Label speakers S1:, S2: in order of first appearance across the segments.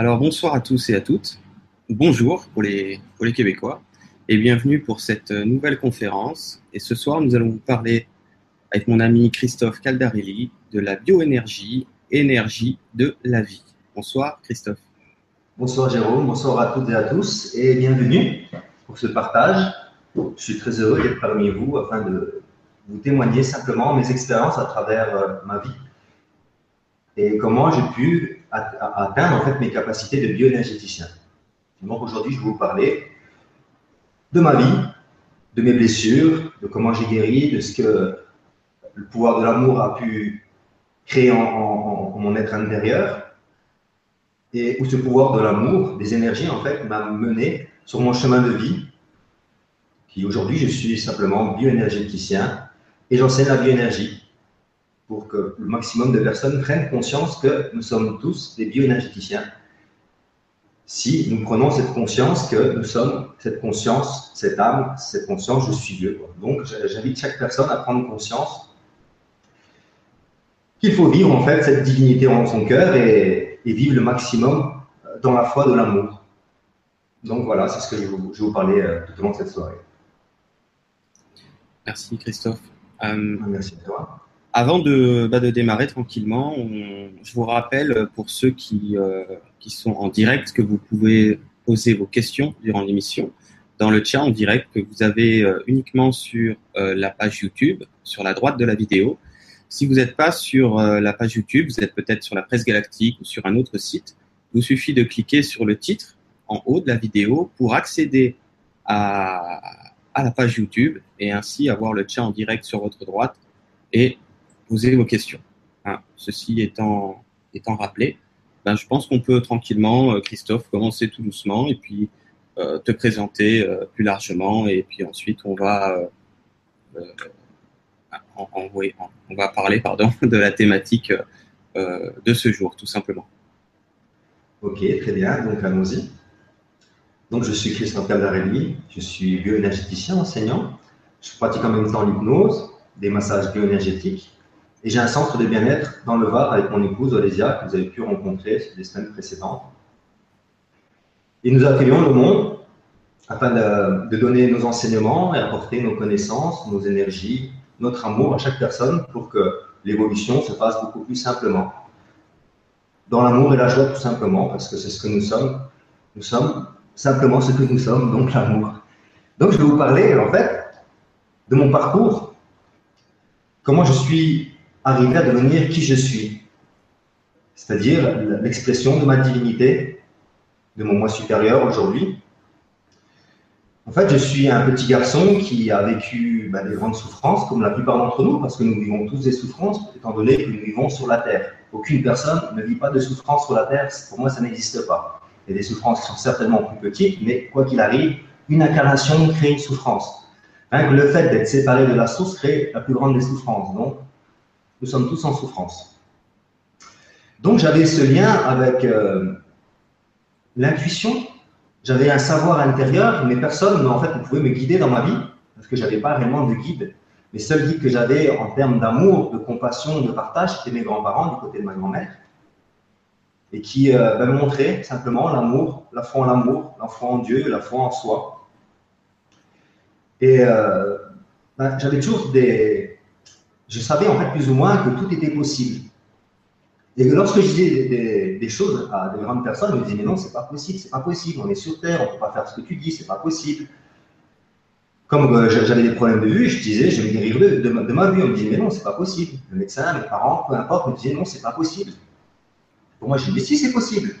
S1: Alors bonsoir à tous et à toutes. Bonjour pour les, Québécois et bienvenue pour cette nouvelle conférence. Et ce soir, nous allons vous parler avec mon ami Christophe Caldarelli de la bioénergie, énergie de la vie. Bonsoir Christophe.
S2: Bonsoir Jérôme, bonsoir à toutes et à tous et bienvenue pour ce partage. Je suis très heureux d'être parmi vous afin de vous témoigner simplement mes expériences à travers euh, ma vie et comment j'ai pu atteindre en fait mes capacités de bioénergéticien. Donc aujourd'hui, je vais vous parler de ma vie, de mes blessures, de comment j'ai guéri, de ce que le pouvoir de l'amour a pu créer en, mon être intérieur, et où ce pouvoir de l'amour, des énergies, en fait, m'a mené sur mon chemin de vie, qui aujourd'hui, je suis simplement bioénergéticien, et j'enseigne la bioénergie pour que le maximum de personnes prennent conscience que nous sommes tous des bioénergéticiens si nous prenons cette conscience que nous sommes cette conscience, cette âme, cette conscience, je suis Dieu. Donc, j'invite chaque personne à prendre conscience qu'il faut vivre en fait cette divinité en son cœur et, vivre le maximum dans la foi de l'amour. Donc voilà, c'est ce que je vais vous, vous parler euh, tout au long de cette soirée.
S1: Merci Christophe.
S2: Euh, Merci à toi.
S1: Avant de, bah, de démarrer tranquillement, je vous rappelle pour ceux qui, euh, qui sont en direct que vous pouvez poser vos questions durant l'émission dans le chat en direct que vous avez euh, uniquement sur euh, la page YouTube, sur la droite de la vidéo. Si vous n'êtes pas sur la page YouTube, vous êtes peut-être sur la presse galactique ou sur un autre site, il vous suffit de cliquer sur le titre en haut de la vidéo pour accéder à, à la page YouTube et ainsi avoir le chat en direct sur votre droite et poser vos questions. Hein, ceci étant, étant rappelé, ben, je pense qu'on peut tranquillement, euh, Christophe, commencer tout doucement et puis euh, te présenter euh, plus largement et puis ensuite on va, on va parler pardon, de la thématique de ce jour, tout simplement.
S2: Ok, très bien, donc allons-y. Donc je suis Christophe Caldarelli, je suis bioénergéticien, enseignant. Je pratique en même temps l'hypnose, des massages bioénergétiques et j'ai un centre de bien-être dans le Var avec mon épouse Olésia, que vous avez pu rencontrer les semaines précédentes. Et nous accueillons le monde afin de, donner nos enseignements et apporter nos connaissances, nos énergies, notre amour à chaque personne pour que l'évolution se fasse beaucoup plus simplement. Dans l'amour et la joie, tout simplement, parce que c'est ce que nous sommes. Nous sommes simplement ce que nous sommes, donc l'amour. Donc, je vais vous parler, en fait, de mon parcours, comment je suis arriver à devenir qui je suis, c'est-à-dire l'expression de ma divinité, de mon moi supérieur aujourd'hui. En fait, je suis un petit garçon qui a vécu bah, des grandes souffrances, comme la plupart d'entre nous, parce que nous vivons tous des souffrances, étant donné que nous vivons sur la Terre. Aucune personne ne vit pas de souffrances sur la Terre, pour moi, ça n'existe pas. Il y a des souffrances qui sont certainement plus petites, mais quoi qu'il arrive, une incarnation crée une souffrance. le fait d'être séparé de la source crée la plus grande des souffrances. Donc, nous sommes tous en souffrance. Donc j'avais ce lien avec euh, l'intuition, j'avais un savoir intérieur, mais personne en fait, ne pouvait me guider dans ma vie, parce que je n'avais pas réellement de guide. Les seuls guides que j'avais en termes d'amour, de compassion, de partage, c'était mes grands-parents du côté de ma grand-mère, et qui euh, ben, me montraient simplement l'amour, la foi en l'amour, la foi en Dieu, la foi en soi. Et euh, ben, j'avais toujours des, je savais en fait plus ou moins que tout était possible. Et que lorsque je disais des, choses à de grandes personnes, ils me disaient Mais non, c'est pas possible, c'est pas possible, on est sur Terre, on ne peut pas faire ce que tu dis, c'est pas possible. Comme euh, j'avais des problèmes de vue, je disais Je vais guérir de, de, ma vue. On me disait Mais non, c'est pas possible. Le médecin, mes parents, peu importe, me disaient Non, c'est pas possible. Pour moi, je dis Si, c'est possible.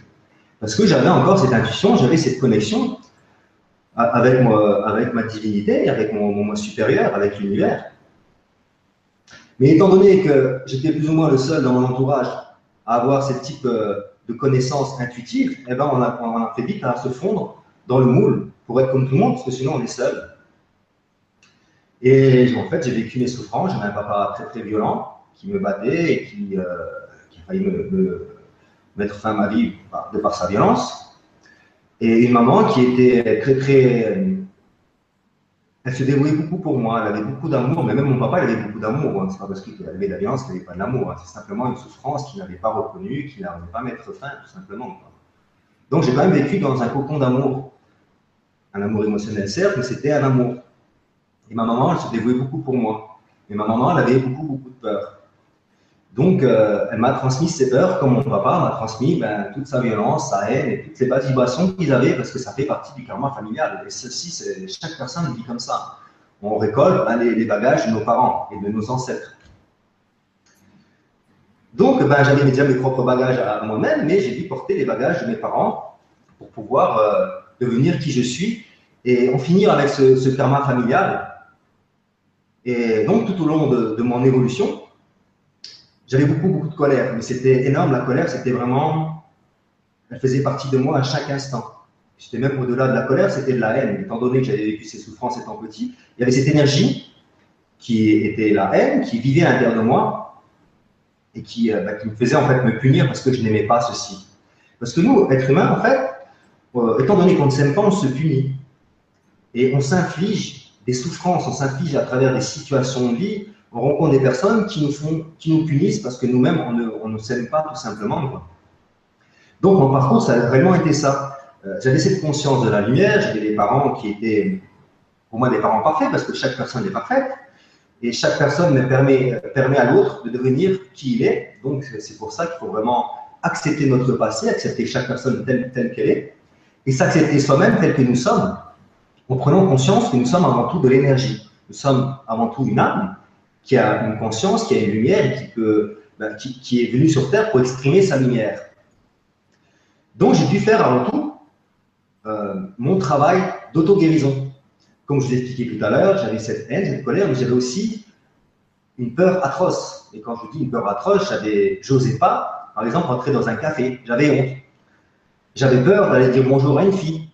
S2: Parce que j'avais encore cette intuition, j'avais cette connexion avec, moi, avec ma divinité, avec mon, mon moi supérieur, avec l'univers. Mais étant donné que j'étais plus ou moins le seul dans mon entourage à avoir ce type euh, de connaissances intuitives, eh ben on, a, fait vite à se fondre dans le moule pour être comme tout le monde, parce que sinon on est seul. Et en fait, j'ai vécu mes souffrances. J'avais un papa très très violent qui me battait et qui, euh, a failli me, mettre fin à ma vie de par sa violence. Et une maman qui était très très elle se débrouillait beaucoup pour moi, elle avait beaucoup d'amour, mais même mon papa, il avait beaucoup d'amour. Hein. C'est pas parce qu'il avait de la violence qu'il n'avait pas d'amour. Hein. C'est simplement une souffrance qu'il n'avait pas reconnue, qu'il n'arrivait pas à mettre fin, tout simplement. Donc j'ai quand même vécu dans un cocon d'amour. Un amour émotionnel, certes, mais c'était un amour. Et ma maman, elle se dévouait beaucoup pour moi. Et ma maman, elle avait beaucoup, beaucoup de peur. Donc, euh, elle m'a transmis ses peurs, comme mon papa m'a transmis ben, toute sa violence, sa haine et toutes les bas vibrations qu'ils avaient, parce que ça fait partie du karma familial. Et ceci, chaque personne vit comme ça. On récolte ben, les, bagages de nos parents et de nos ancêtres. Donc, ben, j'avais déjà mes propres bagages à moi-même, mais j'ai dû porter les bagages de mes parents pour pouvoir euh, devenir qui je suis et en finir avec ce, karma familial. Et donc, tout au long de mon évolution, j'avais beaucoup, beaucoup de colère, mais c'était énorme. La colère, c'était vraiment, elle faisait partie de moi à chaque instant. C'était même au-delà de la colère, c'était de la haine. Étant donné que j'avais vécu ces souffrances étant petit, il y avait cette énergie qui était la haine, qui vivait à l'intérieur de moi et qui, euh, bah, me faisait en fait me punir parce que je n'aimais pas ceci. Parce que nous, êtres humains, en fait, euh, étant donné qu'on ne s'aime pas, on se punit. Et on s'inflige des souffrances, on s'inflige à travers des situations de vie on rencontre des personnes qui nous, font, qui nous punissent parce que nous-mêmes, on ne, s'aime pas tout simplement. Donc, mon parcours, ça a vraiment été ça. Euh, j'avais cette conscience de la lumière, j'avais des parents qui étaient, pour moi, des parents parfaits, parce que chaque personne est parfaite, et chaque personne me permet, permet à l'autre de devenir qui il est. Donc, c'est pour ça qu'il faut vraiment accepter notre passé, accepter chaque personne telle, telle qu'elle est, et s'accepter soi-même tel que nous sommes, en prenant conscience que nous sommes avant tout de l'énergie. Nous sommes avant tout une âme, qui a une conscience, qui a une lumière et qui, peut, ben, qui, est venu sur Terre pour exprimer sa lumière. Donc j'ai dû faire avant tout euh, mon travail d'auto-guérison. Comme je vous ai expliqué tout à l'heure, j'avais cette haine, cette colère, mais j'avais aussi une peur atroce. Et quand je dis une peur atroce, j'avais, j'osais pas, par exemple, entrer dans un café. J'avais honte. J'avais peur d'aller dire bonjour à une fille.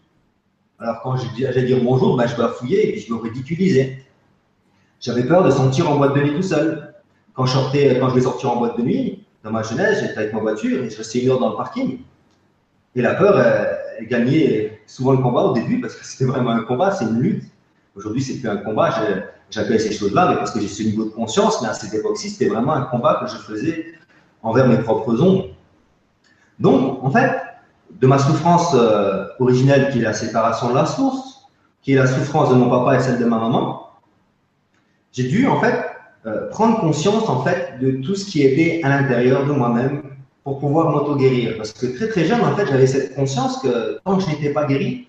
S2: Alors quand j'allais dire bonjour, ben, je dois fouiller et je me ridiculiser. J'avais peur de sortir en boîte de nuit tout seul. Quand je, sortais, quand je vais sortir en boîte de nuit, dans ma jeunesse, j'étais avec ma voiture et je restais une heure dans le parking. Et la peur, elle, gagnait souvent le combat au début parce que c'était vraiment un combat, c'est une lutte. Aujourd'hui, c'est plus un combat, j'appelle ces choses-là, mais parce que j'ai ce niveau de conscience, mais à cette époque-ci, c'était vraiment un combat que je faisais envers mes propres ombres. Donc, en fait, de ma souffrance euh, originelle qui est la séparation de la source, qui est la souffrance de mon papa et celle de ma maman, j'ai dû en fait euh, prendre conscience en fait de tout ce qui était à l'intérieur de moi-même pour pouvoir m'auto-guérir. Parce que très très jeune, en fait, j'avais cette conscience que tant que je n'étais pas guéri,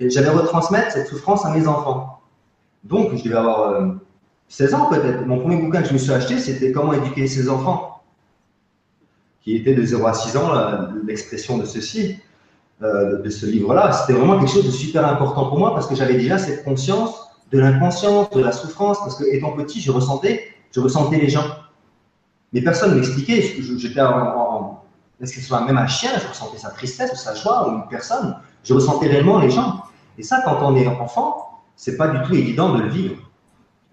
S2: j'allais retransmettre cette souffrance à mes enfants. Donc, je devais avoir 16 euh, ans peut-être. Mon premier bouquin que je me suis acheté, c'était Comment éduquer ses enfants, qui était de 0 à 6 ans, l'expression de ceci, euh, de ce livre-là. C'était vraiment quelque chose de super important pour moi parce que j'avais déjà cette conscience de l'inconscience, de la souffrance, parce que étant petit, je ressentais, je ressentais les gens. Mais personne ne m'expliquait. J'étais en, est-ce que ce soit même un chien, je ressentais sa tristesse ou sa joie, ou une personne, je ressentais réellement les gens. Et ça, quand on est enfant, c'est pas du tout évident de le vivre.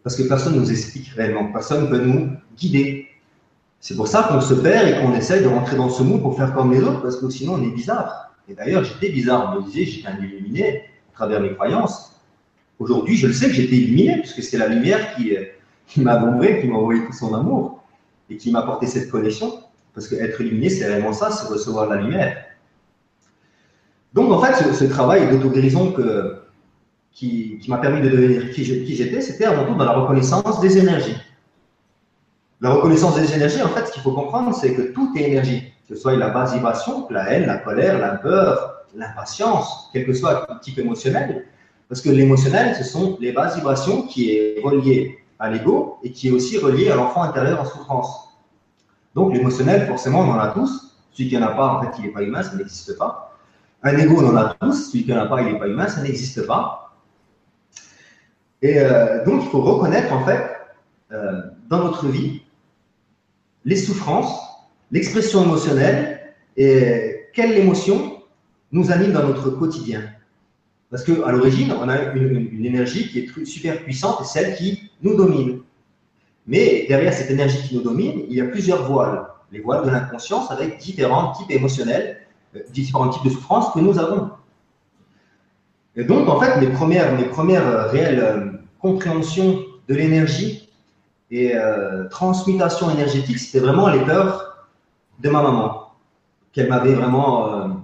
S2: Parce que personne ne nous explique réellement, personne ne peut nous guider. C'est pour ça qu'on se perd et qu'on essaye de rentrer dans ce moule pour faire comme les autres, parce que sinon on est bizarre. Et d'ailleurs, j'étais bizarre, on me disait, j'étais un illuminé à travers mes croyances. Aujourd'hui, je le sais que j'étais illuminé, puisque c'est la lumière qui, euh, m'a bombé, qui m'a envoyé tout son amour et qui m'a apporté cette connexion. Parce qu'être illuminé, c'est vraiment ça, c'est recevoir la lumière. Donc, en fait, ce, travail d'auto-guérison qui, m'a permis de devenir qui j'étais, c'était avant tout dans la reconnaissance des énergies. La reconnaissance des énergies, en fait, ce qu'il faut comprendre, c'est que tout est énergie. Que ce soit la vibration, la haine, la colère, la peur, l'impatience, quel que soit le type émotionnel, parce que l'émotionnel, ce sont les bases vibrations qui est relié à l'ego et qui est aussi relié à l'enfant intérieur en souffrance. Donc l'émotionnel, forcément, on en a tous. Celui qui n'en a pas, en fait, il n'est pas humain, ça n'existe pas. Un ego, on en a tous. Celui qui n'en a pas, il n'est pas humain, ça n'existe pas. Et euh, donc, il faut reconnaître, en fait, euh, dans notre vie, les souffrances, l'expression émotionnelle et quelle émotion nous anime dans notre quotidien. Parce qu'à l'origine, on a une, énergie qui est super puissante celle qui nous domine. Mais derrière cette énergie qui nous domine, il y a plusieurs voiles. Les voiles de l'inconscience avec différents types émotionnels, euh, différents types de souffrances que nous avons. Et donc, en fait, mes premières, mes premières euh, réelles euh, compréhensions de l'énergie et transmutation énergétique, c'était vraiment les peurs de ma maman, qu'elle m'avait vraiment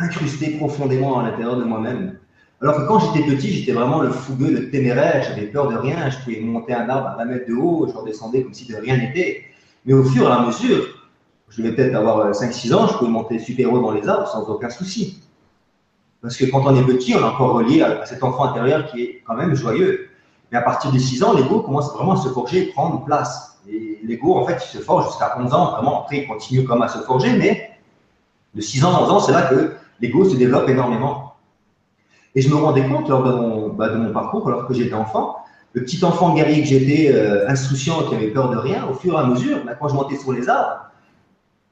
S2: incrusté profondément à l'intérieur de moi-même. Alors que quand j'étais petit, j'étais vraiment le fougueux, le téméraire, j'avais peur de rien, je pouvais monter un arbre à 20 mètres de haut, je redescendais comme si de rien n'était. Mais au fur et à mesure, je devais peut-être avoir 5-6 ans, je pouvais monter super haut dans les arbres sans aucun souci. Parce que quand on est petit, on est encore relié à cet enfant intérieur qui est quand même joyeux. Mais à partir de 6 ans, l'ego commence vraiment à se forger et prendre place. Et l'ego, en fait, il se forge jusqu'à 11 ans, vraiment. Après, il continue comme à se forger, mais de 6 ans à 11 ans, c'est là que l'ego se développe énormément. Et je me rendais compte lors de mon, bah, de mon parcours, alors que j'étais enfant, le petit enfant guerrier que j'étais, euh, insouciant, qui avait peur de rien, au fur et à mesure, bah, quand je montais sur les arbres,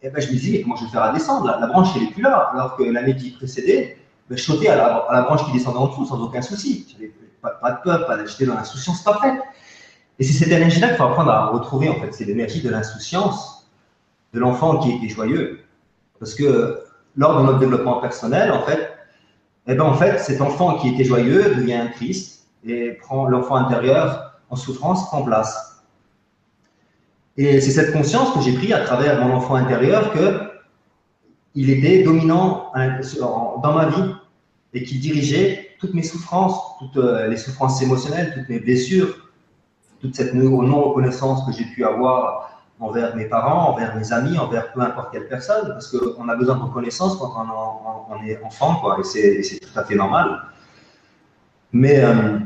S2: eh ben, je me disais, comment je vais faire à descendre la, branche, elle n'est plus là. Alors que l'année qui précédait, ben, je sautais à la, branche qui descendait en dessous sans aucun souci. J'avais pas, pas, de peur, j'étais dans l'insouciance parfaite. Et c'est cette énergie-là qu'il faut apprendre à retrouver, en fait. C'est l'énergie de l'insouciance de l'enfant qui était joyeux. Parce que lors de notre développement personnel, en fait, eh ben, en fait, cet enfant qui était joyeux devient triste et prend l'enfant intérieur en souffrance prend place. Et c'est cette conscience que j'ai pris à travers mon enfant intérieur que il était dominant dans ma vie et qui dirigeait toutes mes souffrances, toutes euh, les souffrances émotionnelles, toutes mes blessures, toute cette non-reconnaissance que j'ai pu avoir envers mes parents, envers mes amis, envers peu importe quelle personne, parce qu'on a besoin de reconnaissance quand on, est enfant, quoi, et c'est tout à fait normal. Mais, euh,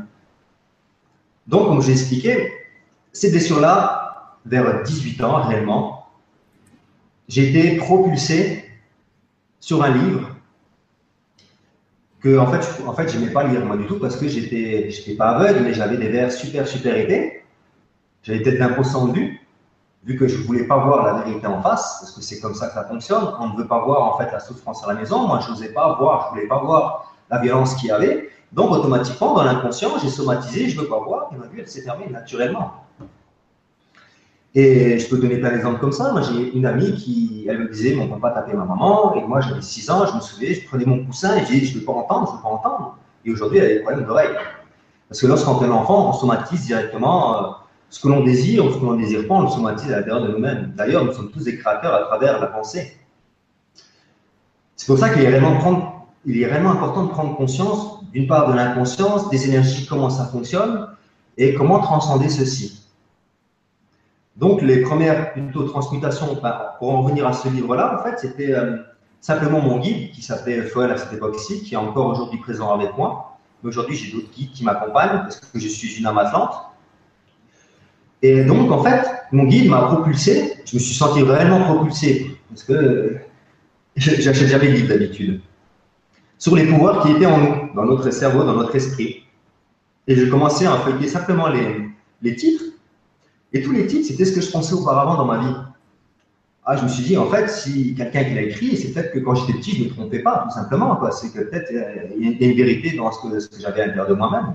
S2: donc, comme j'ai expliqué, ces blessures-là, vers 18 ans réellement, j'ai été propulsé sur un livre que, en fait, je, en fait, pas lire moi du tout parce que j'étais, j'étais pas aveugle, mais j'avais des vers super, super épais. J'avais peut-être l'imposant de vue vu que je ne voulais pas voir la vérité en face, parce que c'est comme ça que ça fonctionne, on ne veut pas voir en fait la souffrance à la maison, moi je n'osais pas voir, je ne voulais pas voir la violence qu'il y avait, donc automatiquement dans l'inconscient j'ai somatisé, je ne veux pas voir, et ma vie elle s'est fermée naturellement. Et je peux donner plein d'exemples comme ça. Moi, j'ai une amie qui, elle me disait, mon papa tapait ma maman, et moi, j'avais 6 ans, je me souviens, je prenais mon coussin et je disais, je ne veux pas entendre, je ne veux pas entendre. Et aujourd'hui, elle a des problèmes d'oreille. Parce que lorsqu'on est enfant, on somatise directement euh, ce que l'on désire ou ce que l'on ne désire pas, on le somatise à l'intérieur de nous-mêmes. D'ailleurs, nous sommes tous des créateurs à travers la pensée. C'est pour ça qu'il est réellement important de prendre conscience, d'une part, de l'inconscience, des énergies, comment ça fonctionne, et comment transcender ceci. Donc, les premières plutôt transmutations, pour en revenir à ce livre-là, en fait, c'était euh, simplement mon guide qui s'appelait Foel à cette époque-ci, qui est encore aujourd'hui présent avec moi. Mais aujourd'hui, j'ai d'autres guides qui m'accompagnent parce que je suis une âme atlante. Et donc, en fait, mon guide m'a propulsé. Je me suis senti réellement propulsé parce que j'achète jamais de livre d'habitude. Sur les pouvoirs qui étaient en nous, dans notre cerveau, dans notre esprit. Et je commençais à feuilleter simplement les, les titres. Et tous les titres, c'était ce que je pensais auparavant dans ma vie. Ah, je me suis dit, en fait, si quelqu'un qui l'a écrit, c'est peut-être que quand j'étais petit, je ne me trompais pas, tout simplement. C'est que peut-être euh, il y a une vérité dans ce que, ce que j'avais à l'intérieur de moi-même.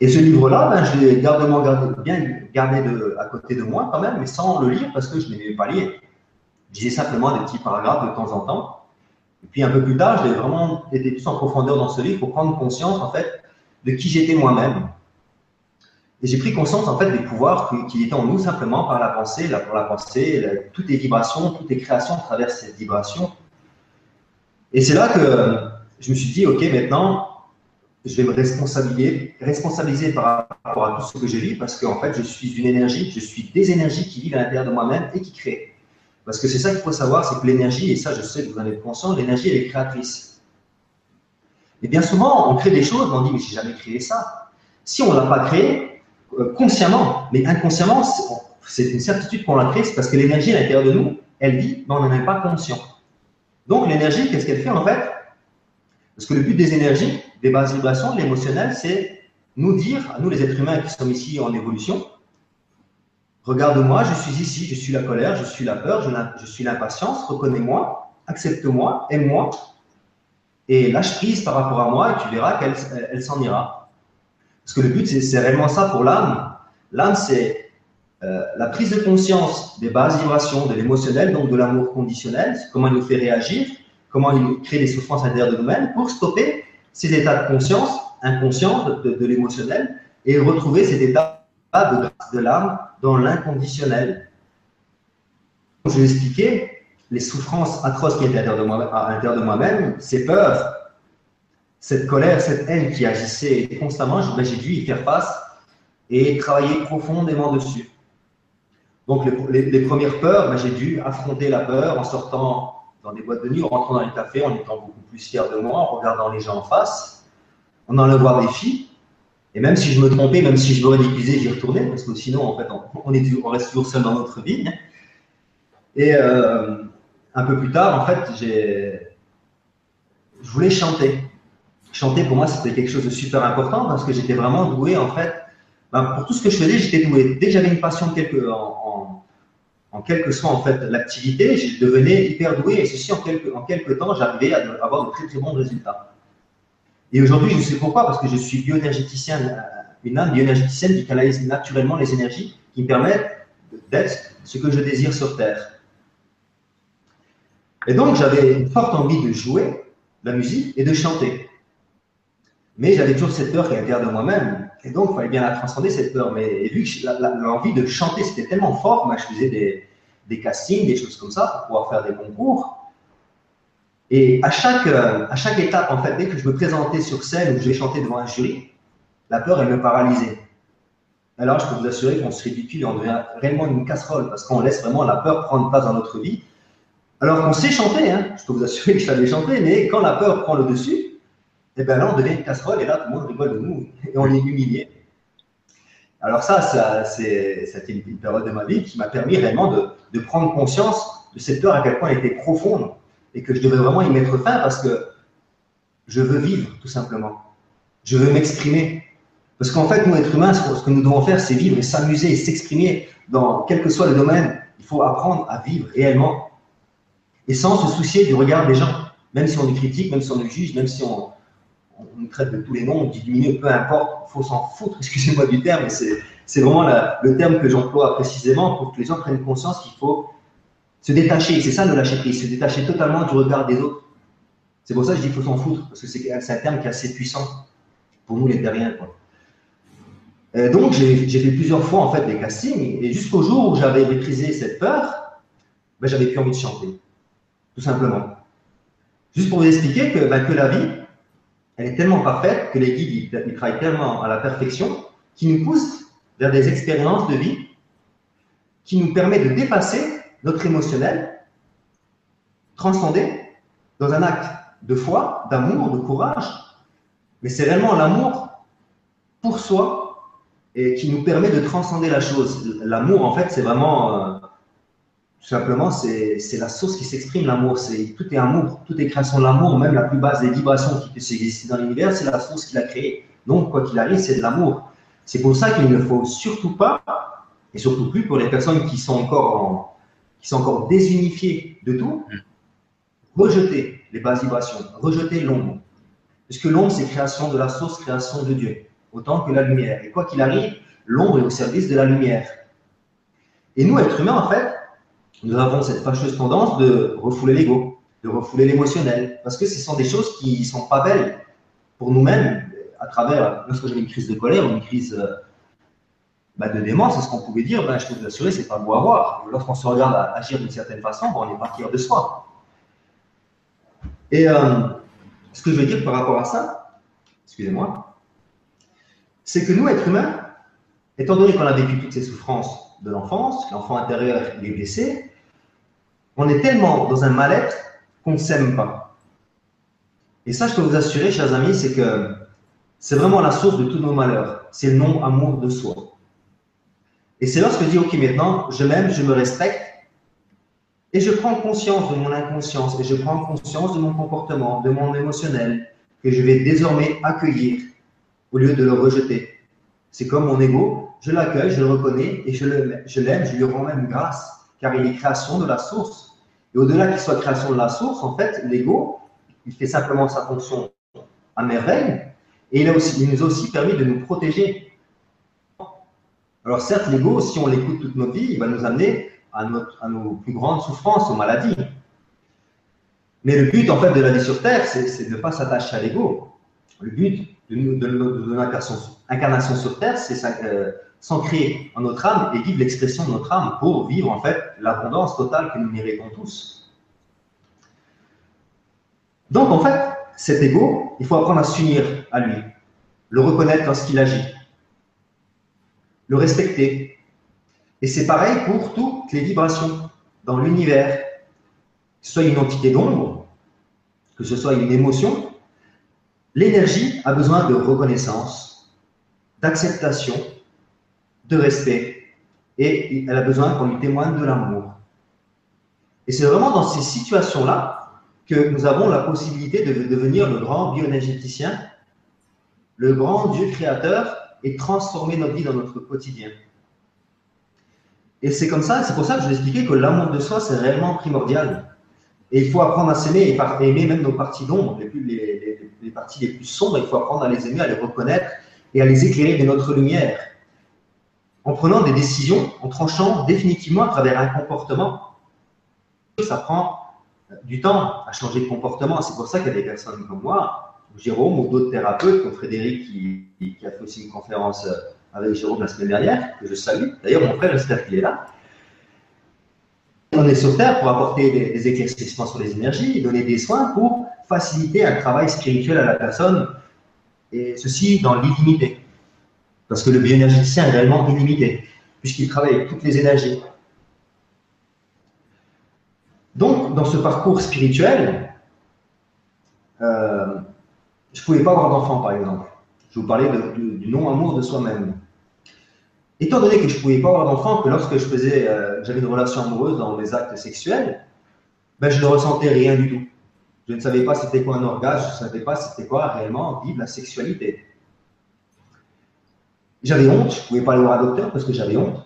S2: Et ce livre-là, ben, je l'ai gardé, bien gardé à côté de moi quand même, mais sans le lire parce que je n'aimais pas lire. Je disais simplement des petits paragraphes de temps en temps. Et puis un peu plus tard, j'ai vraiment été plus en profondeur dans ce livre pour prendre conscience en fait de qui j'étais moi-même. Et j'ai pris conscience en fait des pouvoirs qui, étaient en nous simplement par la pensée, la, pour la pensée, toutes les vibrations, toutes les créations à travers ces vibrations. Et c'est là que je me suis dit, ok, maintenant, je vais me responsabiliser, par rapport à tout ce que je vis parce qu'en fait, je suis une énergie, je suis des énergies qui vivent à l'intérieur de moi-même et qui créent. Parce que c'est ça qu'il faut savoir, c'est que l'énergie, et ça je sais que vous en êtes conscient, l'énergie elle est créatrice. Et bien souvent, on crée des choses, on dit mais j'ai jamais créé ça. Si on ne l'a pas créé, euh, consciemment, mais inconsciemment, c'est une certitude qu'on l'a créé, c'est parce que l'énergie à l'intérieur de nous, elle vit, mais on n'en est pas conscient. Donc l'énergie, qu'est-ce qu'elle fait en fait? Parce que le but des énergies, des bases vibrations, l'émotionnel, c'est nous dire, à nous les êtres humains qui sommes ici en évolution, regarde-moi, je suis ici, je suis la colère, je suis la peur, je, suis l'impatience, reconnais-moi, accepte-moi, aime-moi, et lâche prise par rapport à moi, et tu verras qu'elle elle, s'en ira. Parce que le but, c'est réellement ça pour l'âme. L'âme, c'est euh, la prise de conscience des bases vibrations, de l'émotionnel, donc de l'amour conditionnel, comment il nous fait réagir, comment il crée des souffrances intérieures de nous-mêmes, pour stopper ces états de conscience inconscients de, l'émotionnel et retrouver cet état de grâce de l'âme dans l'inconditionnel. Je vais expliquer, les souffrances atroces qui étaient à l'intérieur de moi-même, ces peurs, cette colère, cette haine qui agissait constamment, j'ai dû y faire face et travailler profondément dessus. Donc les, premières peurs, ben, j'ai dû affronter la peur en sortant dans des boîtes de nuit, en rentrant dans les cafés, en étant beaucoup plus fier de moi, en regardant les gens en face, en allant voir des filles. Et même si je me trompais, même si je me ridiculisais, j'y retournais, parce que sinon, en fait, on, est, reste toujours seul dans notre vie. Et euh, un peu plus tard, en fait, je voulais chanter. Chanter, pour moi, c'était quelque chose de super important parce que j'étais vraiment doué, en fait. Ben, pour tout ce que je faisais, j'étais doué. Dès que j'avais une passion quelque, en, quelle que soit en fait l'activité, je devenais hyper doué et ceci en quelques, en quelques temps, j'arrivais à avoir de très très bons résultats. Et aujourd'hui, je sais pourquoi, parce que je suis bioénergéticien, une âme bioénergéticienne qui canalise naturellement les énergies qui me permettent d'être ce que je désire sur Terre. Et donc, j'avais une forte envie de jouer la musique et de chanter. Mais j'avais toujours cette peur qui est de moi-même. Et donc, il fallait bien la transcender, cette peur. Mais vu que l'envie de chanter, c'était tellement fort, moi, je faisais des, castings, des choses comme ça, pour pouvoir faire des concours. Et à chaque, euh, étape, en fait, dès que je me présentais sur scène ou je vais chanter devant un jury, la peur, elle me paralysait. Alors, je peux vous assurer qu'on se ridicule on devient réellement une casserole parce qu'on laisse vraiment la peur prendre place dans notre vie. Alors qu'on sait chanter, hein, je peux vous assurer que je savais chanter, mais quand la peur prend le dessus, eh bien là, on devient une casserole et là, tout le monde rigole de nous et on est humilié. Alors ça, ça c'était une, période de ma vie qui m'a permis réellement de, prendre conscience de cette peur à quel point elle était profonde et que je devais vraiment y mettre fin parce que je veux vivre, tout simplement. Je veux m'exprimer. Parce qu'en fait, nous, êtres humains, ce que nous devons faire, c'est vivre et s'amuser et s'exprimer dans quel que soit le domaine. Il faut apprendre à vivre réellement et sans se soucier du regard des gens. Même si on nous critique, même si on nous juge, même si on, nous traite de tous les noms, on diminue, peu importe, il faut s'en foutre, excusez-moi du terme, mais c'est vraiment le terme que j'emploie précisément pour que les gens prennent conscience qu'il faut se détacher, c'est ça le lâcher prise, se détacher totalement du regard des autres. C'est pour ça que je dis qu'il faut s'en foutre, parce que c'est un terme qui est assez puissant pour nous les terriens. donc j'ai fait plusieurs fois en fait des castings, et jusqu'au jour où j'avais maîtrisé cette peur, ben, j'avais plus envie de chanter, tout simplement. Juste pour vous expliquer que, ben, que la vie, elle est tellement parfaite, que les guides ils, travaillent tellement à la perfection, qui nous poussent vers des expériences de vie qui nous permettent de dépasser notre émotionnel, transcendé dans un acte de foi, d'amour, de courage. Mais c'est réellement l'amour pour soi et qui nous permet de transcender la chose. L'amour, en fait, c'est vraiment, euh, tout simplement, c'est la source qui s'exprime, l'amour. Tout est amour, tout est création de l'amour, même la plus basse des vibrations qui puisse exister dans l'univers, c'est la source qui l'a créé. Donc, quoi qu'il arrive, c'est de l'amour. C'est pour ça qu'il ne faut surtout pas, et surtout plus pour les personnes qui sont encore en, qui sont encore désunifiés de tout, rejeter les bases vibrations, rejeter l'ombre. Puisque l'ombre, c'est création de la source, création de Dieu, autant que la lumière. Et quoi qu'il arrive, l'ombre est au service de la lumière. Et nous, êtres humains, en fait, nous avons cette fâcheuse tendance de refouler l'ego, de refouler l'émotionnel, parce que ce sont des choses qui ne sont pas belles pour nous-mêmes, à travers, lorsque j'ai une crise de colère ou une crise euh, bah, de démence, c'est ce qu'on pouvait dire, ben, je peux vous assurer, c'est pas beau à voir. Lorsqu'on se regarde agir d'une certaine façon, on n'est pas fier de soi. Et euh, ce que je veux dire par rapport à ça, excusez-moi, c'est que nous, êtres humains, étant donné qu'on a vécu toutes ces souffrances de l'enfance, l'enfant intérieur est blessé, on est tellement dans un mal-être qu'on ne s'aime pas. Et ça, je peux vous assurer, chers amis, c'est que c'est vraiment la source de tous nos malheurs. C'est le non-amour de soi. Et c'est lorsque je dis, OK, maintenant, je m'aime, je me respecte, et je prends conscience de mon inconscience, et je prends conscience de mon comportement, de mon émotionnel, que je vais désormais accueillir au lieu de le rejeter. C'est comme mon ego, je l'accueille, je le reconnais, et je l'aime, je, je lui rends même grâce, car il est création de la source. Et au-delà qu'il soit création de la source, en fait, l'ego, il fait simplement sa fonction à merveille, et il, a aussi, nous a aussi permis de nous protéger alors certes, l'ego, si on l'écoute toute notre vie, il va nous amener à, nos plus grandes souffrances, aux maladies. Mais le but, en fait, de la vie sur Terre, c'est de ne pas s'attacher à l'ego. Le but de, notre incarnation, sur Terre, c'est euh, s'ancrer en notre âme et vivre l'expression de notre âme pour vivre, en fait, l'abondance totale que nous méritons tous. Donc en fait, cet ego, il faut apprendre à s'unir à lui, le reconnaître lorsqu'il agit, le respecter. Et c'est pareil pour toutes les vibrations dans l'univers, que ce soit une entité d'ombre, que ce soit une émotion, l'énergie a besoin de reconnaissance, d'acceptation, de respect, et elle a besoin qu'on lui témoigne de l'amour. Et c'est vraiment dans ces situations-là que nous avons la possibilité de devenir le grand bioénergéticien, le grand Dieu créateur, et transformer notre vie dans notre quotidien. Et c'est comme ça, c'est pour ça que je vous expliqué que l'amour de soi, c'est réellement primordial. Et il faut apprendre à s'aimer et aimer même nos parties d'ombre, les, les, parties les plus sombres, il faut apprendre à les aimer, à les reconnaître et à les éclairer de notre lumière. En prenant des décisions, en tranchant définitivement à travers un comportement. Ça prend du temps à changer de comportement. C'est pour ça qu'il y a des personnes comme moi, Jérôme ou d'autres thérapeutes, comme Frédéric qui, a fait aussi une conférence avec Jérôme la semaine dernière, que je salue. D'ailleurs, mon frère, j'espère qu'il est là. On est sur Terre pour apporter des, éclaircissements sur les énergies, donner des soins pour faciliter un travail spirituel à la personne, et ceci dans l'illimité. Parce que le bioénergéticien est réellement illimité, puisqu'il travaille avec toutes les énergies. Donc, dans ce parcours spirituel, euh, je ne pouvais pas avoir d'enfant, par exemple. Je vous parlais du non-amour de soi-même. Étant donné que je ne pouvais pas avoir d'enfant, que lorsque je faisais, euh, j'avais une relation amoureuse dans mes actes sexuels, ben, je ne ressentais rien du tout. Je ne savais pas c'était quoi un orgasme, je ne savais pas c'était quoi réellement vivre la sexualité. J'avais honte, je ne pouvais pas aller voir un docteur parce que j'avais honte.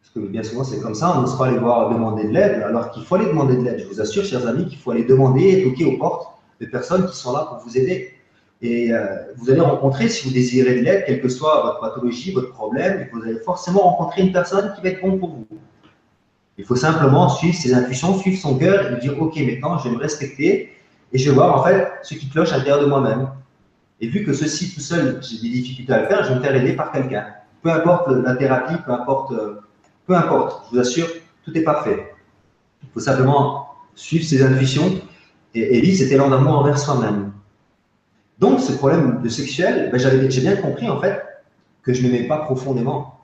S2: Parce que bien souvent c'est comme ça, on n'ose pas aller voir demander de l'aide, alors qu'il faut aller demander de l'aide. Je vous assure, chers amis, qu'il faut aller demander et toquer aux portes de personnes qui sont là pour vous aider. Et euh, vous allez rencontrer, si vous désirez de l'aide, quelle que soit votre pathologie, votre problème, vous allez forcément rencontrer une personne qui va être bon pour vous. Il faut simplement suivre ses intuitions, suivre son cœur et dire Ok, maintenant je vais me respecter et je vais voir en fait ce qui cloche à l'intérieur de moi-même. Et vu que ceci tout seul, j'ai des difficultés à le faire, je vais me faire aider par quelqu'un. Peu importe la thérapie, peu importe, euh, peu importe, je vous assure, tout est parfait. Il faut simplement suivre ses intuitions. Et Ellie, c'était l'endamment envers soi-même. Donc, ce problème de sexuel, ben, j'ai bien compris en fait que je ne m'aimais pas profondément.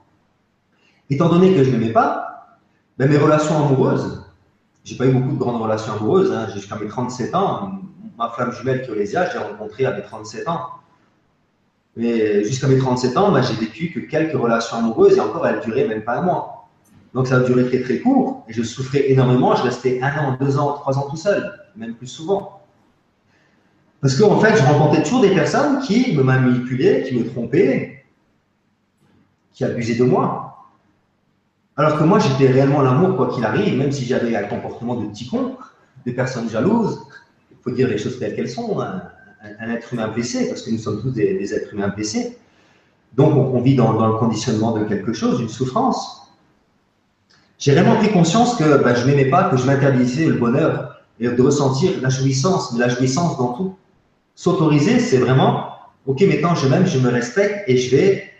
S2: Étant donné que je ne m'aimais pas, ben, mes relations amoureuses, j'ai pas eu beaucoup de grandes relations amoureuses, hein, jusqu'à mes 37 ans. Ma femme jumelle Kyolésia, j'ai rencontré à mes 37 ans. Mais jusqu'à mes 37 ans, ben, j'ai vécu que quelques relations amoureuses et encore, elles duraient même pas un mois. Donc ça a duré très très court et je souffrais énormément. Je restais un an, deux ans, trois ans tout seul, même plus souvent. Parce qu'en fait, je rencontrais toujours des personnes qui me manipulaient, qui me trompaient, qui abusaient de moi. Alors que moi, j'étais réellement l'amour, quoi qu'il arrive, même si j'avais un comportement de petit con, des personnes jalouses. Faut dire les choses telles qu'elles sont. Un, être humain blessé, parce que nous sommes tous des, êtres humains blessés. Donc, on, vit dans, le conditionnement de quelque chose, d'une souffrance. J'ai vraiment pris conscience que ben, je n'aimais pas, que je m'interdisais le bonheur et de ressentir la jouissance, la jouissance dans tout. S'autoriser, c'est vraiment, ok, maintenant je m'aime, je me respecte et je vais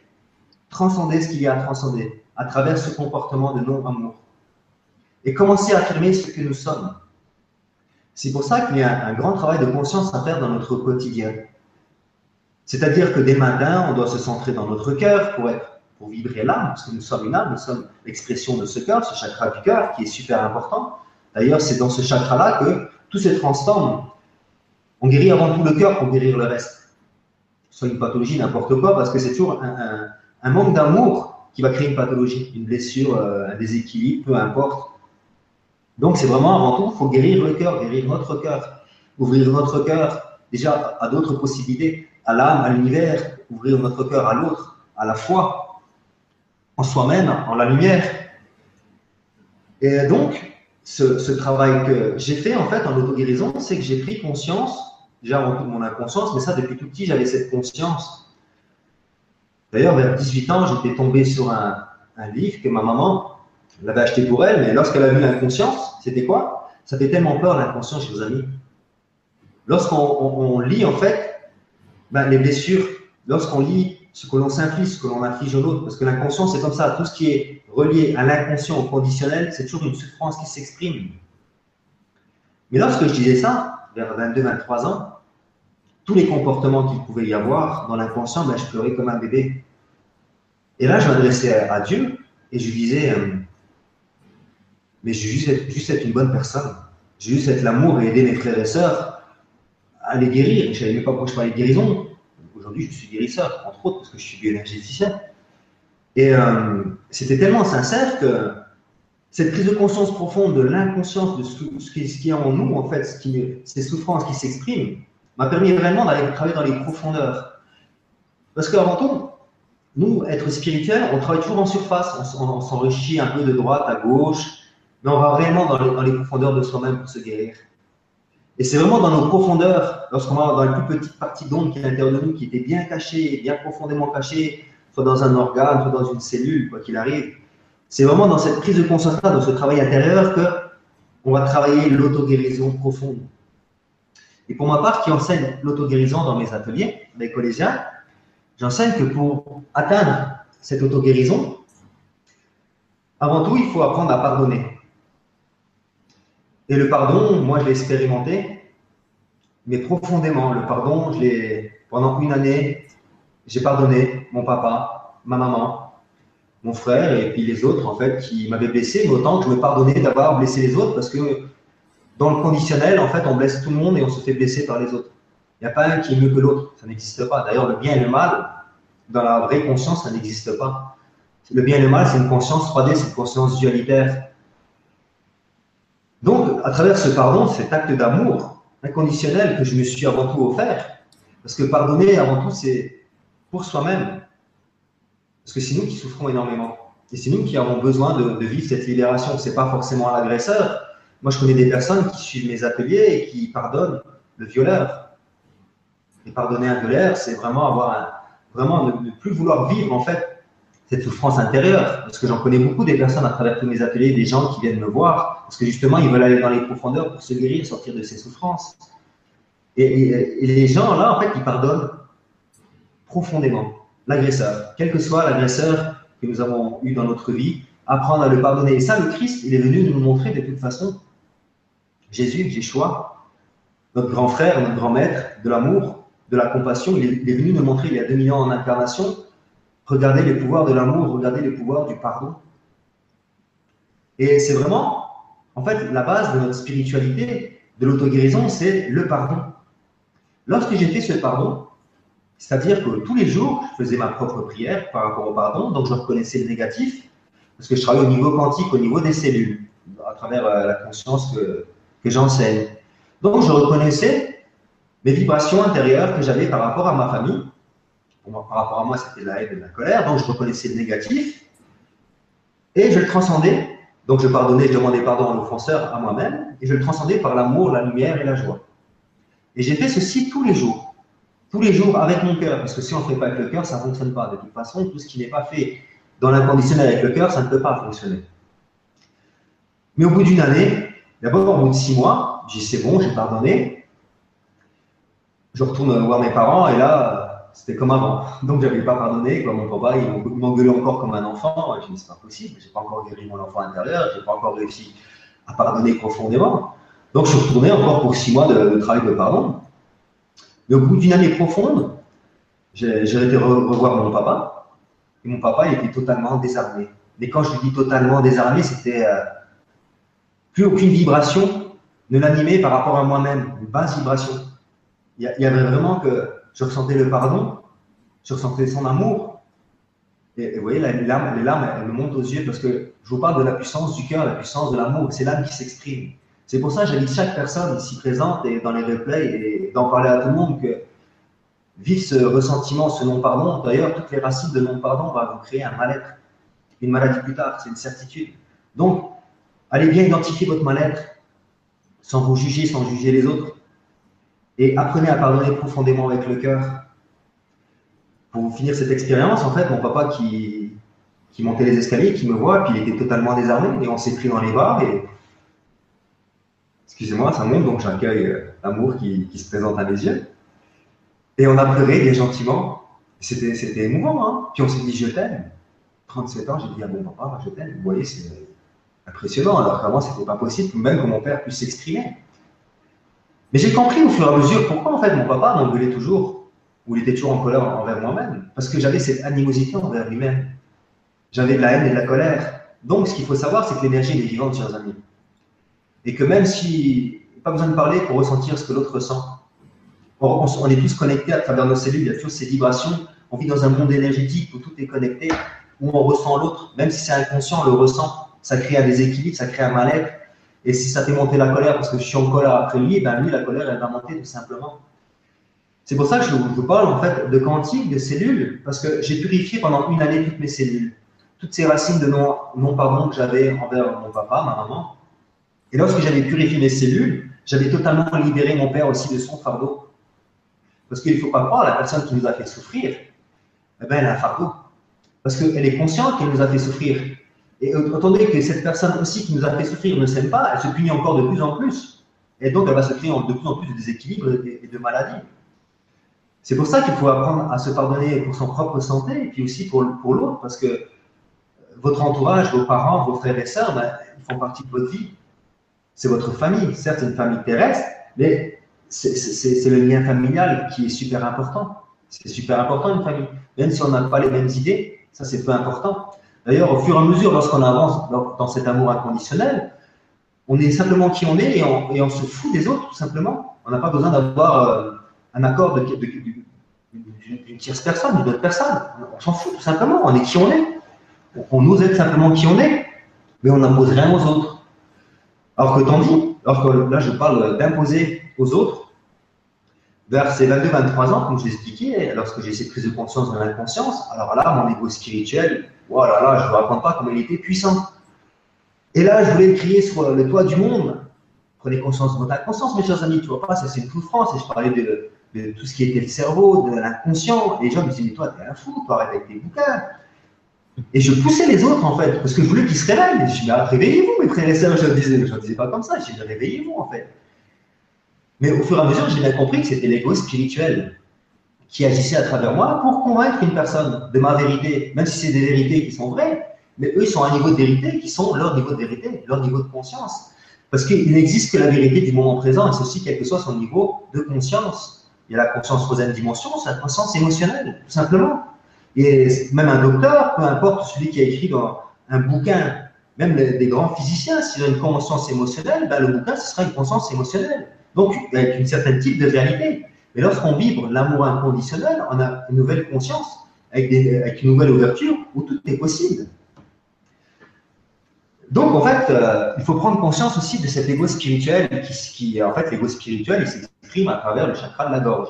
S2: transcender ce qu'il y a à transcender à travers ce comportement de non-amour. Et commencer à affirmer ce que nous sommes. C'est pour ça qu'il y a un grand travail de conscience à faire dans notre quotidien. C'est-à-dire que dès matin, on doit se centrer dans notre cœur pour être, pour vibrer l'âme, parce que nous sommes une âme, nous sommes l'expression de ce cœur, ce chakra du cœur qui est super important. D'ailleurs, c'est dans ce chakra-là que tout se transforme. On guérit avant tout le cœur pour guérir le reste. Soit une pathologie, n'importe quoi, parce que c'est toujours un, manque d'amour qui va créer une pathologie, une blessure, euh, un déséquilibre, peu importe. Donc c'est vraiment avant tout, il faut guérir le cœur, guérir notre cœur, ouvrir notre cœur déjà à d'autres possibilités, à l'âme, à l'univers, ouvrir notre cœur à l'autre, à la foi, en soi-même, en la lumière. Et donc, ce, travail que j'ai fait en fait en auto-guérison, c'est que j'ai pris conscience déjà avant tout mon inconscience, mais ça, depuis tout petit, j'avais cette conscience. D'ailleurs, vers 18 ans, j'étais tombé sur un, livre que ma maman l'avait acheté pour elle, mais lorsqu'elle a vu l'inconscience, c'était quoi? Ça fait tellement peur l'inconscience, chers amis. Lorsqu'on lit, en fait, ben, les blessures, lorsqu'on lit ce que l'on s'inflige, ce que l'on inflige aux autres, parce que l'inconscience, c'est comme ça, tout ce qui est relié à l'inconscient, au conditionnel, c'est toujours une souffrance qui s'exprime. Mais lorsque je disais ça, vers 22-23 ans, tous les comportements qu'il pouvait y avoir dans l'inconscient, ben, je pleurais comme un bébé. Et là, je m'adressais à, Dieu et je lui disais, euh, mais je veux juste être, une bonne personne. Je veux juste être l'amour et aider mes frères et sœurs à les guérir. Je ne savais même pas pourquoi je parlais de guérison. Aujourd'hui, je suis guérisseur, entre autres, parce que je suis bioénergéticien. Et euh, c'était tellement sincère que cette prise de conscience profonde de l'inconscience de ce, ce qui est en nous, en fait, ces souffrances qui s'expriment, m'a permis vraiment d'aller travailler dans les profondeurs. Parce qu'avant tout, nous, être spirituel, on travaille toujours en surface, on, s'enrichit un peu de droite à gauche, mais on va vraiment dans les, profondeurs de soi-même pour se guérir. Et c'est vraiment dans nos profondeurs, lorsqu'on va dans la plus petite partie d'onde qui est à l'intérieur de nous, qui était bien cachée, bien profondément cachée, soit dans un organe, soit dans une cellule, quoi qu'il arrive. C'est vraiment dans cette prise de conscience dans ce travail intérieur, que on va travailler l'auto-guérison profonde. Et pour ma part, qui enseigne l'auto-guérison dans mes ateliers, mes collégiens, j'enseigne que pour atteindre cette auto-guérison, avant tout, il faut apprendre à pardonner. Et le pardon, moi, je l'ai expérimenté, mais profondément. Le pardon, je l'ai, pendant une année, j'ai pardonné mon papa, ma maman, mon frère et puis les autres, en fait, qui m'avaient blessé, mais autant que je me pardonnais d'avoir blessé les autres, parce que dans le conditionnel, en fait, on blesse tout le monde et on se fait blesser par les autres. Il n'y a pas un qui est mieux que l'autre. Ça n'existe pas. D'ailleurs, le bien et le mal, dans la vraie conscience, ça n'existe pas. Le bien et le mal, c'est une conscience 3D, c'est une conscience dualitaire. À travers ce pardon, cet acte d'amour inconditionnel que je me suis avant tout offert, parce que pardonner avant tout, c'est pour soi-même. Parce que c'est nous qui souffrons énormément. Et c'est nous qui avons besoin de, vivre cette libération. Ce n'est pas forcément l'agresseur, moi, je connais des personnes qui suivent mes ateliers et qui pardonnent le violeur. Et pardonner un violeur, c'est vraiment avoir vraiment ne, plus vouloir vivre en fait cette souffrance intérieure. Parce que j'en connais beaucoup des personnes à travers tous mes ateliers, des gens qui viennent me voir parce que justement ils veulent aller dans les profondeurs pour se guérir, sortir de ces souffrances. Et, les gens là, en fait, ils pardonnent profondément l'agresseur, quel que soit l'agresseur que nous avons eu dans notre vie, apprendre à le pardonner. Et ça, le Christ, il est venu nous montrer de toute façon Jésus, Jéchoua, notre grand frère, notre grand maître de l'amour, de la compassion, il est, venu nous montrer il y a 2000 ans en incarnation, regardez les pouvoirs de l'amour, regardez les pouvoirs du pardon. Et c'est vraiment, en fait, la base de notre spiritualité, de l'auto-guérison, c'est le pardon. Lorsque j'ai fait ce pardon, c'est-à-dire que tous les jours, je faisais ma propre prière par rapport au pardon, donc je reconnaissais le négatif, parce que je travaille au niveau quantique, au niveau des cellules, à travers euh, la conscience que, que j'enseigne. Donc, je reconnaissais mes vibrations intérieures que j'avais par rapport à ma famille. Par rapport à moi, c'était la haine et la colère. Donc, je reconnaissais le négatif. Et je le transcendais. Donc, je pardonnais, je demandais pardon à l'offenseur, à moi-même. Et je le transcendais par l'amour, la lumière et la joie. Et j'ai fait ceci tous les jours. Tous les jours avec mon cœur. Parce que si on ne fait pas avec le cœur, ça ne fonctionne pas. De toute façon, tout ce qui n'est pas fait dans l'inconditionnel avec le cœur, ça ne peut pas fonctionner. Mais au bout d'une année, D'abord, au bout de six mois, j'ai dit c'est bon, j'ai pardonné. Je retourne voir mes parents et là, c'était comme avant. Donc, je n'avais pas pardonné. Mon papa, il m'engueulait encore comme un enfant. Je me dit c'est pas possible, je n'ai pas encore guéri mon enfant intérieur, je n'ai pas encore réussi à pardonner profondément. Donc, je suis retourné encore pour six mois de, travail de pardon. Mais au bout d'une année profonde, j'ai été revoir mon papa. Et mon papa, il était totalement désarmé. Mais quand je dis totalement désarmé, c'était. Euh, plus aucune vibration ne l'animait par rapport à moi-même, une basse vibration. Il y, avait vraiment que je ressentais le pardon, je ressentais son amour. Et, vous voyez, les larmes, les larmes, elles me montent aux yeux parce que je vous parle de la puissance du cœur, la puissance de l'amour. C'est l'âme qui s'exprime. C'est pour ça que j'invite chaque personne ici présente et dans les replays et d'en parler à tout le monde que vivre ce ressentiment, ce non-pardon, d'ailleurs, toutes les racines de non-pardon vont vous créer un mal-être, une maladie plus tard, c'est une certitude. Donc, Allez bien identifier votre mal-être sans vous juger, sans juger les autres. Et apprenez à pardonner profondément avec le cœur. Pour finir cette expérience, en fait, mon papa qui, montait les escaliers, qui me voit, puis il était totalement désarmé, et on s'est pris dans les bras, et excusez-moi, ça monte, donc j'accueille euh, l'amour qui, se présente à mes yeux. Et on a pleuré bien gentiment. C'était, c'était émouvant, hein. Puis on s'est dit, je t'aime. 37 ans, j'ai dit à mon papa, je t'aime. Vous voyez, c'est impressionnant, alors qu'avant, ce n'était pas possible, même que mon père puisse s'exprimer. Mais j'ai compris au fur et à mesure pourquoi en fait mon papa m'engueulait toujours, ou il était toujours en colère envers moi-même, parce que j'avais cette animosité envers lui-même. J'avais de la haine et de la colère. Donc ce qu'il faut savoir, c'est que l'énergie est vivante, chers amis. Et que même si, pas besoin de parler pour ressentir ce que l'autre ressent. On, on, est tous connectés à travers nos cellules, il y a toujours ces vibrations. On vit dans un monde énergétique où tout est connecté, où on ressent l'autre, même si c'est inconscient, on le ressent. Ça crée un déséquilibre, ça crée un mal-être. Et si ça fait monter la colère parce que je suis en colère après lui, ben lui, la colère, elle va monter tout simplement. C'est pour ça que je vous parle en fait de quantique, de cellules, parce que j'ai purifié pendant une année toutes mes cellules, toutes ces racines de non-pardon que j'avais envers mon papa, ma maman. Et lorsque j'avais purifié mes cellules, j'avais totalement libéré mon père aussi de son fardeau. Parce qu'il ne faut pas croire, la personne qui nous a fait souffrir, eh ben, elle a un fardeau. Parce qu'elle est consciente qu'elle nous a fait souffrir. Et étant donné que cette personne aussi qui nous a fait souffrir ne s'aime pas, elle se punit encore de plus en plus. Et donc, elle va se créer de plus en plus de déséquilibres et de maladies. C'est pour ça qu'il faut apprendre à se pardonner pour son propre santé et puis aussi pour, pour l'autre, parce que votre entourage, vos parents, vos frères et sœurs, ben, ils font partie de votre vie. C'est votre famille. Certes, c'est une famille terrestre, mais c'est le lien familial qui est super important. C'est super important une famille. Même si on n'a pas les mêmes idées, ça c'est peu important. D'ailleurs, au fur et à mesure, lorsqu'on avance dans cet amour inconditionnel, on est simplement qui on est et on, se fout des autres, tout simplement. On n'a pas besoin d'avoir euh, un accord d'une tierce personne, d'une autre personne. On s'en fout, tout simplement. On est qui on est. On, ose être simplement qui on est, mais on n'impose rien aux autres. Alors que tandis, alors que là, je parle d'imposer aux autres, vers ces 22-23 ans, comme je l'expliquais, lorsque j'ai cette prise de conscience de l'inconscience, alors là, mon ego spirituel, voilà, là, je ne vous raconte pas comment il était puissant. Et là, je voulais crier sur le toit du monde. Prenez conscience de votre inconscience, mes chers amis. Tu vois pas, c'est une souffrance. Et je parlais de, tout ce qui était le cerveau, de l'inconscient. Les gens me disaient, mais toi, t'es un fou, toi, arrête avec tes bouquins. Et je poussais les autres, en fait, parce que je voulais qu'ils se réveillent. Je disais, mais réveillez-vous, mes frères et sœurs. Je ne disais, pas comme ça. Je disais, réveillez-vous, en fait. Mais au fur et à mesure, j'ai bien compris que c'était l'ego spirituel qui agissait à travers moi pour convaincre une personne de ma vérité, même si c'est des vérités qui sont vraies, mais eux, ils sont à un niveau de vérité qui sont leur niveau de vérité, leur niveau de conscience. Parce qu'il n'existe que la vérité du moment présent, et ceci, quel que soit son niveau de conscience. Il y a la conscience troisième dimension, c'est la conscience émotionnelle, tout simplement. Et même un docteur, peu importe celui qui a écrit dans un bouquin, même des grands physiciens, s'il a une conscience émotionnelle, ben le bouquin, ce sera une conscience émotionnelle. Donc, avec une certaine type de réalité. Mais lorsqu'on vibre l'amour inconditionnel, on a une nouvelle conscience, avec, une nouvelle ouverture, où tout est possible. Donc, en fait, euh, il faut prendre conscience aussi de cet ego spirituel qui, en fait, l'ego spirituel, il s'exprime à travers le chakra de la gorge.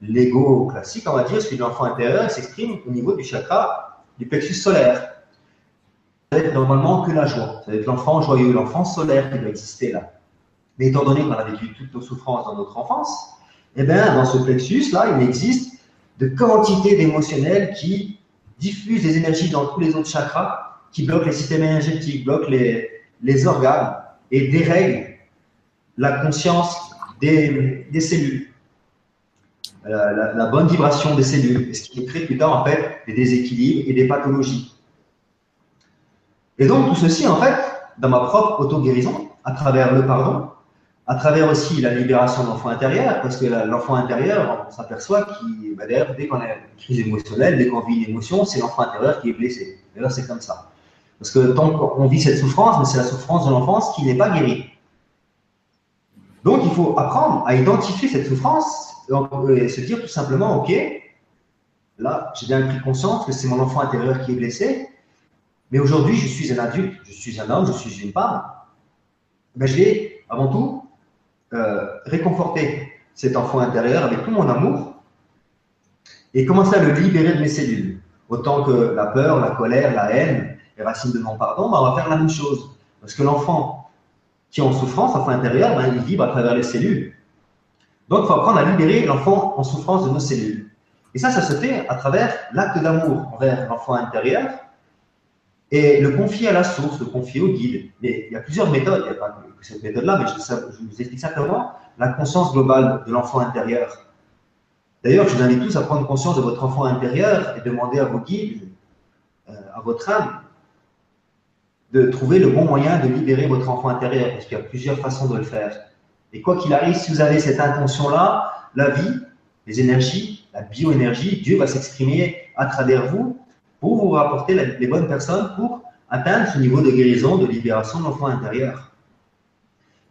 S2: L'ego classique, on va dire, celui de l'enfant intérieur, s'exprime au niveau du chakra du plexus solaire. Ça va être normalement que la joie. Ça va être l'enfant joyeux, l'enfant solaire qui doit exister là. Mais étant donné qu'on a vécu toutes nos souffrances dans notre enfance, eh bien, dans ce plexus-là, il existe de quantités d'émotionnels qui diffusent des énergies dans tous les autres chakras, qui bloquent les systèmes énergétiques, bloquent les, les organes et dérèglent la conscience des, des cellules, la, la, bonne vibration des cellules, ce qui crée plus tard en fait des déséquilibres et des pathologies. Et donc tout ceci en fait, dans ma propre auto-guérison, à travers le pardon, à travers aussi la libération de l'enfant intérieur, parce que l'enfant intérieur, on s'aperçoit qu'il, bah, dès qu'on a une crise émotionnelle, dès qu'on vit une émotion, c'est l'enfant intérieur qui est blessé. D'ailleurs, c'est comme ça. Parce que tant qu'on vit cette souffrance, mais c'est la souffrance de l'enfance qui n'est pas guérie. Donc, il faut apprendre à identifier cette souffrance et se dire tout simplement, OK, là, j'ai bien pris conscience que c'est mon enfant intérieur qui est blessé, mais aujourd'hui, je suis un adulte, je suis un homme, je suis une femme. Ben, je vais, avant tout, euh, réconforter cet enfant intérieur avec tout mon amour et commencer à le libérer de mes cellules. Autant que la peur, la colère, la haine, les racines de non-pardon, ben, on va faire la même chose. Parce que l'enfant qui est en souffrance, l'enfant intérieur, ben, il vibre à travers les cellules. Donc, il faut apprendre à libérer l'enfant en souffrance de nos cellules. Et ça, ça se fait à travers l'acte d'amour envers l'enfant intérieur et le confier à la source, le confier au guide. Mais il y a plusieurs méthodes, il n'y a pas que cette méthode-là, mais je, vous explique simplement la conscience globale de l'enfant intérieur. D'ailleurs, je vous invite tous à prendre conscience de votre enfant intérieur et demander à vos guides, euh, à votre âme, de trouver le bon moyen de libérer votre enfant intérieur, parce qu'il y a plusieurs façons de le faire. Et quoi qu'il arrive, si vous avez cette intention-là, la vie, les énergies, la bioénergie, Dieu va s'exprimer à travers vous pour vous rapporter les bonnes personnes pour atteindre ce niveau de guérison, de libération de l'enfant intérieur.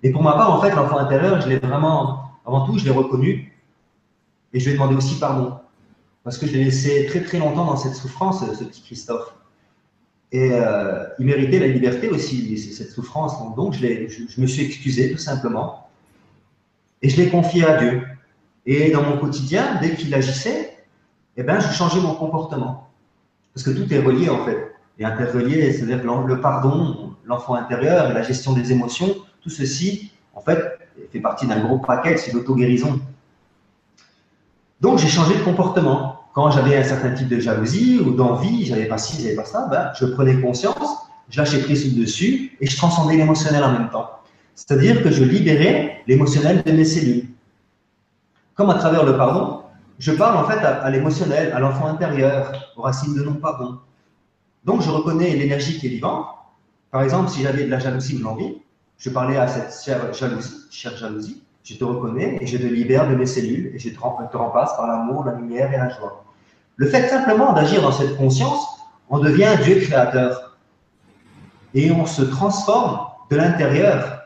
S2: Et pour ma part, en fait, l'enfant intérieur, je l'ai vraiment, avant tout, je l'ai reconnu et je lui ai demandé aussi pardon. Parce que je l'ai laissé très très longtemps dans cette souffrance, ce petit Christophe. Et euh, il méritait la liberté aussi, cette souffrance. Donc je, je, me suis excusé tout simplement. Et je l'ai confié à Dieu. Et dans mon quotidien, dès qu'il agissait, eh ben, je changeais mon comportement. Parce que tout est relié en fait. Et interrelié, c'est-à-dire que le pardon, l'enfant intérieur, la gestion des émotions, tout ceci, en fait, fait partie d'un gros paquet, c'est l'auto-guérison. Donc j'ai changé de comportement quand j'avais un certain type de jalousie ou d'envie, j'avais pas ci, j'avais pas ça, ben, je prenais conscience, je lâchais prise dessus et je transcendais l'émotionnel en même temps. C'est-à-dire que je libérais l'émotionnel de mes cellules. Comme à travers le pardon, je parle en fait à, l'émotionnel, à l'enfant intérieur, aux racines de non-pardon. Donc je reconnais l'énergie qui est vivante. Par exemple, si j'avais de la jalousie ou de l'envie, je parlais à cette chère jalousie, chère jalousie, je te reconnais et je te libère de mes cellules et je te remplace par l'amour, la lumière et la joie. Le fait simplement d'agir dans cette conscience, on devient Dieu créateur. Et on se transforme de l'intérieur.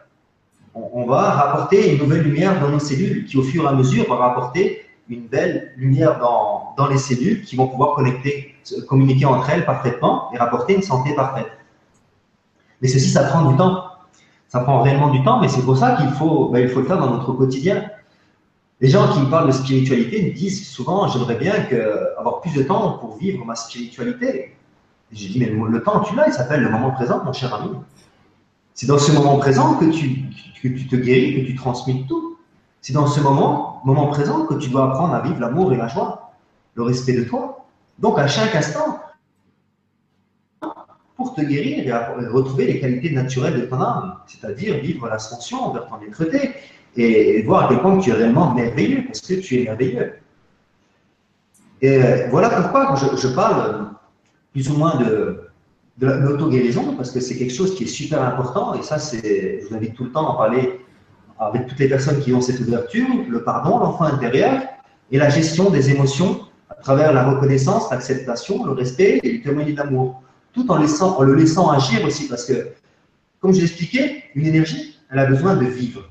S2: On, va rapporter une nouvelle lumière dans nos cellules qui, au fur et à mesure, va rapporter une belle lumière dans, dans les cellules qui vont pouvoir connecter, communiquer entre elles parfaitement et rapporter une santé parfaite. Mais ceci, ça prend du temps. Ça prend réellement du temps, mais c'est pour ça qu'il faut, ben, il faut le faire dans notre quotidien. Les gens qui me parlent de spiritualité me disent souvent j'aimerais bien avoir plus de temps pour vivre ma spiritualité. J'ai dit mais le temps tu l'as, il s'appelle le moment présent, mon cher ami. C'est dans ce moment présent que tu, que tu te guéris, que tu transmets tout. C'est dans ce moment, moment présent, que tu dois apprendre à vivre l'amour et la joie, le respect de toi. Donc à chaque instant, pour te guérir et retrouver les qualités naturelles de ton âme, c'est-à-dire vivre l'ascension vers ton être et voir à quel point tu es réellement merveilleux, parce que tu es merveilleux. Et euh, voilà pourquoi je, parle plus ou moins de, de l'auto-guérison, parce que c'est quelque chose qui est super important, et ça, c'est, je vous invite tout le temps à parler avec toutes les personnes qui ont cette ouverture, le pardon, l'enfant intérieur, et la gestion des émotions à travers la reconnaissance, l'acceptation, le respect et le témoignage d'amour, tout en, le laissant agir aussi, parce que, comme je l'expliquais, une énergie, elle a besoin de vivre.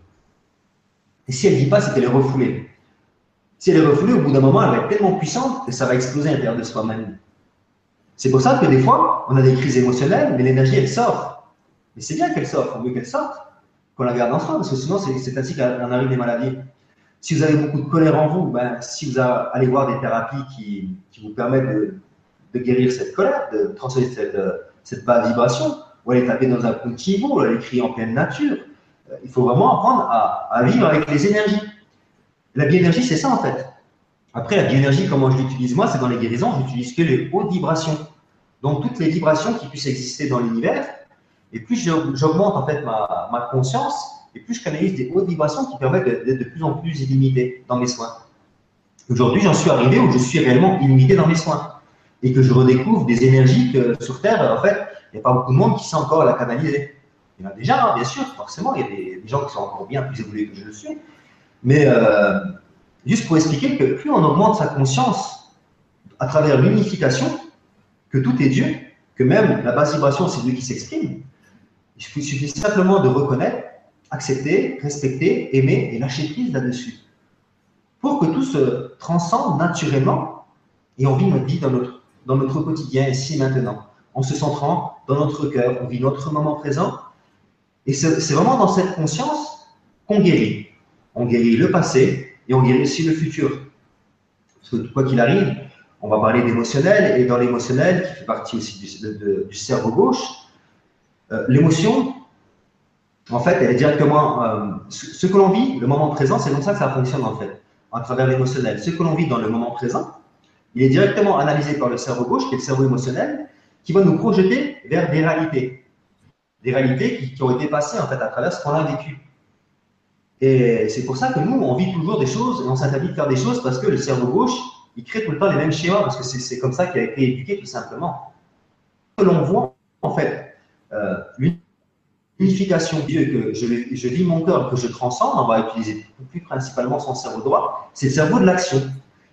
S2: Et si elle ne vit pas, c'est qu'elle est refoulée. Si elle est refoulée, au bout d'un moment, elle va être tellement puissante que ça va exploser à l'intérieur de soi-même. C'est pour ça que des fois, on a des crises émotionnelles, mais l'énergie, elle sort. Mais c'est bien qu'elle sorte, faut mieux qu'elle sorte, qu'on la garde en soi, parce que sinon, c'est ainsi qu'en arrive des maladies. Si vous avez beaucoup de colère en vous, ben, si vous allez voir des thérapies qui, qui vous permettent de, de, guérir cette colère, de transformer cette, cette bas vibration, ou aller taper dans un petit ou aller crier en pleine nature, il faut vraiment apprendre à, vivre avec les énergies. La biénergie, c'est ça en fait. Après, la biénergie, comment je l'utilise moi, c'est dans les guérisons, j'utilise que les hautes vibrations. Donc, toutes les vibrations qui puissent exister dans l'univers. Et plus j'augmente en fait ma, conscience, et plus je canalise des hautes vibrations qui permettent d'être de plus en plus illimité dans mes soins. Aujourd'hui, j'en suis arrivé où je suis réellement illimité dans mes soins. Et que je redécouvre des énergies que sur Terre, en fait, il n'y a pas beaucoup de monde qui sait encore la canaliser. Il y en a déjà, hein, bien sûr, forcément, il y a des, gens qui sont encore bien plus évolués que je le suis. Mais euh, juste pour expliquer que plus on augmente sa conscience à travers l'unification, que tout est Dieu, que même la basse vibration, c'est Dieu qui s'exprime, il suffit simplement de reconnaître, accepter, respecter, aimer et lâcher prise là-dessus. Pour que tout se transcende naturellement et on vit notre vie dans notre, dans notre quotidien ici maintenant, en se centrant dans notre cœur, on vit notre moment présent et c'est vraiment dans cette conscience qu'on guérit. On guérit le passé et on guérit aussi le futur. Parce que quoi qu'il arrive, on va parler d'émotionnel, et dans l'émotionnel, qui fait partie aussi du, cerveau gauche, euh, l'émotion, en fait, elle est directement. Euh, ce, que l'on vit, le moment présent, c'est comme ça que ça fonctionne en fait, à travers l'émotionnel. Ce que l'on vit dans le moment présent, il est directement analysé par le cerveau gauche, qui est le cerveau émotionnel, qui va nous projeter vers des réalités des réalités qui, ont été passées en fait à travers ce qu'on a vécu. Et c'est pour ça que nous, on vit toujours des choses et on s'interdit de faire des choses parce que le cerveau gauche, il crée tout le temps les mêmes schémas parce que c'est comme ça qu'il a été éduqué tout simplement. Ce que l'on voit, en fait, l'unification de Dieu, que je, je lis mon cœur, que je transcende, on va utiliser plus principalement son cerveau droit, c'est le cerveau de l'action.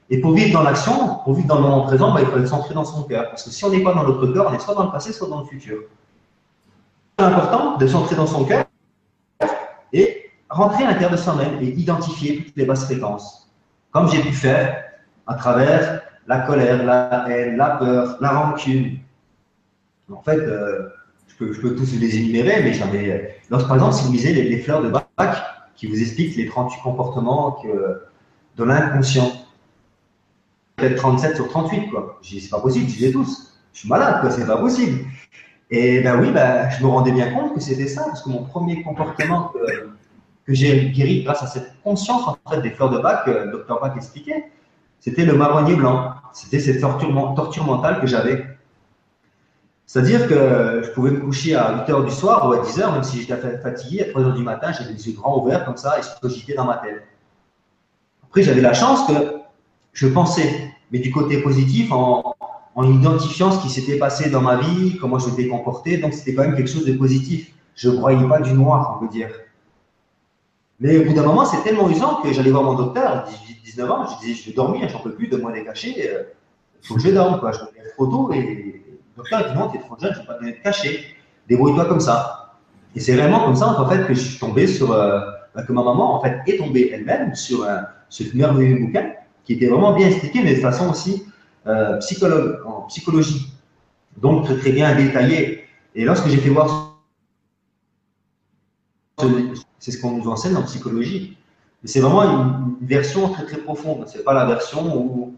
S2: Et pour vivre dans l'action, pour vivre dans le moment présent, bah, il faut être centré dans son cœur. Parce que si on n'est pas dans notre cœur, on est soit dans le passé, soit dans le futur. C'est important de centrer dans son cœur et rentrer à l'intérieur de soi-même et identifier toutes les basses fréquences. Comme j'ai pu faire à travers la colère, la haine, la peur, la rancune. En fait, euh, je, peux, tous les énumérer, mais j'en. Lorsque, par exemple, si vous lisez les, fleurs de Bach, qui vous expliquent les 38 comportements de l'inconscient, peut-être 37 sur 38, quoi. Je dis, c'est pas possible, je les tous. Je suis malade, quoi, c'est pas possible. Et ben oui, ben, je me rendais bien compte que c'était ça, parce que mon premier comportement que, j'ai guéri grâce à cette conscience en fait des fleurs de Bach que le docteur Bach expliquait, c'était le marronnier blanc. C'était cette torture mentale que j'avais. C'est-à-dire que je pouvais me coucher à 8 h du soir ou à 10 h, même si j'étais fatigué, à 3 h du matin, j'avais les yeux grands ouverts comme ça et je cogitais dans ma tête. Après, j'avais la chance que je pensais, mais du côté positif, en, en identifiant ce qui s'était passé dans ma vie, comment je m'étais comporté, donc c'était quand même quelque chose de positif. Je ne croyais pas du noir, on peut dire. Mais au bout d'un moment, c'est tellement usant que j'allais voir mon docteur, 19 ans, je disais, je vais dormir, j'en peux plus, de moi des cachets, il euh, faut que je dorme, quoi. Je me lève trop tôt et le docteur dit non, tu es trop jeune, je ne vais pas te cachet, débrouille-toi comme ça. Et c'est vraiment comme ça, en fait, que je suis tombé sur, euh, bah, que ma maman, en fait, est tombée elle-même sur ce merveilleux bouquin qui était vraiment bien expliqué, mais de façon aussi euh, psychologue, en psychologie. Donc très, très bien détaillé. Et lorsque j'ai fait voir, c'est ce qu'on nous enseigne en psychologie. C'est vraiment une, version très très profonde. C'est pas la version où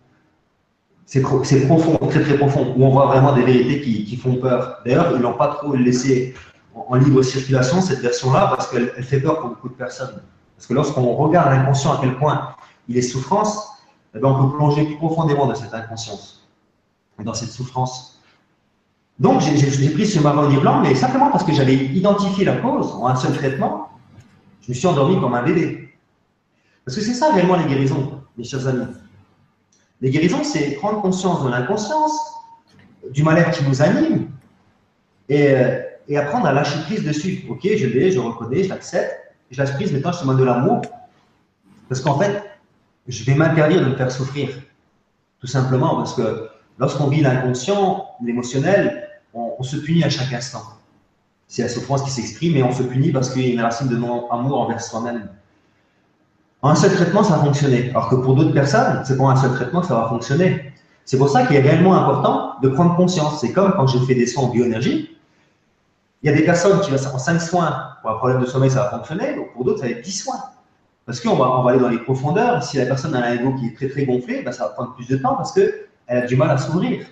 S2: c'est profond, très très profond, où on voit vraiment des vérités qui, font peur. D'ailleurs, ils n'ont pas trop laissé en, en, libre circulation cette version-là parce qu'elle fait peur pour beaucoup de personnes. Parce que lorsqu'on regarde l'inconscient à quel point il est souffrance, eh bien, on peut plonger plus profondément dans cette inconscience, dans cette souffrance. Donc, j'ai pris ce marronnier blanc, mais simplement parce que j'avais identifié la cause en un seul traitement, je me suis endormi comme un bébé. Parce que c'est ça réellement les guérisons, mes chers amis. Les guérisons, c'est prendre conscience de l'inconscience, du mal-être qui nous anime, et, euh, et, apprendre à lâcher prise dessus. Ok, je l'ai, je reconnais, je l'accepte, je lâche prise, maintenant je demande de l'amour. Parce qu'en fait, je vais m'interdire de me faire souffrir. Tout simplement parce que lorsqu'on vit l'inconscient, l'émotionnel, on, se punit à chaque instant. C'est la souffrance qui s'exprime et on se punit parce qu'il y a une racine de non-amour envers soi-même. Un seul traitement, ça a fonctionné. Alors que pour d'autres personnes, c'est pour un seul traitement que ça va fonctionner. C'est pour ça qu'il est réellement important de prendre conscience. C'est comme quand je fais des soins en bioénergie. Il y a des personnes qui vont en 5 soins pour un problème de sommeil, ça va fonctionner. Donc pour d'autres, ça va être 10 soins. Parce qu'on va, on va aller dans les profondeurs. Si la personne a un ego qui est très très gonflé, ben, ça va prendre plus de temps parce qu'elle a du mal à s'ouvrir.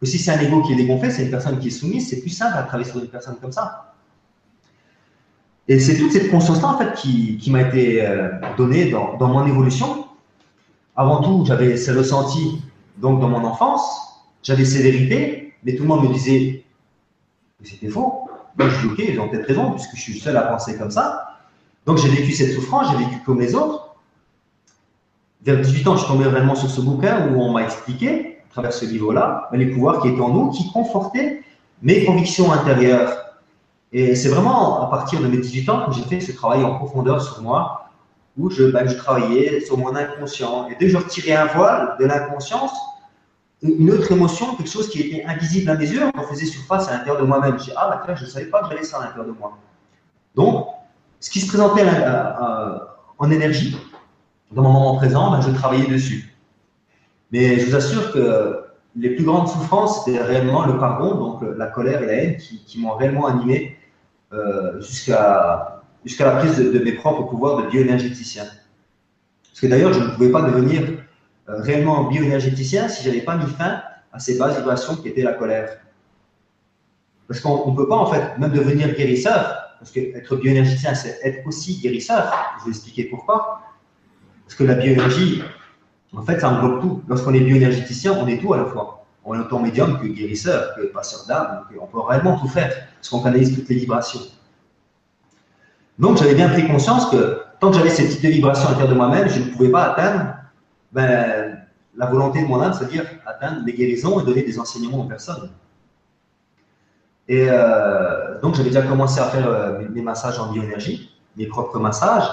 S2: Ou si c'est un ego qui est dégonflé, c'est une personne qui est soumise, c'est plus simple à travailler sur une personne comme ça. Et c'est toute cette conscience-là en fait qui, m'a été euh, donnée dans, mon évolution. Avant tout, j'avais ce ressenti donc dans mon enfance, j'avais ces vérités, mais tout le monde me disait que c'était faux. Moi, je dis ok, ils ont peut-être raison puisque je suis seul à penser comme ça. Donc j'ai vécu cette souffrance, j'ai vécu comme les autres. Vers 18 ans, je tombé vraiment sur ce bouquin où on m'a expliqué, à travers ce livre-là, les pouvoirs qui étaient en nous, qui confortaient mes convictions intérieures. Et c'est vraiment à partir de mes 18 ans que j'ai fait ce travail en profondeur sur moi, où je, ben, je travaillais sur mon inconscient. Et dès que je retirais un voile de l'inconscience, une autre émotion, quelque chose qui était invisible à mes yeux, on faisait surface à l'intérieur de moi-même. Je dis, ah, bah, je ne savais pas que j'avais ça à l'intérieur de moi. Donc, ce qui se présentait en énergie, dans mon moment présent, ben, je travaillais dessus. Mais je vous assure que les plus grandes souffrances, c'était réellement le pardon, donc la colère et la haine qui, m'ont réellement animé euh, jusqu'à la prise de, mes propres pouvoirs de bioénergéticien. Parce que d'ailleurs, je ne pouvais pas devenir euh, réellement bioénergéticien si je n'avais pas mis fin à ces bases vibrations qui étaient la colère. Parce qu'on ne peut pas, en fait, même devenir guérisseur parce qu'être bioénergéticien, c'est être aussi guérisseur. Je vais expliquer pourquoi. Parce que la bioénergie, en fait, ça englobe tout. Lorsqu'on est bioénergéticien, on est tout à la fois. On est autant médium que guérisseur, que passeur d'âme. On peut réellement tout faire, parce qu'on canalise toutes les vibrations. Donc, j'avais bien pris conscience que tant que j'avais ces types de vibrations à l'intérieur de moi-même, je ne pouvais pas atteindre ben, la volonté de mon âme, c'est-à-dire atteindre les guérisons et donner des enseignements aux personnes. Et euh, donc, j'avais déjà commencé à faire euh, mes, massages en bioénergie, mes propres massages.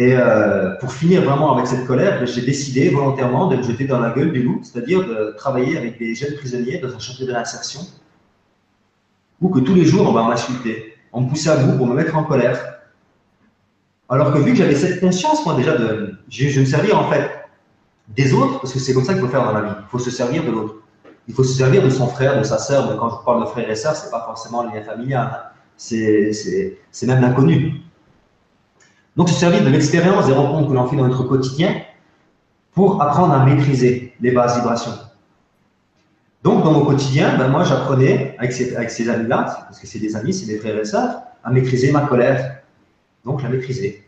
S2: Et euh, pour finir vraiment avec cette colère, j'ai décidé volontairement de me jeter dans la gueule du loup, c'est-à-dire de travailler avec des jeunes prisonniers dans un chantier de réinsertion, où que tous les jours on va m'insulter, on me poussait à bout pour me mettre en colère. Alors que vu que j'avais cette conscience, moi déjà, de, je, je me servir en fait des autres, parce que c'est comme ça qu'il faut faire dans la vie. Il faut se servir de l'autre. Il faut se servir de son frère, de sa sœur. Mais quand je parle de frère et sœur, c'est pas forcément le lien familial. Hein. C'est même l'inconnu. Donc, se servir de l'expérience des rencontres que l'on fait dans notre quotidien pour apprendre à maîtriser les bases vibrations. Donc, dans mon quotidien, ben, moi, j'apprenais avec ces, amis-là, parce que c'est des amis, c'est des frères et sœurs, à maîtriser ma colère. Donc, la maîtriser.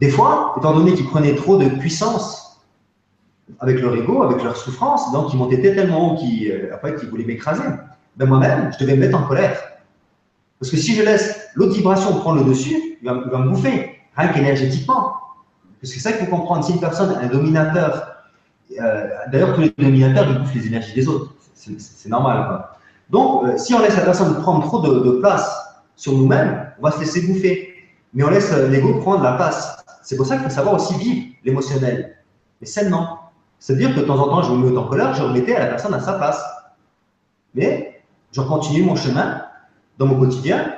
S2: Des fois, étant donné qu'ils prenaient trop de puissance avec leur ego, avec leur souffrance, donc ils montaient tellement haut qu'ils euh, qu'ils voulaient m'écraser, ben moi-même, je devais me mettre en colère. Parce que si je laisse l'autre vibration prendre le dessus, il va, me bouffer, rien qu'énergétiquement. Parce que c'est ça qu'il faut comprendre. Si une personne, un dominateur, euh, d'ailleurs, tous les dominateurs, ils bouffent les énergies des autres. C'est normal. Donc, euh, si on laisse la personne prendre trop de, place sur nous-mêmes, on va se laisser bouffer. Mais on laisse l'ego prendre la place. C'est pour ça qu'il faut savoir aussi vivre l'émotionnel, mais sainement. C'est-à-dire que de temps en temps, je me mets en colère, je remettais à la personne à sa place. Mais je continue mon chemin dans mon quotidien.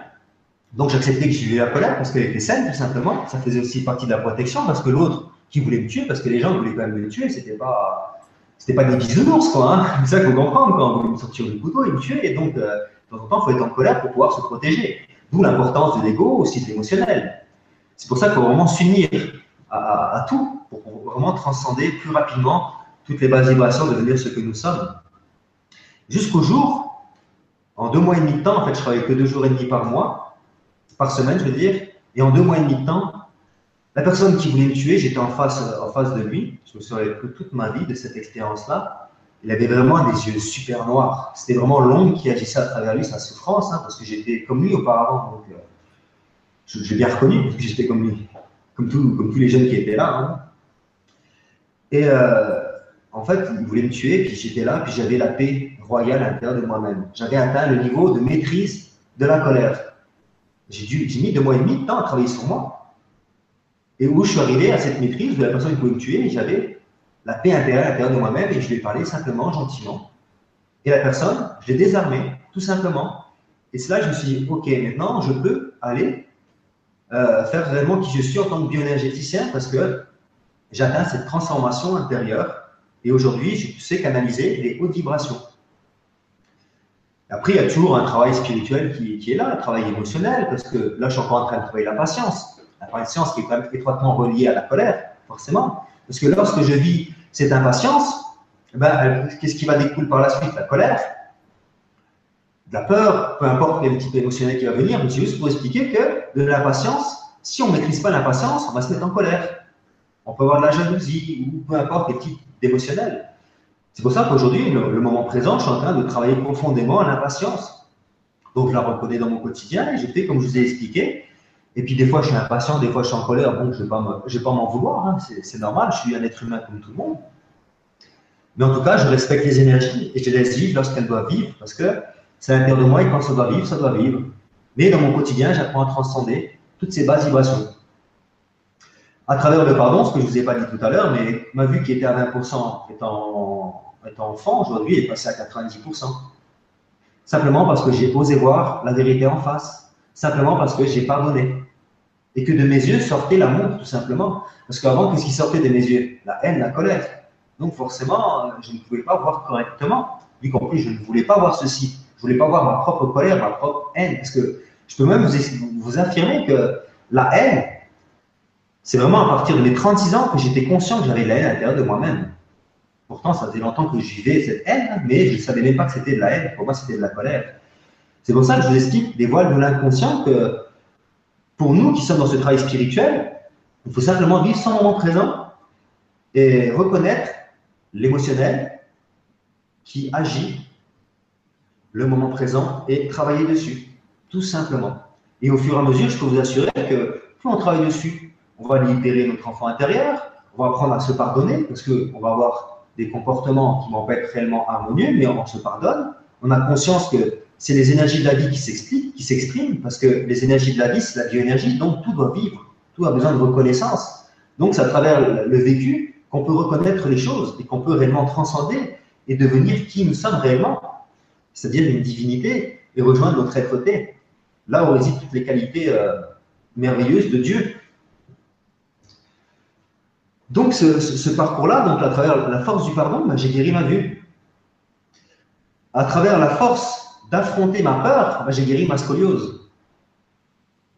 S2: Donc j'acceptais que j'ai eu la colère parce qu'elle était saine, tout simplement. Ça faisait aussi partie de la protection parce que l'autre qui voulait me tuer, parce que les gens voulaient quand même me tuer, c'était pas, c'était pas des bisounours, quoi. Hein. C'est ça qu'il faut comprendre. Quand on voulait me sortir du couteau, ils me tuaient. Et donc, euh, de temps en temps, il faut être en colère pour pouvoir se protéger. D'où l'importance de l'ego, aussi de l'émotionnel. C'est pour ça qu'il faut vraiment s'unir à, tout pour vraiment transcender plus rapidement toutes les bases vibrations, devenir ce que nous sommes. Jusqu'au jour, en deux mois et demi de temps, en fait, je travaillais que deux jours et demi par mois, par semaine, je veux dire, et en deux mois et demi de temps, la personne qui voulait me tuer, j'étais en face, en face de lui. Je me souviens que toute ma vie de cette expérience-là. Il avait vraiment des yeux super noirs. C'était vraiment l'ombre qui agissait à travers lui, sa souffrance, hein, parce que j'étais comme lui auparavant. Donc, euh, j'ai bien reconnu, parce que j'étais comme lui, comme, comme tous les jeunes qui étaient là. Hein. Et euh, en fait, il voulait me tuer, puis j'étais là, puis j'avais la paix royale à l'intérieur de moi-même. J'avais atteint le niveau de maîtrise de la colère. J'ai mis deux mois et demi de temps à travailler sur moi. Et où je suis arrivé à cette maîtrise de la personne qui voulait me tuer, j'avais la paix intérieure à l'intérieur de moi-même et je lui ai parlé simplement, gentiment. Et la personne, je l'ai désarmée, tout simplement. Et c'est là que je me suis dit, OK, maintenant, je peux aller euh, faire vraiment qui je suis en tant que bioénergéticien parce que j'atteins cette transformation intérieure et aujourd'hui, je sais canaliser les hautes vibrations. Après, il y a toujours un travail spirituel qui, est là, un travail émotionnel, parce que là, je suis encore en train de travailler la patience. La patience qui est quand même étroitement reliée à la colère, forcément. Parce que lorsque je vis cette impatience, ben, qu'est-ce qui va découler par la suite? La colère, de la peur, peu importe quel type émotionnel qui va venir, mais c'est juste pour expliquer que de l'impatience, si on ne maîtrise pas l'impatience, on va se mettre en colère. On peut avoir de la jalousie ou peu importe quel type d'émotionnel. C'est pour ça qu'aujourd'hui, le, moment présent, je suis en train de travailler profondément à l'impatience. Donc, je la reconnais dans mon quotidien et je fais comme je vous ai expliqué. Et puis, des fois, je suis impatient, des fois, je suis en colère. Bon, je ne vais pas m'en vouloir, hein. c'est normal, je suis un être humain comme tout le monde. Mais en tout cas, je respecte les énergies et je les laisse vivre lorsqu'elles doivent vivre parce que c'est l'intérieur de moi et quand ça doit vivre, ça doit vivre. Mais dans mon quotidien, j'apprends à transcender toutes ces bases vibrations. À travers le pardon, ce que je ne vous ai pas dit tout à l'heure, mais ma vue qui était à 20% étant, enfant, aujourd'hui est passée à 90%. Simplement parce que j'ai osé voir la vérité en face. Simplement parce que j'ai pardonné. Et que de mes yeux sortait l'amour, tout simplement. Parce qu'avant, qu'est-ce qui sortait de mes yeux? La haine, la colère. Donc forcément, je ne pouvais pas voir correctement. Y compris, je ne voulais pas voir ceci. Je voulais pas voir ma propre colère, ma propre haine. Parce que je peux même vous, affirmer que la haine, c'est vraiment à partir de mes 36 ans que j'étais conscient que j'avais de la haine à l'intérieur de moi-même. Pourtant, ça faisait longtemps que je vivais cette haine, mais je ne savais même pas que c'était de la haine. Pour moi, c'était de la colère. C'est pour ça que je vous explique des voiles de l'inconscient que pour nous qui sommes dans ce travail spirituel, il faut simplement vivre son moment présent et reconnaître l'émotionnel qui agit le moment présent et travailler dessus, tout simplement. Et au fur et à mesure, je peux vous assurer que plus on travaille dessus, on va libérer notre enfant intérieur, on va apprendre à se pardonner, parce qu'on va avoir des comportements qui vont pas être réellement harmonieux, mais on se pardonne. On a conscience que c'est les énergies de la vie qui s'expliquent, qui s'expriment, parce que les énergies de la vie, c'est la bioénergie, donc tout doit vivre, tout a besoin de reconnaissance. Donc c'est à travers le vécu qu'on peut reconnaître les choses et qu'on peut réellement transcender et devenir qui nous sommes réellement, c'est-à-dire une divinité et rejoindre notre être-té, là où résident toutes les qualités euh, merveilleuses de Dieu. Donc ce, parcours-là, donc à travers la force du pardon, ben, j'ai guéri ma vue. À travers la force d'affronter ma peur, ben, j'ai guéri ma scoliose.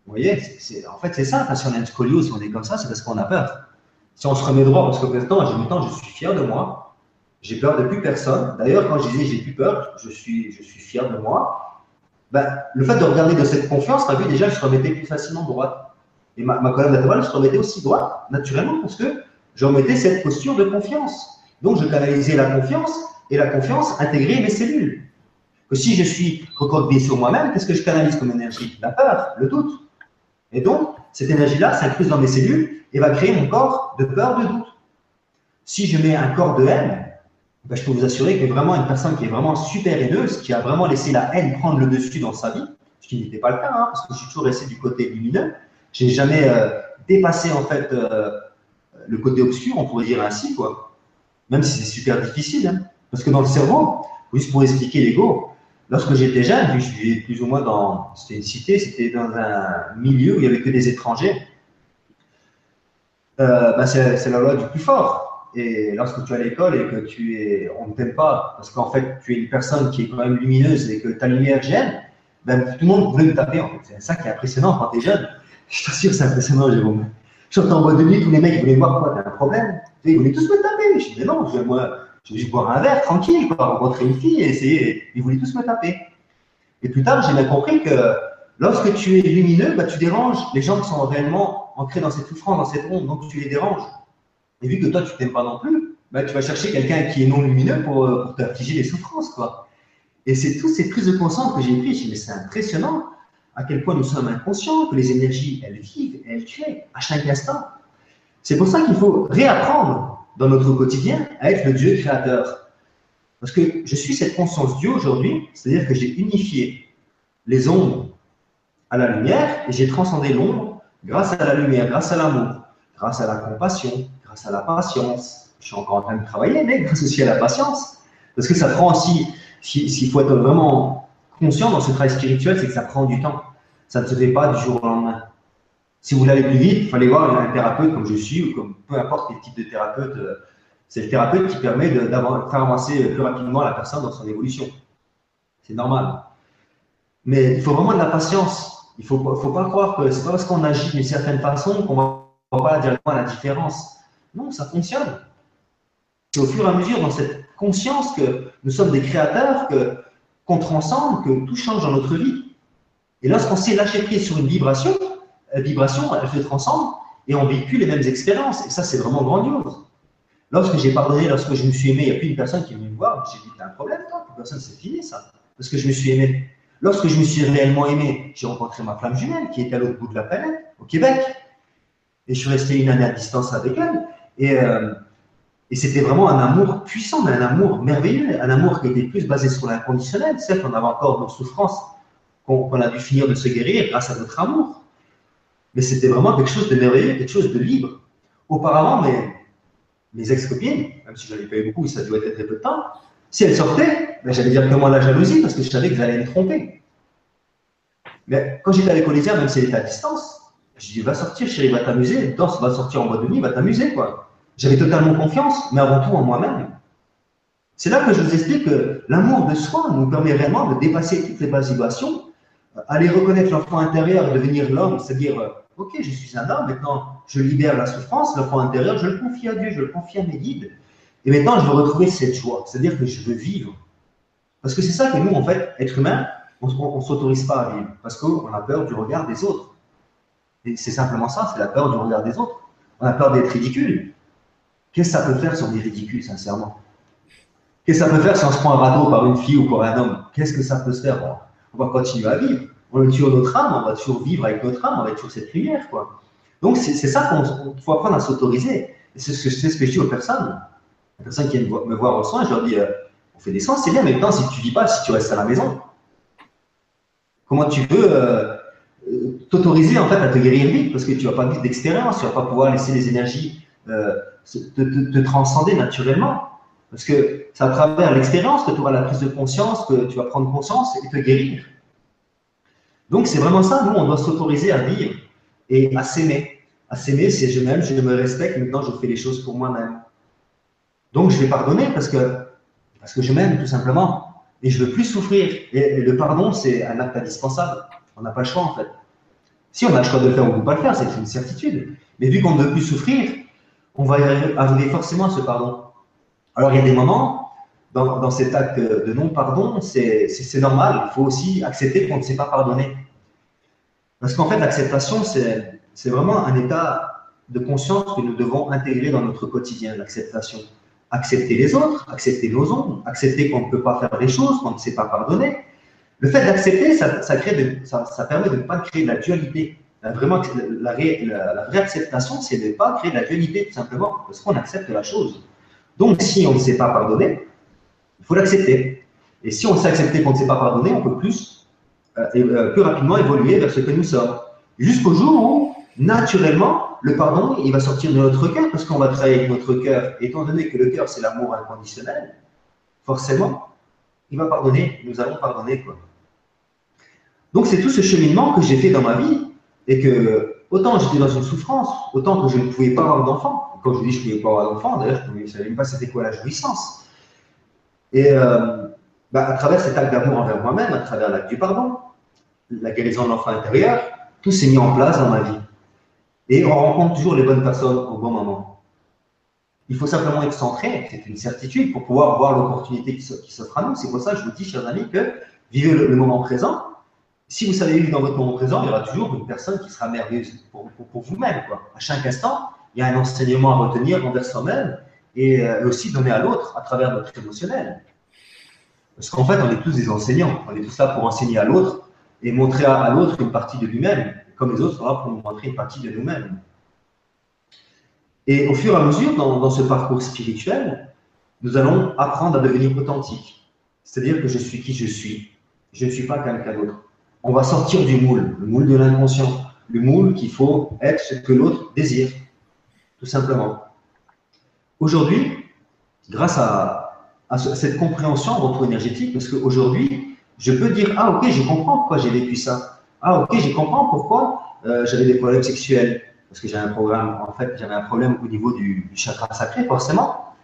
S2: Vous voyez, en fait, c'est ça, si on a une scoliose, si on est comme ça, c'est parce qu'on a peur. Si on se remet droit, parce que maintenant, j'ai temps, je suis fier de moi, j'ai peur de plus personne. D'ailleurs, quand je disais j'ai plus peur, je suis, fier de moi. Ben, le fait de regarder de cette confiance, as vu déjà, je se remettais plus facilement droite. Et ma, ma colonne se remettait aussi droite, naturellement, parce que je remettais cette posture de confiance. Donc, je canalisais la confiance, et la confiance intégrait mes cellules que si je suis recroquevillé sur moi-même, qu'est-ce que je canalise comme énergie? La peur, le doute. Et donc, cette énergie-là s'incruse dans mes cellules et va créer mon corps de peur, de doute. Si je mets un corps de haine, ben, je peux vous assurer que vraiment une personne qui est vraiment super haineuse, qui a vraiment laissé la haine prendre le dessus dans sa vie, ce qui n'était pas le cas, hein, parce que je suis toujours resté du côté lumineux, j'ai jamais euh, dépassé en fait euh, le côté obscur, on pourrait dire ainsi, quoi. Même si c'est super difficile, hein. parce que dans le cerveau, juste pour expliquer l'ego, Lorsque j'étais jeune, je suis plus ou moins dans, c'était une cité, c'était dans un milieu où il n'y avait que des étrangers. Ben, c'est la loi du plus fort. Et lorsque tu es à l'école et que tu es, on ne t'aime pas parce qu'en fait tu es une personne qui est quand même lumineuse et que ta lumière gêne, ben, tout le monde voulait me taper. C'est ça qui est impressionnant quand tu es jeune. Je t'assure, c'est impressionnant, Jérôme. Je en boîte de nuit, tous les mecs voulaient voir quoi, t'as un problème. Ils voulaient tous me taper. Je dis, non, je, moi, je vais boire un verre tranquille, quoi, rencontrer une fille et essayer. Ils voulaient tous me taper. Et plus tard, j'ai bien compris que lorsque tu es lumineux, bah, tu déranges les gens qui sont réellement ancrés dans cette souffrance, dans cette onde, donc tu les déranges. Et vu que toi, tu t'aimes pas non plus, bah, tu vas chercher quelqu'un qui est non lumineux pour, euh, pour t'affliger les souffrances. Quoi. Et c'est toutes ces prises de conscience que j'ai prises. Mais c'est impressionnant à quel point nous sommes inconscients, que les énergies, elles vivent, elles créent à chaque instant. C'est pour ça qu'il faut réapprendre dans notre quotidien à être le Dieu créateur. Parce que je suis cette conscience Dieu aujourd'hui, c'est-à-dire que j'ai unifié les ombres à la lumière et j'ai transcendé l'ombre grâce à la lumière, grâce à l'amour, grâce à la compassion, grâce à la patience. Je suis encore en train de travailler, mais grâce aussi à la patience. Parce que ça prend aussi, s'il faut être vraiment conscient dans ce travail spirituel, c'est que ça prend du temps. Ça ne se fait pas du jour au lendemain. Si vous voulez aller plus vite, il fallait voir un thérapeute comme je suis ou comme peu importe quel type de thérapeute. Euh, c'est le thérapeute qui permet de, faire avancer plus rapidement la personne dans son évolution. C'est normal. Mais il faut vraiment de la patience. Il ne faut, faut pas croire que c'est parce qu'on agit d'une certaine façon qu'on va pas directement la différence. Non, ça fonctionne. C'est au fur et à mesure dans cette conscience que nous sommes des créateurs, que qu'on transcende, que tout change dans notre vie. Et lorsqu'on sait lâcher prise sur une vibration, vibration, elle se transcende et on véhicule les mêmes expériences. Et ça, c'est vraiment grandiose. Lorsque j'ai pardonné, lorsque je me suis aimé, il n'y a plus une personne qui est venue me voir. J'ai dit, t'as un problème, toi? Plus personne, c'est fini, ça. Parce que je me suis aimé. Lorsque je me suis réellement aimé, j'ai rencontré ma flamme jumelle qui était à l'autre bout de la planète, au Québec. Et je suis resté une année à distance avec elle. Et, euh, et c'était vraiment un amour puissant, mais un amour merveilleux, un amour qui était plus basé sur l'inconditionnel. Certes, on avait encore nos souffrances qu'on a dû finir de se guérir grâce à notre amour mais c'était vraiment quelque chose de merveilleux, quelque chose de libre. Auparavant, mes, ex-copines, même si je n'en ai pas eu beaucoup, ça dû être très peu de temps, si elles sortaient, ben, j'allais dire moi la jalousie parce que je savais que j'allais me tromper. Mais quand j'étais avec Olivia, même si elle était à distance, je dis va sortir, chérie, va t'amuser, danse, va sortir en boîte de nuit, va t'amuser, quoi. J'avais totalement confiance, mais avant tout en moi-même. C'est là que je vous explique que l'amour de soi nous permet réellement de dépasser toutes les basivations, aller reconnaître l'enfant intérieur et devenir l'homme, c'est-à-dire euh, Ok, je suis un homme, maintenant je libère la souffrance, l'enfant intérieur, je le confie à Dieu, je le confie à mes guides. Et maintenant, je veux retrouver cette joie, c'est-à-dire que je veux vivre. Parce que c'est ça que nous, en fait, être humain, on ne s'autorise pas à vivre, parce qu'on a peur du regard des autres. Et c'est simplement ça, c'est la peur du regard des autres. On a peur d'être ridicule. Qu'est-ce que ça peut faire si on est ridicule, sincèrement? Qu'est-ce que ça peut faire si on se prend un radeau par une fille ou par un homme? Qu'est-ce que ça peut se faire On va continuer à vivre on est toujours notre âme, on va toujours vivre avec notre âme, on va toujours cette lumière. Quoi. Donc, c'est ça qu'il faut apprendre à s'autoriser. C'est ce, que je dis aux personnes. Les personnes qui viennent me voir au soin, je leur dis euh, on fait des soins, c'est bien, mais maintenant, si tu ne vis pas, si tu restes à la maison, Comment tu veux euh, t'autoriser en fait à te guérir vite? Parce que tu vas pas vivre d'expérience, tu vas pas pouvoir laisser les énergies euh, te, te, transcender naturellement. Parce que c'est à travers l'expérience que tu auras la prise de conscience, que tu vas prendre conscience et te guérir. Donc c'est vraiment ça, nous on doit s'autoriser à vivre et à s'aimer. À s'aimer, c'est je m'aime, je me respecte, maintenant je fais les choses pour moi-même. Donc je vais pardonner parce que, parce que je m'aime tout simplement. Et je ne veux plus souffrir. Et, le pardon, c'est un acte indispensable. On n'a pas le choix en fait. Si on a le choix de le faire, on ne peut pas le faire, c'est une certitude. Mais vu qu'on ne veut plus souffrir, on va arriver forcément à ce pardon. Alors il y a des moments, dans, dans cet acte de non-pardon, c'est normal. Il faut aussi accepter qu'on ne sait pas pardonner. Parce qu'en fait, l'acceptation, c'est vraiment un état de conscience que nous devons intégrer dans notre quotidien, l'acceptation accepter les autres, accepter nos ombres, accepter qu'on ne peut pas faire les choses, qu'on ne sait pas pardonner. Le fait d'accepter, ça, ça, ça, permet de ne pas créer de la dualité. Vraiment, la, la, vraie acceptation, c'est de ne pas créer de la dualité, tout simplement, parce qu'on accepte la chose. Donc, si on ne sait pas pardonner, il faut l'accepter. Et si on sait accepter qu'on ne sait pas pardonner, on peut plus, euh, euh, plus rapidement évoluer vers ce que nous sommes. Jusqu'au jour où, naturellement, le pardon, il va sortir de notre cœur parce qu'on va travailler avec notre cœur. Étant donné que le cœur, c'est l'amour inconditionnel, forcément, il va pardonner. Nous allons pardonner. Quoi. Donc, c'est tout ce cheminement que j'ai fait dans ma vie et que autant j'étais dans une souffrance, autant que je ne pouvais pas avoir d'enfant. Quand je dis je ne pouvais pas avoir d'enfant, d'ailleurs, je ne savais même pas c'était quoi la jouissance. Et euh, bah, à travers cet acte d'amour envers moi-même, à travers l'acte du pardon, la guérison de l'enfant intérieur, tout s'est mis en place dans ma vie. Et on rencontre toujours les bonnes personnes au bon moment. Il faut simplement être centré, c'est une certitude, pour pouvoir voir l'opportunité qui s'offre à nous. C'est pour ça que je vous dis, chers amis, que vivez le, moment présent. Si vous savez vivre dans votre moment présent, il y aura toujours une personne qui sera merveilleuse pour, vous-même. À chaque instant, il y a un enseignement à retenir envers soi-même et euh, aussi donner à l'autre à travers notre émotionnel. Parce qu'en fait, on est tous des enseignants. On est tous là pour enseigner à l'autre et montrer à l'autre une partie de lui-même comme les autres sera pour nous montrer une partie de nous-mêmes. Et au fur et à mesure, dans, ce parcours spirituel, nous allons apprendre à devenir authentique. C'est-à-dire que je suis qui je suis. Je ne suis pas quelqu'un d'autre. On va sortir du moule, le moule de l'inconscient, le moule qu'il faut être ce que l'autre désire, tout simplement. Aujourd'hui, grâce à, cette compréhension énergétique, parce qu'aujourd'hui, je peux dire, ah ok, je comprends pourquoi j'ai vécu ça. Ah, ok, je comprends pourquoi euh, j'avais des problèmes sexuels. Parce que j'avais un problème, en fait, un problème au niveau du, chakra sacré, forcément.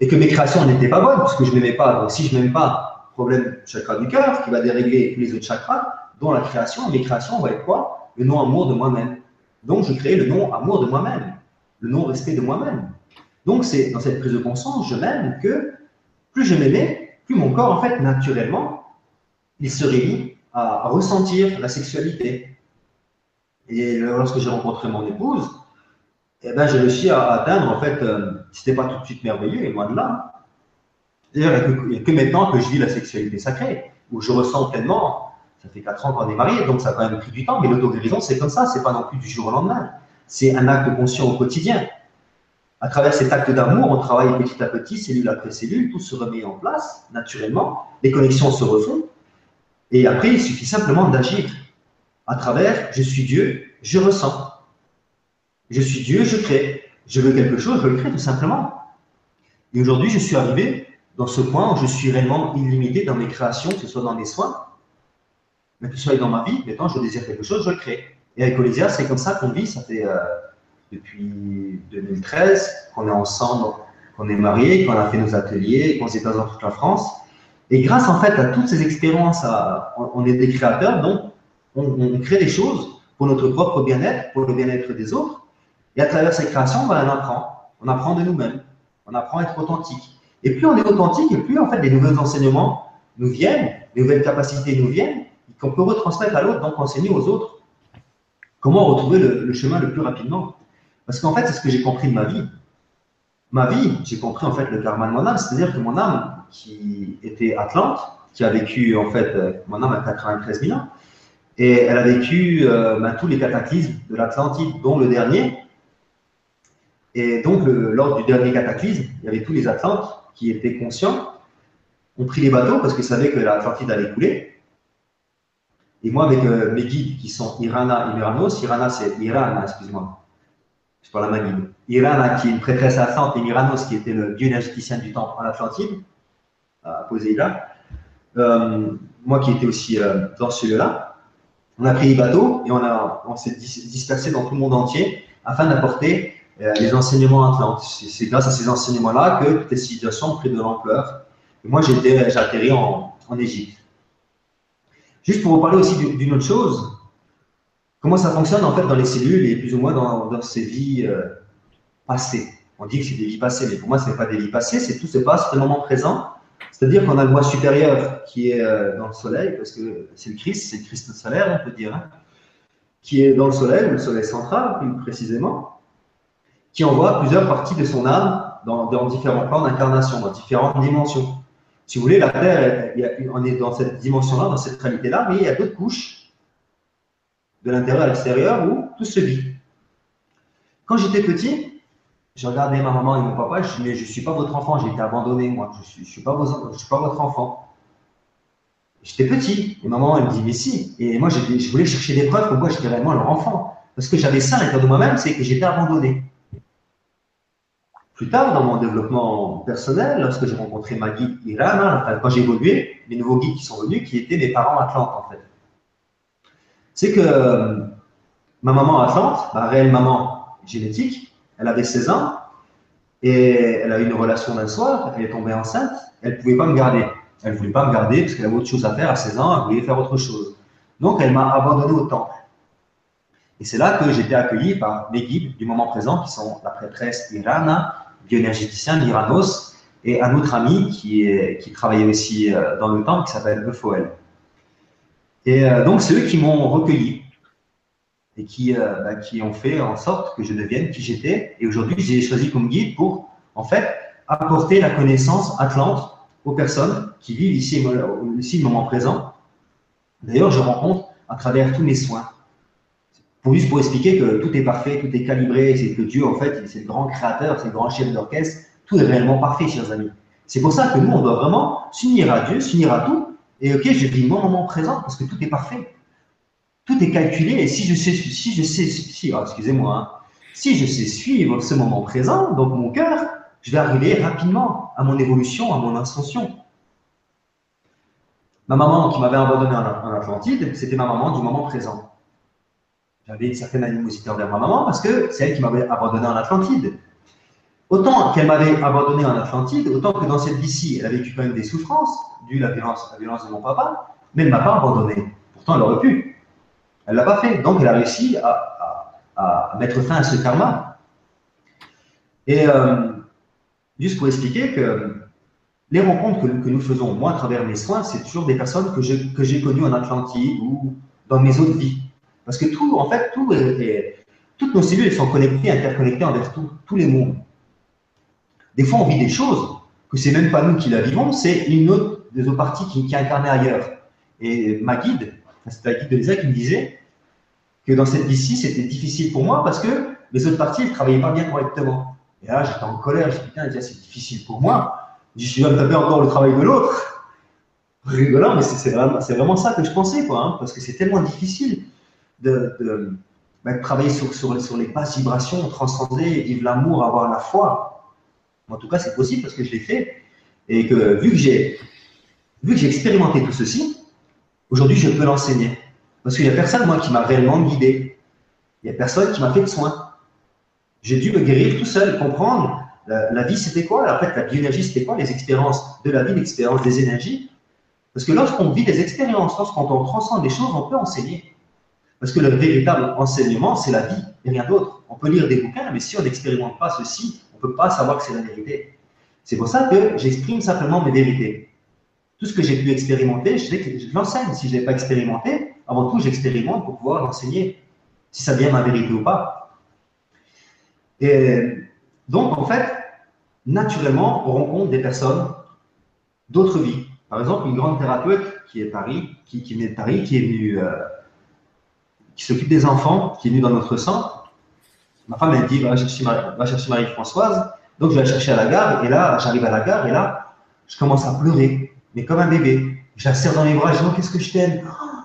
S2: Et que mes créations n'étaient pas bonnes, parce que je ne m'aimais pas. Donc, si je ne m'aime pas, problème chakra du cœur, qui va dérégler tous les autres chakras, dont la création, mes créations vont être quoi? Le non-amour de moi-même. Donc, je crée le non-amour de moi-même, le non-respect de moi-même. Donc, c'est dans cette prise de conscience, je m'aime que plus je m'aimais, plus mon corps, en fait, naturellement, il se réunit à, ressentir la sexualité. Et lorsque j'ai rencontré mon épouse, eh ben, j'ai réussi à atteindre, en fait, euh, c'était pas tout de suite merveilleux, et moi de là. Il n'y a que, maintenant que je vis la sexualité sacrée, où je ressens pleinement, ça fait 4 ans qu'on est mariés, donc ça a quand même pris du temps, mais l'autoguérison, c'est comme ça, c'est pas non plus du jour au lendemain. C'est un acte conscient au quotidien. À travers cet acte d'amour, on travaille petit à petit, cellule après cellule, tout se remet en place naturellement, les connexions se refont, et après, il suffit simplement d'agir à travers je suis Dieu, je ressens. Je suis Dieu, je crée. Je veux quelque chose, je le crée tout simplement. Et aujourd'hui, je suis arrivé dans ce point où je suis réellement illimité dans mes créations, que ce soit dans mes soins, mais que ce soit dans ma vie. Maintenant, je désire quelque chose, je le crée. Et avec Olysia, c'est comme ça qu'on vit. Ça fait euh, depuis 2013 qu'on est ensemble, qu'on est mariés, qu'on a fait nos ateliers, qu'on s'est passé dans toute la France. Et grâce en fait à toutes ces expériences, on, est des créateurs, donc on, crée des choses pour notre propre bien-être, pour le bien-être des autres. Et à travers ces créations, ben, on apprend. On apprend de nous-mêmes. On apprend à être authentique. Et plus on est authentique, et plus en fait les nouveaux enseignements nous viennent, les nouvelles capacités nous viennent, qu'on peut retransmettre à l'autre, donc enseigner aux autres comment retrouver le, chemin le plus rapidement. Parce qu'en fait, c'est ce que j'ai compris de ma vie. Ma vie, j'ai compris en fait le karma de mon âme, c'est-à-dire que mon âme, qui était Atlante, qui a vécu, en fait, euh, mon âme a 93 000 ans, et elle a vécu euh, ben, tous les cataclysmes de l'Atlantide, dont le dernier. Et donc, lors du dernier cataclysme, il y avait tous les Atlantes qui étaient conscients, ont pris les bateaux parce qu'ils savaient que l'Atlantide allait couler. Et moi, avec euh, mes guides qui sont Irana et Miranos, Irana, c'est Irana, excuse-moi. Je parle à ma. Irana, qui est une prêtresse Sainte, et Miranos, qui était le dieu énergéticien du temple en Atlantide, à Poséida. Euh, moi qui étais aussi euh, dans celui-là, on a pris les bateaux et on, s'est dispersé dans tout le monde entier afin d'apporter euh, les enseignements atlantes. C'est grâce à ces enseignements-là que toutes les situations ont pris de l'ampleur. Moi, j'ai atterri en, en Égypte. Juste pour vous parler aussi d'une autre chose, comment ça fonctionne en fait dans les cellules et plus ou moins dans, ces vies euh, passées. On dit que c'est des vies passées, mais pour moi, ce n'est pas des vies passées, c'est tout se passe au moment présent. C'est-à-dire qu'on a le moi supérieur qui est euh, dans le soleil, parce que c'est le Christ, c'est le Christ solaire, on peut dire, hein, qui est dans le soleil, le soleil central plus précisément, qui envoie plusieurs parties de son âme dans, dans différents plans d'incarnation, dans différentes dimensions. Si vous voulez, la Terre, on est dans cette dimension-là, dans cette réalité-là, mais il y a d'autres couches, de l'intérieur à l'extérieur, où tout se vit. Quand j'étais petit, je regardais ma maman et mon papa, je mais je ne suis pas votre enfant, j'ai été abandonné, moi, je ne suis, pas votre enfant. J'étais petit, et maman, elle me dit, mais si. Et moi, je, voulais chercher des preuves pourquoi j'étais réellement leur enfant. Parce que j'avais ça à l'intérieur de moi-même, c'est que j'étais abandonné. Plus tard, dans mon développement personnel, lorsque j'ai rencontré ma guide Iran, quand j'ai évolué, les nouveaux guides qui sont venus, qui étaient mes parents atlantes, en fait. C'est que euh, ma maman atlante, ma réelle maman génétique, elle avait 16 ans et elle a eu une relation d'un soir, elle est tombée enceinte, elle ne pouvait pas me garder. Elle ne voulait pas me garder parce qu'elle avait autre chose à faire à 16 ans, elle voulait faire autre chose. Donc elle m'a abandonné au temple. Et c'est là que j'ai été accueilli par mes guides du moment présent, qui sont la prêtresse Irana, bioénergéticien Miranos, et un autre ami qui travaillait aussi euh, dans le temple, qui s'appelle Euphoel. Et euh, donc, c'est eux qui m'ont recueilli et qui, euh, bah, qui ont fait en sorte que je devienne qui j'étais. Et aujourd'hui, j'ai choisi comme guide pour, en fait, apporter la connaissance atlante aux personnes qui vivent ici, ici le moment présent. D'ailleurs, je rencontre à travers tous mes soins. Pour juste pour expliquer que tout est parfait, tout est calibré, c'est que Dieu, en fait, c'est le grand créateur, c'est le grand chef d'orchestre, tout est réellement parfait, chers amis. C'est pour ça que nous, on doit vraiment s'unir à Dieu, s'unir à tout. Et ok, je vis mon moment présent parce que tout est parfait. Tout est calculé. Et si je sais, si je sais, si, oh, excusez-moi, hein, si je sais suivre ce moment présent, donc mon cœur, je vais arriver rapidement à mon évolution, à mon ascension. Ma maman qui m'avait abandonné en Atlantide, c'était ma maman du moment présent. J'avais une certaine animosité envers ma maman parce que c'est elle qui m'avait abandonné en Atlantide. Autant qu'elle m'avait abandonné en Atlantide, autant que dans cette vie-ci, elle a vécu quand même des souffrances, dû à la violence, de mon papa, mais elle ne m'a pas abandonné. Pourtant, elle aurait pu. Elle ne l'a pas fait. Donc, elle a réussi à, mettre fin à ce karma. Et euh, juste pour expliquer que les rencontres que, nous faisons, moi, à travers mes soins, c'est toujours des personnes que j'ai connues en Atlantide ou dans mes autres vies. Parce que tout, en fait, tout toutes nos cellules sont connectées, interconnectées envers tous les mondes. Des fois, on vit des choses que c'est même pas nous qui la vivons, c'est une autre des autres parties qui, qui est incarnée ailleurs. Et ma guide, c'est la guide de Lisa qui me disait que dans cette vie-ci, c'était difficile pour moi parce que les autres parties, ne travaillaient pas bien correctement. Et là, j'étais en colère, je me putain, c'est difficile pour moi. Je suis me taper encore le travail de l'autre. Rigolant, mais c'est vraiment, vraiment, ça que je pensais, quoi, hein, parce que c'est tellement difficile de, travailler sur, sur, sur, les basses vibrations, transcender, vivre l'amour, avoir la foi. En tout cas, c'est possible parce que je l'ai fait. Et que vu que j'ai vu que j'ai expérimenté tout ceci, aujourd'hui, je peux l'enseigner. Parce qu'il n'y a personne, moi, qui m'a réellement guidé. Il n'y a personne qui m'a fait de soins. J'ai dû me guérir tout seul, comprendre la, vie, c'était quoi? En fait, la bioénergie, c'était quoi? Les expériences de la vie, l'expérience des énergies. Parce que lorsqu'on vit des expériences, lorsqu'on transcende des choses, on peut enseigner. Parce que le véritable enseignement, c'est la vie et rien d'autre. On peut lire des bouquins, mais si on n'expérimente pas ceci, on ne peut pas savoir que c'est la vérité. C'est pour ça que j'exprime simplement mes vérités. Tout ce que j'ai pu expérimenter, je, l'enseigne. Si je ne l'ai pas expérimenté, avant tout, j'expérimente pour pouvoir l'enseigner, si ça devient ma vérité ou pas. Et donc, en fait, naturellement, on rencontre des personnes d'autres vies. Par exemple, une grande thérapeute qui est Paris, qui, qui de Paris, qui est venue euh, qui s'occupe des enfants, qui est venue dans notre centre. Ma femme, elle dit, va chercher, Marie-Françoise. Donc, je vais la chercher à la gare. Et là, j'arrive à la gare. Et là, je commence à pleurer, mais comme un bébé. Je la serre dans les bras. Je dis, oh, qu'est-ce que je t'aime?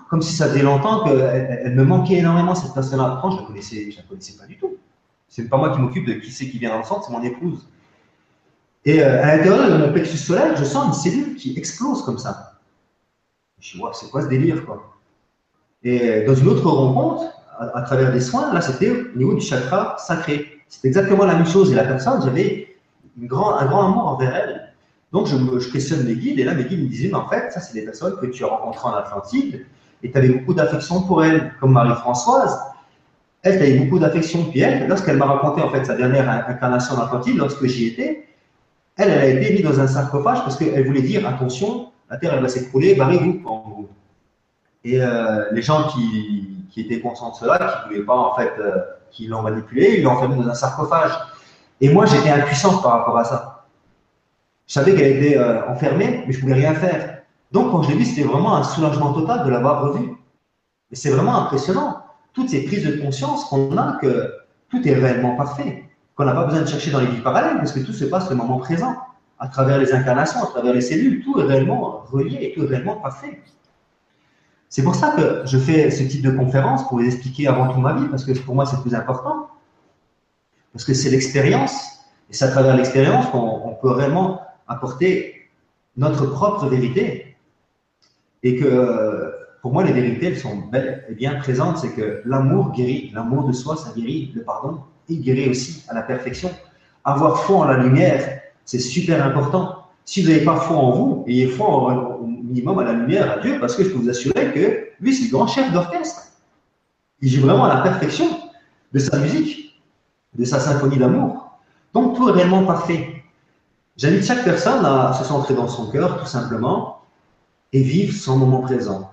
S2: comme si ça faisait longtemps qu'elle elle me manquait énormément, cette personne-là. Pourtant, je ne la, connaissais, je la connaissais pas du tout. C'est pas moi qui m'occupe de qui c'est qui vient dans le centre, c'est mon épouse. Et euh, à l'intérieur de mon plexus solaire, je sens une cellule qui explose comme ça. Je me dis, c'est quoi ce délire, quoi? Et dans une autre rencontre, à, travers des soins, là, c'était au niveau du chakra sacré. C'était exactement la même chose. Et la personne, j'avais un grand amour envers elle. Donc, je, je, questionne mes guides, et là, mes guides me disaient, mais en fait, ça, c'est des personnes que tu as rencontrées en Atlantide, et tu avais beaucoup d'affection pour elles, comme Marie-Françoise. Elle, tu avais beaucoup d'affection. Puis elle, lorsqu'elle m'a raconté, en fait, sa dernière incarnation en Atlantide, lorsque j'y étais, elle, elle a été mise dans un sarcophage parce qu'elle voulait dire, attention, la Terre, elle va s'écrouler, barrez-vous, en gros. Et euh, les gens qui, étaient conscients de cela, qui ne voulaient pas, en fait, euh, qui l'ont manipulé, ils l'ont enfermé dans un sarcophage. Et moi, j'étais impuissant par rapport à ça. Je savais qu'elle était euh, enfermée, mais je ne pouvais rien faire. Donc, quand je l'ai vu, c'était vraiment un soulagement total de l'avoir revue. Et c'est vraiment impressionnant. Toutes ces prises de conscience qu'on a que tout est réellement parfait, qu'on n'a pas besoin de chercher dans les vies parallèles, parce que tout se passe le moment présent, à travers les incarnations, à travers les cellules, tout est réellement relié et tout est réellement parfait. C'est pour ça que je fais ce type de conférence pour vous expliquer avant tout ma vie, parce que pour moi c'est plus important. Parce que c'est l'expérience, et c'est à travers l'expérience qu'on peut réellement apporter notre propre vérité. Et que pour moi, les vérités, elles sont belles et bien présentes. C'est que l'amour guérit, l'amour de soi, ça guérit, le pardon, il guérit aussi à la perfection. Avoir foi en la lumière, c'est super important. Si vous n'avez pas foi en vous, ayez foi au minimum à la lumière, à Dieu, parce que je peux vous assurer que lui, c'est le grand chef d'orchestre. Il joue vraiment à la perfection de sa musique, de sa symphonie d'amour. Donc tout est réellement parfait. J'invite chaque personne à se centrer dans son cœur, tout simplement, et vivre son moment présent.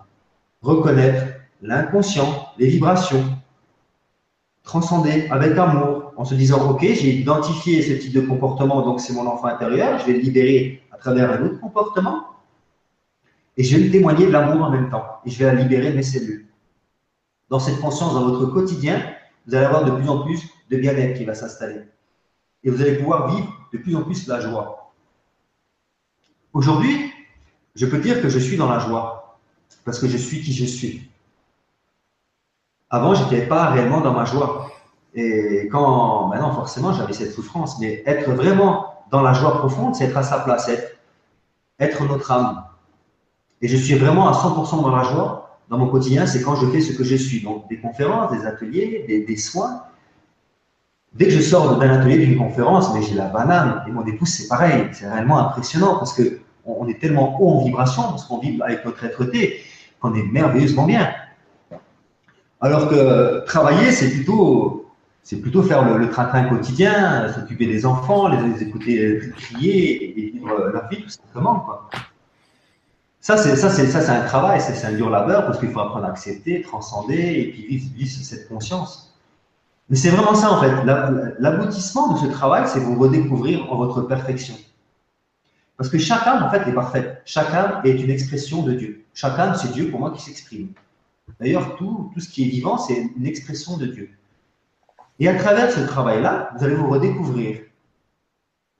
S2: Reconnaître l'inconscient, les vibrations, transcender avec amour, en se disant, OK, j'ai identifié ce type de comportement, donc c'est mon enfant intérieur, je vais le libérer à travers un autre comportement, et je vais lui témoigner de l'amour en même temps, et je vais la libérer mes cellules. Dans cette conscience, dans votre quotidien, vous allez avoir de plus en plus de bien-être qui va s'installer. Et vous allez pouvoir vivre de plus en plus la joie. Aujourd'hui, je peux dire que je suis dans la joie parce que je suis qui je suis. Avant, je n'étais pas réellement dans ma joie. Et quand, maintenant, forcément, j'avais cette souffrance. Mais être vraiment dans la joie profonde, c'est être à sa place, être, être notre âme. Et je suis vraiment à 100% dans la joie dans mon quotidien, c'est quand je fais ce que je suis. Donc, des conférences, des ateliers, des, soins, Dès que je sors d'un atelier, d'une conférence, mais j'ai la banane. Et mon épouse, c'est pareil. C'est réellement impressionnant parce que on est tellement haut en vibration, parce qu'on vit avec notre être-té, qu'on est merveilleusement bien. Alors que travailler, c'est plutôt, c'est plutôt faire le, train-train quotidien, s'occuper des enfants, les, écouter crier et vivre leur vie tout simplement. Ça, c'est ça, c'est ça, c'est un travail, c'est un dur labeur parce qu'il faut apprendre à accepter, transcender et puis vivre, vivre cette conscience. Mais c'est vraiment ça, en fait. L'aboutissement de ce travail, c'est vous redécouvrir en votre perfection. Parce que chaque âme, en fait, est parfaite. Chaque âme est une expression de Dieu. Chaque âme, c'est Dieu pour moi qui s'exprime. D'ailleurs, tout, tout ce qui est vivant, c'est une expression de Dieu. Et à travers ce travail-là, vous allez vous redécouvrir.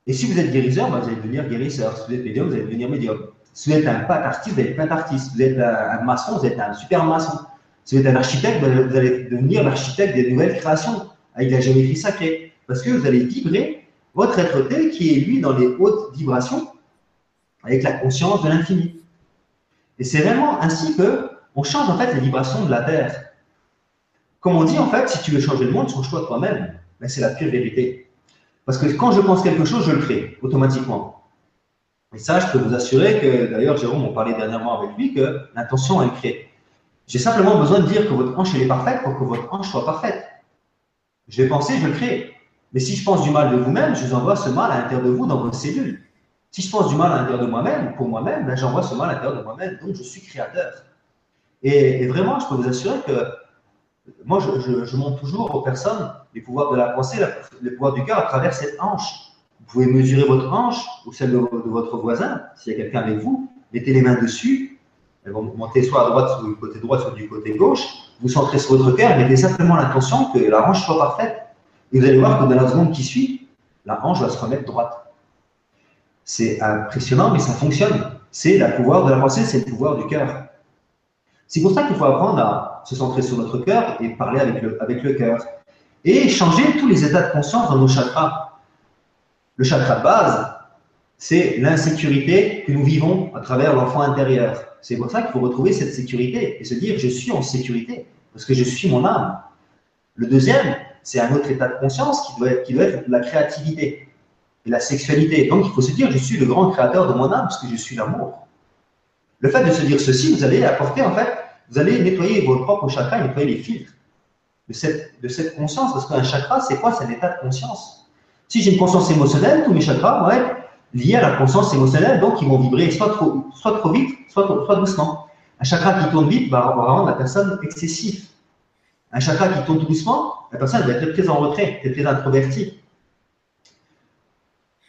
S2: Et si vous êtes guérisseur, bah, vous allez devenir guérisseur. Si vous êtes médium, vous allez devenir médium. Si vous êtes un pâte artiste, vous allez être pâte artiste. Si vous êtes un maçon, vous êtes un super maçon. Si vous êtes un architecte, vous allez devenir l'architecte des nouvelles créations avec la géométrie sacrée. Parce que vous allez vibrer votre être tel qui est lui dans les hautes vibrations avec la conscience de l'infini. Et c'est vraiment ainsi que on change en fait les vibrations de la Terre. Comme on dit en fait, si tu veux changer le monde, change-toi toi-même. Mais c'est la pure vérité. Parce que quand je pense quelque chose, je le crée automatiquement. Et ça, je peux vous assurer que, d'ailleurs, Jérôme en parlait dernièrement avec lui, que l'intention, elle crée. J'ai simplement besoin de dire que votre hanche est parfaite pour que votre hanche soit parfaite. Je vais penser, je le crée. Mais si je pense du mal de vous-même, je vous envoie ce mal à l'intérieur de vous dans vos cellules. Si je pense du mal à l'intérieur de moi-même, pour moi-même, ben j'envoie ce mal à l'intérieur de moi-même. Donc je suis créateur. Et, vraiment, je peux vous assurer que moi, je, montre toujours aux personnes les pouvoirs de la pensée, les pouvoirs du cœur à travers cette hanche. Vous pouvez mesurer votre hanche ou celle de votre voisin, s'il y a quelqu'un avec vous, mettez les mains dessus, elles vont monter soit à droite, soit du côté droit, soit du côté gauche. Vous centrez sur votre cœur, mettez simplement l'intention que la hanche soit parfaite. Et vous allez voir que dans la seconde qui suit, la hanche va se remettre droite. C'est impressionnant, mais ça fonctionne. C'est le pouvoir de la pensée, c'est le pouvoir du cœur. C'est pour ça qu'il faut apprendre à se centrer sur notre cœur et parler avec le, cœur. Et changer tous les états de conscience dans nos chakras. Le chakra de base, c'est l'insécurité que nous vivons à travers l'enfant intérieur. C'est pour ça qu'il faut retrouver cette sécurité et se dire je suis en sécurité parce que je suis mon âme. Le deuxième, c'est un autre état de conscience qui doit être, qui doit être la créativité et la sexualité. Donc il faut se dire je suis le grand créateur de mon âme parce que je suis l'amour. Le fait de se dire ceci, vous allez apporter en fait, vous allez nettoyer vos propres chakras, nettoyer les filtres de cette, de cette conscience parce qu'un chakra, c'est quoi? C'est un état de conscience. Si j'ai une conscience émotionnelle, tous mes chakras vont être liés à la conscience émotionnelle, donc ils vont vibrer soit trop, soit trop vite, soit, soit doucement. Un chakra qui tourne vite va, rendre la personne excessive. Un chakra qui tourne doucement, la personne va être très en retrait, très introvertie.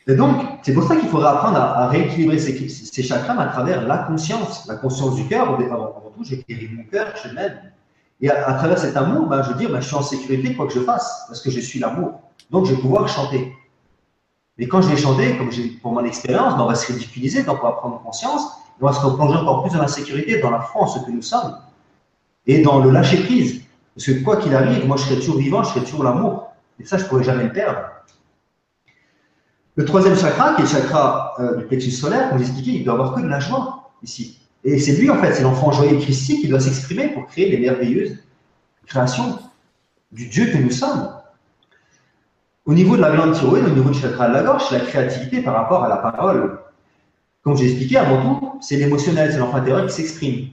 S2: Et donc, c'est pour ça qu'il faudra apprendre à, rééquilibrer ces, ces, chakras à travers la conscience, la conscience du cœur. Avant, tout, guéri mon cœur, je m'aime. Et à, travers cet amour, ben, je veux dire, ben, je suis en sécurité quoi que je fasse, parce que je suis l'amour. Donc, je vais pouvoir chanter. Mais quand je vais chanter, comme j'ai pour mon expérience, ben, on va se ridiculiser, donc on va prendre conscience, on va se replonger encore plus dans la sécurité, dans la France que nous sommes, et dans le lâcher prise. Parce que quoi qu'il arrive, moi je serai toujours vivant, je serai toujours l'amour. Et ça, je ne pourrai jamais le perdre. Le troisième chakra, qui est le chakra euh, du plexus solaire, comme expliqué, il doit avoir que de la joie ici. Et c'est lui, en fait, c'est l'enfant joyeux christique qui doit s'exprimer pour créer les merveilleuses créations du Dieu que nous sommes. Au niveau de la glande thyroïde, au niveau du chakra de la gorge, la créativité par rapport à la parole. Comme j'ai expliqué avant tout, c'est l'émotionnel, c'est l'enfant intérieur qui s'exprime.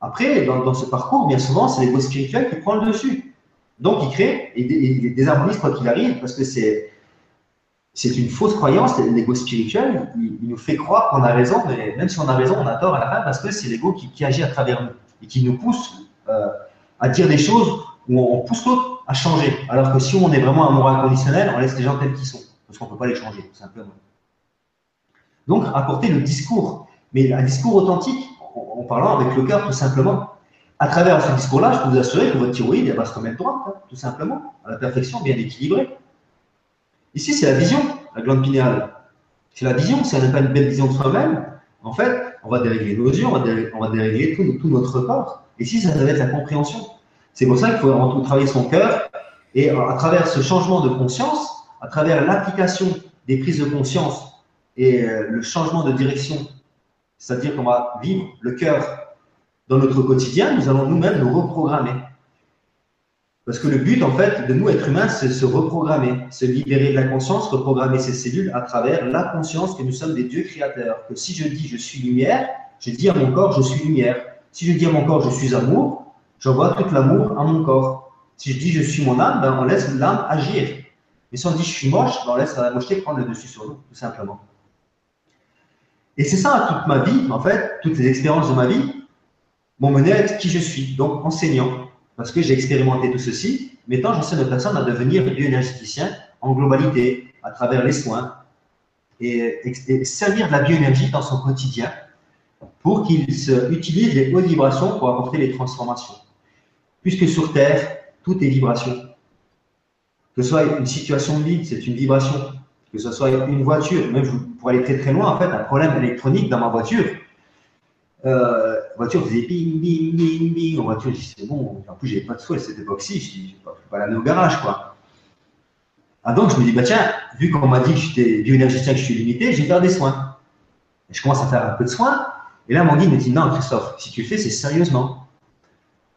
S2: Après, dans, ce parcours, bien souvent, c'est l'ego spirituel qui prend le dessus. Donc, il crée et, des désharmonise quoi qu'il arrive, parce que c'est c'est une fausse croyance, l'ego spirituel, il, nous fait croire qu'on a raison, mais même si on a raison, on a tort à la fin parce que c'est l'ego qui, agit à travers nous et qui nous pousse euh, à dire des choses où on pousse l'autre à changer. Alors que si on est vraiment amoureux inconditionnel, on laisse les gens tels qu'ils sont, parce qu'on ne peut pas les changer, tout simplement. Donc, apporter le discours, mais un discours authentique, en, parlant avec le cœur, tout simplement. À travers ce discours-là, je peux vous assurer que votre thyroïde va se remettre droite, hein, tout simplement, à la perfection, bien équilibrée. Ici, c'est la vision, la glande pinéale. C'est la vision, si on n'a pas une belle vision de soi-même, en fait, on va dérégler nos yeux, on va dérégler, tout, notre corps. Et ça va être la compréhension. C'est pour ça qu'il faut travailler son cœur et à travers ce changement de conscience, à travers l'application des prises de conscience et euh, le changement de direction, c'est-à-dire qu'on va vivre le cœur dans notre quotidien, nous allons nous-mêmes nous reprogrammer. Parce que le but, en fait, de nous, êtres humains, c'est se reprogrammer, se libérer de la conscience, reprogrammer ses cellules à travers la conscience que nous sommes des dieux créateurs. Que si je dis je suis lumière, je dis à mon corps je suis lumière. Si je dis à mon corps je suis amour, J'envoie tout l'amour à mon corps. Si je dis je suis mon âme, ben on laisse l'âme agir. Mais si on dit je suis moche, ben on laisse la mocheté prendre le dessus sur nous, tout simplement. Et c'est ça toute ma vie, en fait, toutes les expériences de ma vie m'ont mené à être qui je suis, donc enseignant, parce que j'ai expérimenté tout ceci, mettant j'enseigne aux personnes à devenir bioénergéticien en globalité, à travers les soins, et, servir de la bioénergie dans son quotidien pour qu'il utilise les hautes vibrations pour apporter les transformations puisque sur Terre, tout est vibration. Que ce soit une situation de vie, c'est une vibration. Que ce soit une voiture, même pour aller très très loin, en fait, un problème électronique dans ma voiture. Euh, voiture faisait bing, bing, bing, bing. En voiture, je dis c'est bon. En plus, j'avais pas de souhait, c'était époxy. Je dis, je ne peux pas aller au garage, quoi. Ah donc, je me dis, bah tiens, vu qu'on m'a dit que j'étais bioénergéticien, que je suis limité, je vais faire des soins. Et je commence à faire un peu de soins. Et là, mon guide me dit, non, Christophe, si tu le fais, c'est sérieusement.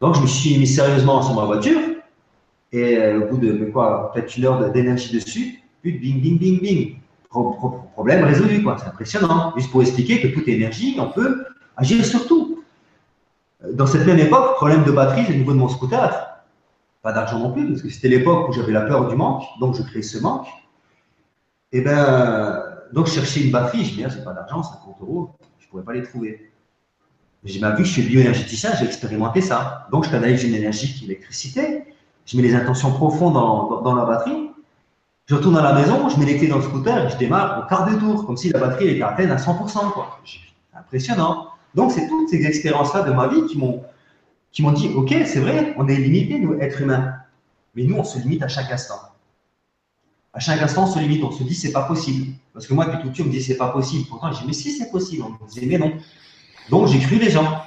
S2: Donc, je me suis mis sérieusement sur ma voiture. Et euh, au bout de quoi, peut-être une heure d'énergie dessus, bing, bing, bing, bing. problème résolu, quoi. C'est impressionnant. Juste pour expliquer que toute énergie, on peut agir sur tout. Dans cette même époque, problème de batterie au niveau de mon scooter. Pas d'argent non plus, parce que c'était l'époque où j'avais la peur du manque, donc je crée ce manque. Et eh ben, donc je cherchais une batterie, je me disais, c'est pas d'argent, 50 euros, je pourrais pas les trouver. J'ai vu que je suis bioénergéticien, j'ai expérimenté ça. Donc, je canalise une énergie qui est l'électricité. Je mets les intentions profondes dans, la batterie. Je retourne à la maison, je mets les clés dans le scooter et je démarre au quart de tour, comme si la batterie était à peine à 100%. Quoi. Impressionnant. Donc, c'est toutes ces expériences-là de ma vie qui m'ont, qui m'ont dit, OK, c'est vrai, on est limité, nous, êtres humains. Mais nous, on se limite à chaque instant. À chaque instant, on se limite, on se dit, c'est pas possible. Parce que moi, depuis tout petit, on me dit, c'est pas possible. Pourtant, je dis, mais si, c'est possible. On me disait, mais non. Donc j'ai cru les gens.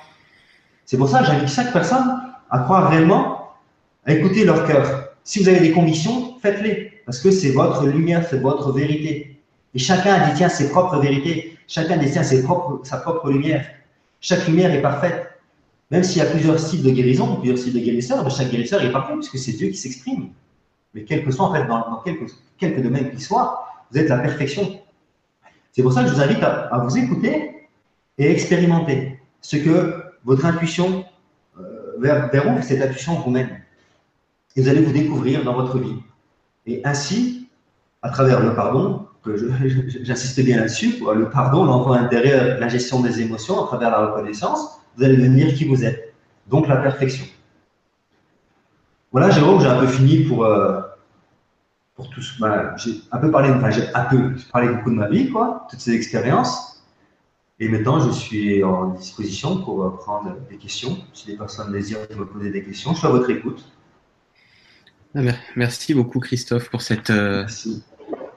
S2: C'est pour ça que j'invite chaque personne à croire réellement, à écouter leur cœur. Si vous avez des convictions, faites-les, parce que c'est votre lumière, c'est votre vérité. Et chacun détient ses propres vérités, chacun détient ses propres, sa propre lumière. Chaque lumière est parfaite. Même s'il y a plusieurs styles de guérison, plusieurs styles de guérisseurs, chaque guérisseur est parfait, puisque c'est Dieu qui s'exprime. Mais quel que soit, en fait, dans, quelques domaines qu'il soit, vous êtes la perfection. C'est pour ça que je vous invite à, vous écouter et expérimenter ce que votre intuition, euh, vers, cette intuition vous mène. Et vous allez vous découvrir dans votre vie. Et ainsi, à travers le pardon, j'insiste bien là-dessus, le pardon, l'envoi intérieur, la gestion des émotions, à travers la reconnaissance, vous allez devenir qui vous êtes. Donc la perfection. Voilà, Jérôme, j'ai un peu fini pour, euh, pour tout j'ai un peu parlé, enfin, j'ai un peu parlé beaucoup de ma vie, quoi, toutes ces expériences. Et maintenant, je suis en disposition pour euh, prendre des questions. Si des personnes désirent me poser des questions, je suis à votre écoute.
S1: Ah, merci beaucoup, Christophe, pour cette euh,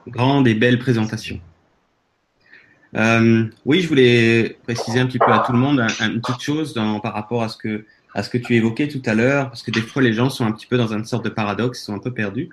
S1: grande et belle présentation. Euh, oui, je voulais préciser un petit peu à tout le monde une petite chose dans, par rapport à ce que tu évoquais tout à l'heure, parce que des fois les gens sont un petit peu dans une sorte de paradoxe, ils sont un peu perdus.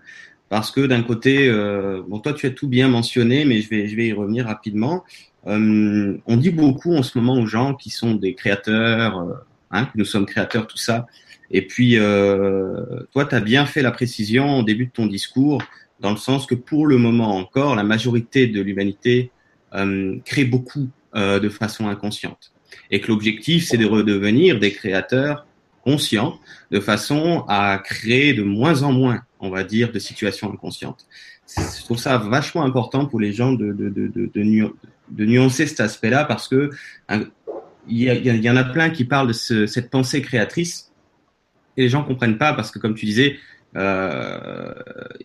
S1: Parce que d'un côté, euh, bon, toi tu as tout bien mentionné, mais je vais, je vais y revenir rapidement. Euh, on dit beaucoup en ce moment aux gens qui sont des créateurs, hein, que nous sommes créateurs, tout ça. Et puis, toi, tu as bien fait la précision au début de ton discours, dans le sens que pour le moment encore, la majorité de l'humanité euh, crée beaucoup euh, de façon inconsciente. Et que l'objectif, c'est de redevenir des créateurs conscients, de façon à créer de moins en moins on va dire, de situations inconscientes. Je trouve ça vachement important pour les gens de, de, de, de, nuancer cet aspect-là parce que il y, y, en a plein qui parlent de cette pensée créatrice et les gens comprennent pas parce que, comme tu disais, euh,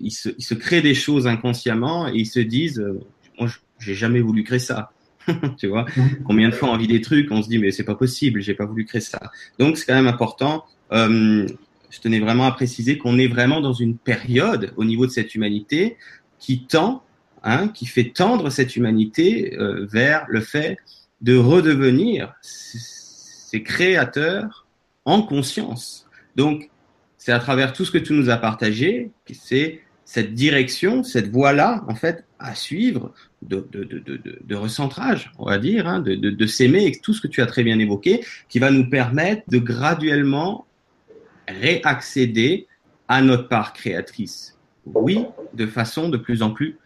S1: ils, se, créent des choses inconsciemment et ils se disent, euh, moi, j'ai jamais voulu créer ça. tu vois, combien de fois on vit des trucs, on se dit mais c'est pas possible, j'ai pas voulu créer ça. Donc c'est quand même important. Euh, je tenais vraiment à préciser qu'on est vraiment dans une période au niveau de cette humanité qui tend, hein, qui fait tendre cette humanité vers le fait de redevenir ces créateurs en conscience. Donc, c'est à travers tout ce que tu nous as partagé, c'est cette direction, cette voie-là, en fait, à suivre de, recentrage, on va dire, hein, de, s'aimer, et tout ce que tu as très bien évoqué, qui va nous permettre de graduellement réaccéder à notre part créatrice. Oui, de façon de plus en plus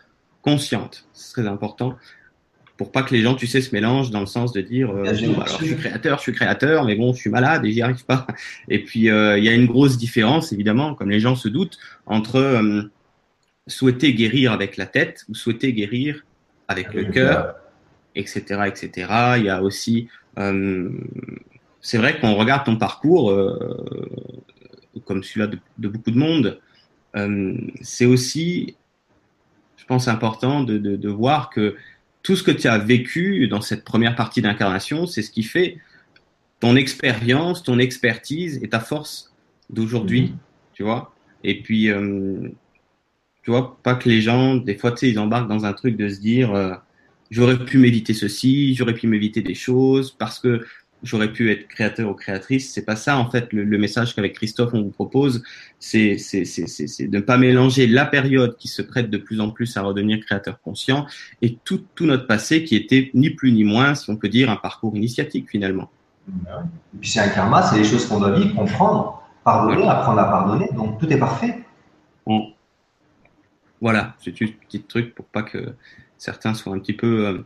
S1: consciente. C'est très important pour pas que les gens, tu sais, se mélangent dans le sens de dire, euh, alors je suis créateur, je suis créateur, mais bon, je suis malade et j'y arrive pas. Et puis euh, il y a une grosse différence, évidemment, comme les gens se doutent, entre euh, souhaiter guérir avec la tête ou souhaiter guérir avec le cœur, etc., etc. Il y a aussi, c'est vrai qu'on regarde ton parcours, comme celui-là de, beaucoup de monde, c'est aussi, je pense, important de, de, voir que tout ce que tu as vécu dans cette première partie d'incarnation, c'est ce qui fait ton expérience, ton expertise et ta force d'aujourd'hui, mhm. tu vois. Et puis, euh, tu vois, pas que les gens, des fois, tu sais, ils embarquent dans un truc de se dire, euh, j'aurais pu m'éviter ceci, j'aurais pu m'éviter des choses parce que j'aurais pu être créateur ou créatrice. C'est pas ça en fait le, message qu'avec Christophe on vous propose. C'est de ne pas mélanger la période qui se prête de plus en plus à redevenir créateur conscient et tout tout notre passé qui était ni plus ni moins, si on peut dire, un parcours initiatique finalement.
S2: Et puis c'est un karma, c'est des choses qu'on doit vivre, comprendre, pardonner, apprendre à pardonner. Donc tout est parfait.
S1: Voilà, c'est un petit truc pour pas que certains soient un petit peu euh,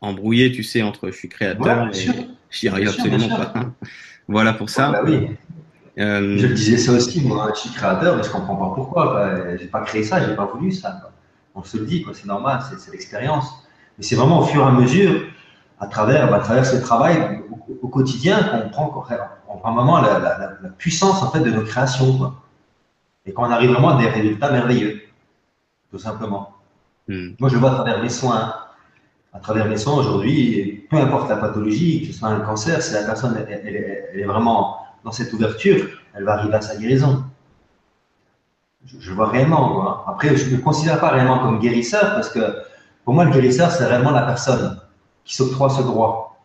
S1: embrouillés, tu sais, entre je suis créateur et J'y arrive absolument pas. voilà pour ça.
S2: bah oui. Euh, je disais ça aussi, moi, je suis créateur, mais je comprends pas pourquoi. J'ai pas créé ça, j'ai pas voulu ça. On se le dit, c'est normal, c'est l'expérience. Mais c'est vraiment au fur et à mesure, à travers, à travers ce travail au, quotidien, qu'on prend, on prend vraiment la, puissance en fait de nos créations, Et qu'on arrive vraiment à des résultats merveilleux, tout simplement. Hmm. Moi, je vois à travers mes soins, à travers les soins aujourd'hui, peu importe la pathologie, que ce soit un cancer, si la personne elle, est vraiment dans cette ouverture, elle va arriver à sa guérison. Je, vois réellement. Après, je ne me considère pas réellement comme guérisseur parce que pour moi, le guérisseur, c'est réellement la personne qui s'octroie ce droit.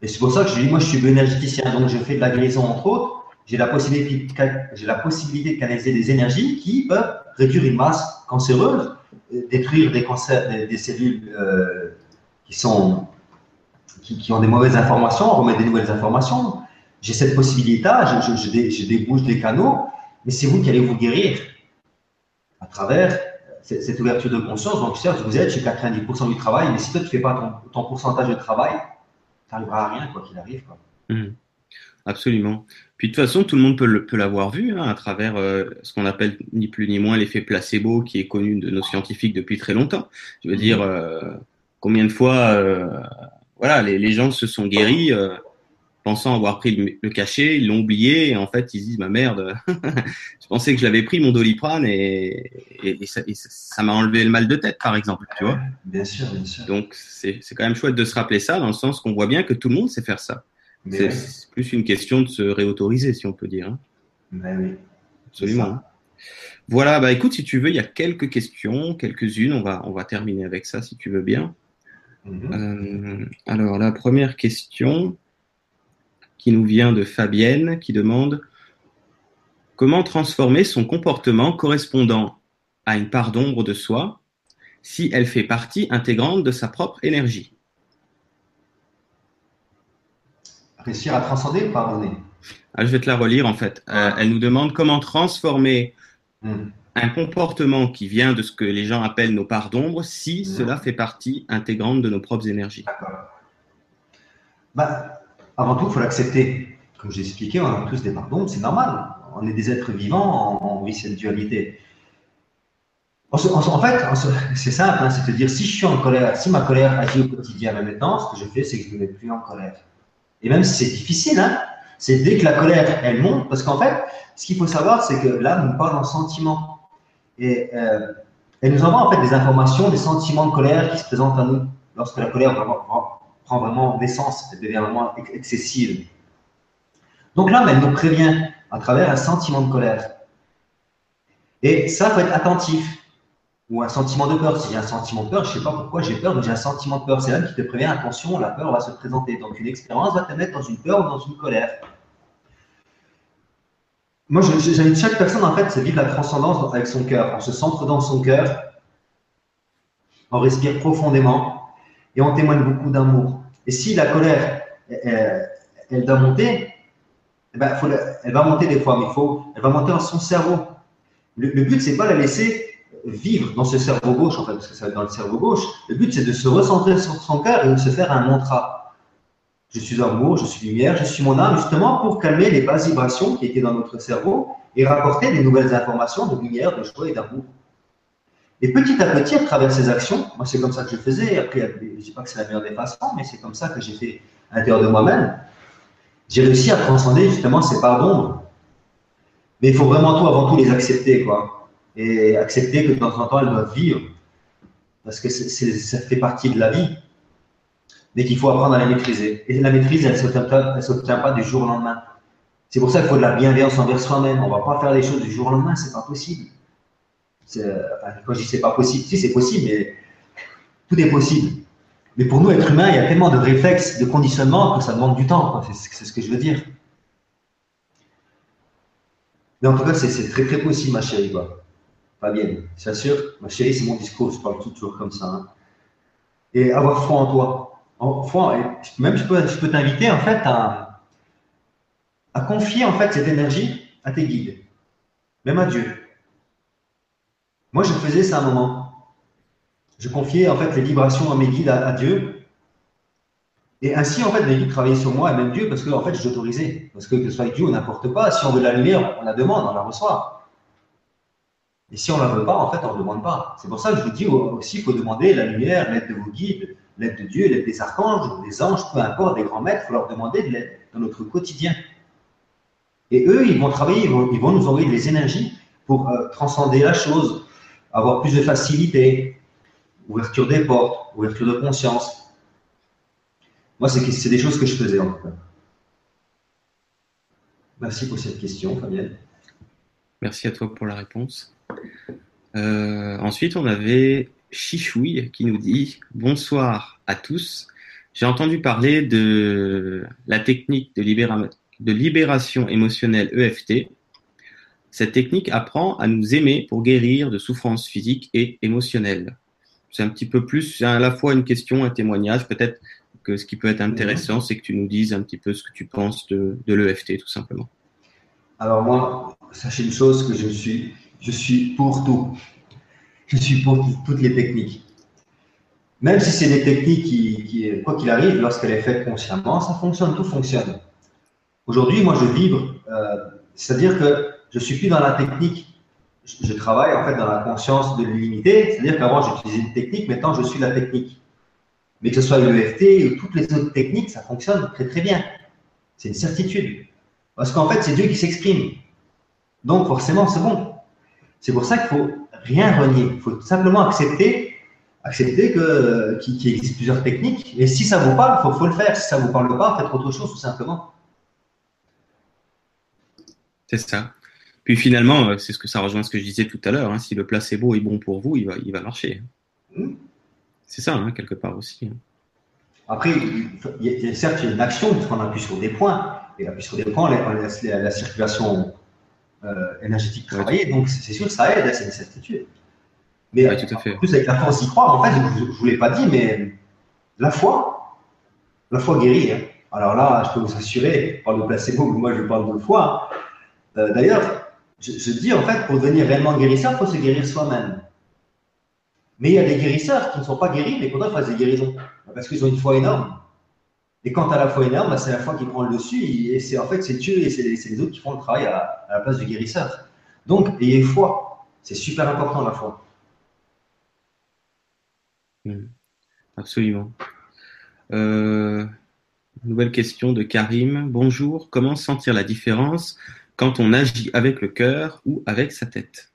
S2: Et c'est pour ça que je dis, moi, je suis bioénergéticien, donc je fais de la guérison, entre autres. J'ai la, possibilité de, la possibilité de canaliser des énergies qui peuvent réduire une masse cancéreuse, détruire des, cellules euh, qui, sont, qui, ont des mauvaises informations, remettre des nouvelles informations. J'ai cette possibilité-là, je, je, je, débouche des canaux, mais c'est vous qui allez vous guérir à travers cette, ouverture de conscience. Donc, certes, vous êtes chez 90% du travail, mais si toi, tu ne fais pas ton, pourcentage de travail, tu n'arriveras à rien, quoi qu'il arrive. Quoi.
S1: Mmh. Absolument. Puis de toute façon, tout le monde peut l'avoir vu hein, à travers euh, ce qu'on appelle ni plus ni moins l'effet placebo, qui est connu de nos scientifiques depuis très longtemps. Je veux dire, euh, combien de fois, euh, voilà, les, les, gens se sont guéris pensant avoir pris le, cachet, ils l'ont oublié et en fait ils se disent ma merde, je pensais que je l'avais pris mon doliprane et, et, ça m'a enlevé le mal de tête par exemple, tu vois.
S2: Bien sûr, bien sûr.
S1: Donc c'est quand même chouette de se rappeler ça dans le sens qu'on voit bien que tout le monde sait faire ça. C'est plus une question de se réautoriser si on peut dire. Hein.
S2: Ben oui.
S1: Absolument. Voilà, bah écoute, si tu veux, il y a quelques questions, quelques-unes. On va, on va terminer avec ça si tu veux bien. Mm-hmm. Euh, alors, la première question, qui nous vient de Fabienne qui demande comment transformer son comportement correspondant à une part d'ombre de soi si elle fait partie intégrante de sa propre énergie?
S2: Réussir à transcender ou pardonner?
S1: Ah, Je vais te la relire en fait. Euh, elle nous demande comment transformer hmm. Un comportement qui vient de ce que les gens appellent nos parts d'ombre si cela fait partie intégrante de nos propres énergies.
S2: Bah, avant tout, il faut l'accepter. Comme j'ai expliqué, on a tous des pardons, c'est normal. On est des êtres vivants, on, vit cette dualité. En, fait, c'est simple, hein, c'est de dire si je suis en colère, si ma colère agit au quotidien, maintenant, ce que je fais, c'est que je ne me mets plus en colère. Et même si c'est difficile, hein, c'est dès que la colère, elle monte, parce qu'en fait, ce qu'il faut savoir, c'est que là, nous parlons en sentiment. Et euh, nous envoie en fait des informations, des sentiments de colère qui se présentent à nous lorsque la colère prend vraiment naissance, elle devient vraiment excessive. Donc là, elle nous prévient à travers un sentiment de colère. Et ça, il faut être attentif. Ou un sentiment de peur. Si j'ai un sentiment de peur, je ne sais pas pourquoi j'ai peur, mais j'ai un sentiment de peur. C'est là qui te prévient, attention, la peur va se présenter. Donc une expérience va te mettre dans une peur ou dans une colère. Moi, j'invite chaque personne, en fait, à vivre la transcendance avec son cœur. On se centre dans son cœur, on respire profondément et on témoigne beaucoup d'amour. Et si la colère, elle, doit monter, eh ben, elle va monter des fois, mais faut, elle va monter dans son cerveau. Le, but, but, c'est pas la laisser vivre dans ce cerveau gauche, en fait, parce que ça va être dans le cerveau gauche. Le but, c'est de se recentrer sur son cœur et de se faire un mantra. Je suis amour, je suis lumière, je suis mon âme, justement pour calmer les basses vibrations qui étaient dans notre cerveau et rapporter des nouvelles informations de lumière, de joie et d'amour. Et petit à petit, à travers ces actions, moi c'est comme ça que je faisais, après je ne dis pas que c'est la meilleure des façons, mais c'est comme ça que j'ai fait à l'intérieur de moi-même, j'ai réussi à transcender justement ces parts. Mais il faut vraiment tout, avant tout, les accepter, quoi. Et accepter que de temps en temps, elles doivent vivre. Parce que ça fait partie de la vie. Mais qu'il faut apprendre à la maîtriser. Et la maîtrise, elle ne s'obtient pas du jour au lendemain. C'est pour ça qu'il faut de la bienveillance envers soi-même. On ne va pas faire les choses du jour au lendemain, c'est pas possible. Quand je dis c'est pas possible, si c'est possible, mais tout est possible. Mais pour nous, êtres humains, il y a tellement de réflexes, de conditionnements que ça demande du temps. C'est ce que je veux dire. Mais en tout cas, c'est très très possible, ma chérie. Quoi. Fabienne, c'est sûr, ma chérie, c'est mon discours, je parle toujours comme ça. Hein. Et avoir foi en toi. En, même je peux, t'inviter en fait à, confier en fait cette énergie à tes guides, même à Dieu. Moi, je faisais ça à un moment. Je confiais en fait les vibrations à mes guides, à, Dieu. Et ainsi, en fait, mes guides travaillaient sur moi et même Dieu parce que en fait, je l'autorisais. Parce que que ce soit Dieu ou n'importe quoi, si on veut la lumière, on la demande, on la reçoit. Et si on ne la veut pas, en fait, on ne demande pas. C'est pour ça que je vous dis aussi, il faut demander la lumière, l'aide de vos guides, l'aide de Dieu, l'aide des archanges, des anges, peu importe, des grands maîtres, il faut leur demander de l'aide dans notre quotidien. Et eux, ils vont travailler, ils vont, nous envoyer des énergies pour euh, transcender la chose, avoir plus de facilité, ouverture des portes, ouverture de conscience. Moi, c'est des choses que je faisais en tout cas. Merci pour cette question, Fabienne.
S1: Merci à toi pour la réponse. Euh, ensuite, on avait Chichouille qui nous dit Bonsoir à tous. J'ai entendu parler de la technique de, de libération émotionnelle EFT. Cette technique apprend à nous aimer pour guérir de souffrances physiques et émotionnelles. C'est un petit peu plus, c'est à la fois une question, un témoignage. Peut-être que ce qui peut être intéressant, c'est que tu nous dises un petit peu ce que tu penses de, de l'EFT, tout simplement.
S2: Alors moi, sachez une chose que je suis, je suis pour tout. Je suis pour toutes les techniques. Même si c'est des techniques qui, quoi qu'il arrive, lorsqu'elle est faite consciemment, ça fonctionne, tout fonctionne. Aujourd'hui, moi, je vibre, euh, c'est-à-dire que je suis plus dans la technique. Je, travaille en fait dans la conscience de l'illimité, c'est-à-dire qu'avant j'utilisais une technique, maintenant je suis la technique. Mais que ce soit l'EFT ou toutes les autres techniques, ça fonctionne très très bien. C'est une certitude. Parce qu'en fait, c'est Dieu qui s'exprime. Donc forcément, c'est bon. C'est pour ça qu'il faut rien renier. Il faut simplement accepter, accepter que qu'il existe plusieurs techniques. Et si ça vous parle, il faut, faut, le faire. Si ça ne vous parle pas, faites autre chose tout simplement.
S1: C'est ça. Puis finalement, euh, c'est ce que ça rejoint ce que je disais tout à l'heure. Hein. si le placebo est bon pour vous, il va, il va marcher. Hmm. C'est ça, hein, quelque part aussi. Hein.
S2: Après, il y a, certes, il y a une action, parce qu'on appuie sur des points. Et appuie sur des points, on laisse la, circulation euh, énergétique travailler. Donc, c'est sûr que ça aide, c'est une certitude. Mais tout à fait. en plus, avec la foi, on y croit. En fait, je ne vous l'ai pas dit, mais la foi, la foi guérit. Alors là, je peux vous assurer, par le placebo, moi je parle de foi. Euh, d'ailleurs, je, je, dis en fait, pour devenir réellement guérisseur, il faut se guérir soi-même. Mais il y a des guérisseurs qui ne sont pas guéris, mais pourtant ils font des guérisons. Parce qu'ils ont une foi énorme. Et quand tu as la foi énorme, bah, c'est la foi qui prend le dessus. Et c'est en fait, c'est Dieu et c'est les, autres qui font le travail à, la place du guérisseur. Donc, ayez foi. C'est super important la foi.
S1: Absolument. Euh, nouvelle question de Karim. Bonjour. Comment sentir la différence quand on agit avec le cœur ou avec sa tête?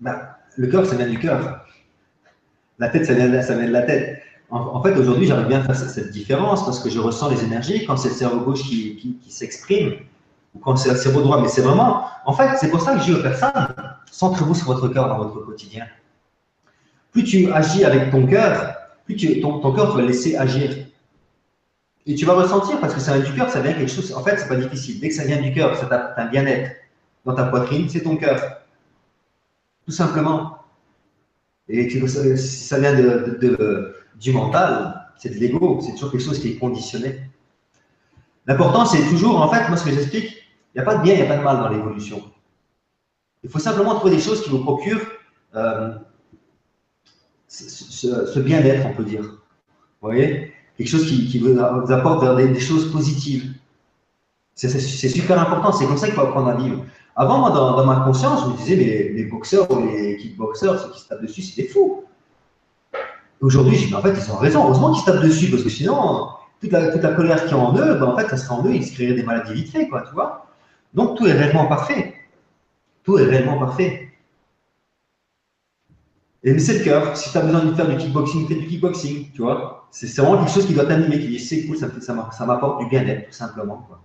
S2: Bah, Le cœur, ça vient du cœur. La tête, ça vient, de, ça vient de la tête. En, fait, aujourd'hui, j'arrive bien à faire cette différence parce que je ressens les énergies quand c'est le cerveau gauche qui, s'exprime ou quand c'est le cerveau droit. Mais c'est vraiment, en fait, c'est pour ça que je dis aux personnes, centrez-vous sur votre cœur dans votre quotidien. Plus tu agis avec ton cœur, plus ton, cœur, tu vas laisser agir. Et tu vas ressentir, parce que ça vient du cœur, ça vient quelque chose. En fait, c'est pas difficile. Dès que ça vient du cœur, as un bien-être dans ta poitrine, c'est ton cœur. Tout simplement. Et si ça vient de, du mental, c'est de l'ego, c'est toujours quelque chose qui est conditionné. L'important, c'est toujours, en fait, moi, ce que j'explique, il n'y a pas de bien, il n'y a pas de mal dans l'évolution. Il faut simplement trouver des choses qui vous procurent euh, ce, bien-être, on peut dire. Vous voyez? Quelque chose qui, vous, apporte vers des, choses positives. C'est super important, c'est comme ça qu'il faut apprendre à vivre. Avant, moi, dans, ma conscience, je me disais, mais les, boxeurs ou les kickboxers, ceux qui se tapent dessus, c'est des fous. Aujourd'hui, je dis, mais en fait, ils ont raison. Heureusement qu'ils se tapent dessus, parce que sinon, toute la, toute la colère qui est en eux, ben, en fait, ça serait en eux, ils se créeraient des maladies vite fait, quoi, tu vois. Donc, tout est réellement parfait. Tout est réellement parfait. Et c'est le cœur. Si tu as besoin de faire du kickboxing, fais du kickboxing, tu vois. C'est vraiment quelque chose qui doit t'animer, qui dit c'est cool, ça, ça m'apporte du bien-être, tout simplement. Quoi.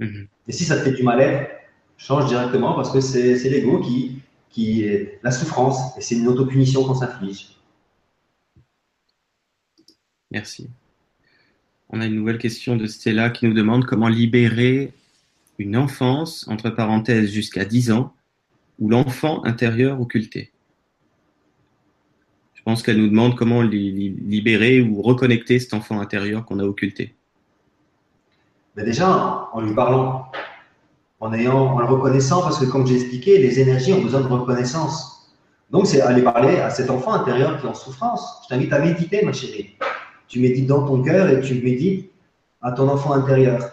S2: Mhm. Et si ça te fait du mal-être, change directement parce que c'est l'ego qui, qui est la souffrance et c'est une autopunition qu'on s'inflige.
S1: Merci. On a une nouvelle question de Stella qui nous demande comment libérer une enfance, entre parenthèses, jusqu'à 10 ans, ou l'enfant intérieur occulté. Je pense qu'elle nous demande comment libérer ou reconnecter cet enfant intérieur qu'on a occulté.
S2: Mais déjà, en lui parlant, en, ayant, en le reconnaissant, parce que comme j'ai expliqué, les énergies ont besoin de reconnaissance. Donc, c'est aller parler à cet enfant intérieur qui est en souffrance. Je t'invite à méditer, ma chérie. Tu médites dans ton cœur et tu médites à ton enfant intérieur,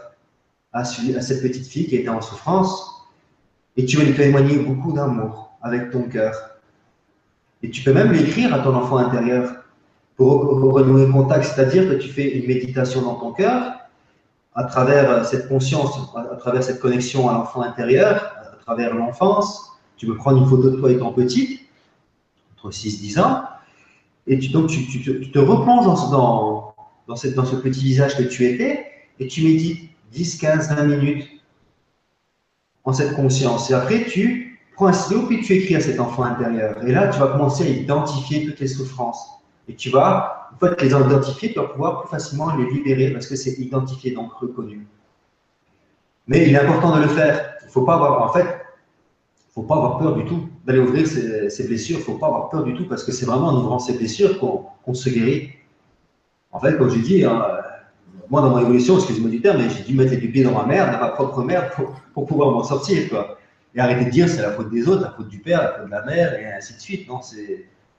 S2: à, cette petite fille qui était en souffrance. Et tu vas lui témoigner beaucoup d'amour avec ton cœur et tu peux même l'écrire à ton enfant intérieur pour renouer contact, c'est-à-dire que tu fais une méditation dans ton cœur à travers cette conscience, à travers cette connexion à l'enfant intérieur, à travers l'enfance. Tu peux prendre une photo de toi étant petit, entre 6 et 10 ans, et donc tu, te replonges dans, ce petit visage que tu étais, et tu médites 10, 15, 20 minutes en cette conscience. Et après, tu prends un stylo, puis tu écris à cet enfant intérieur. Et là, tu vas commencer à identifier toutes les souffrances. Et tu vas, une fois que les identifier, tu vas pouvoir plus facilement les libérer parce que c'est identifié, donc reconnu. Mais il est important de le faire. Il ne faut pas avoir, en fait, faut pas avoir peur du tout d'aller ouvrir ses, blessures. Il ne faut pas avoir peur du tout parce que c'est vraiment en ouvrant ses blessures qu'on se guérit. En fait, comme je dis, hein, moi dans mon évolution, excusez-moi du terme, mais j'ai dû mettre les pieds dans ma merde, dans ma propre merde, pour, pouvoir m'en sortir. Et arrêter de dire c'est la faute des autres, la faute du père, la faute de la mère, et ainsi de suite. Non,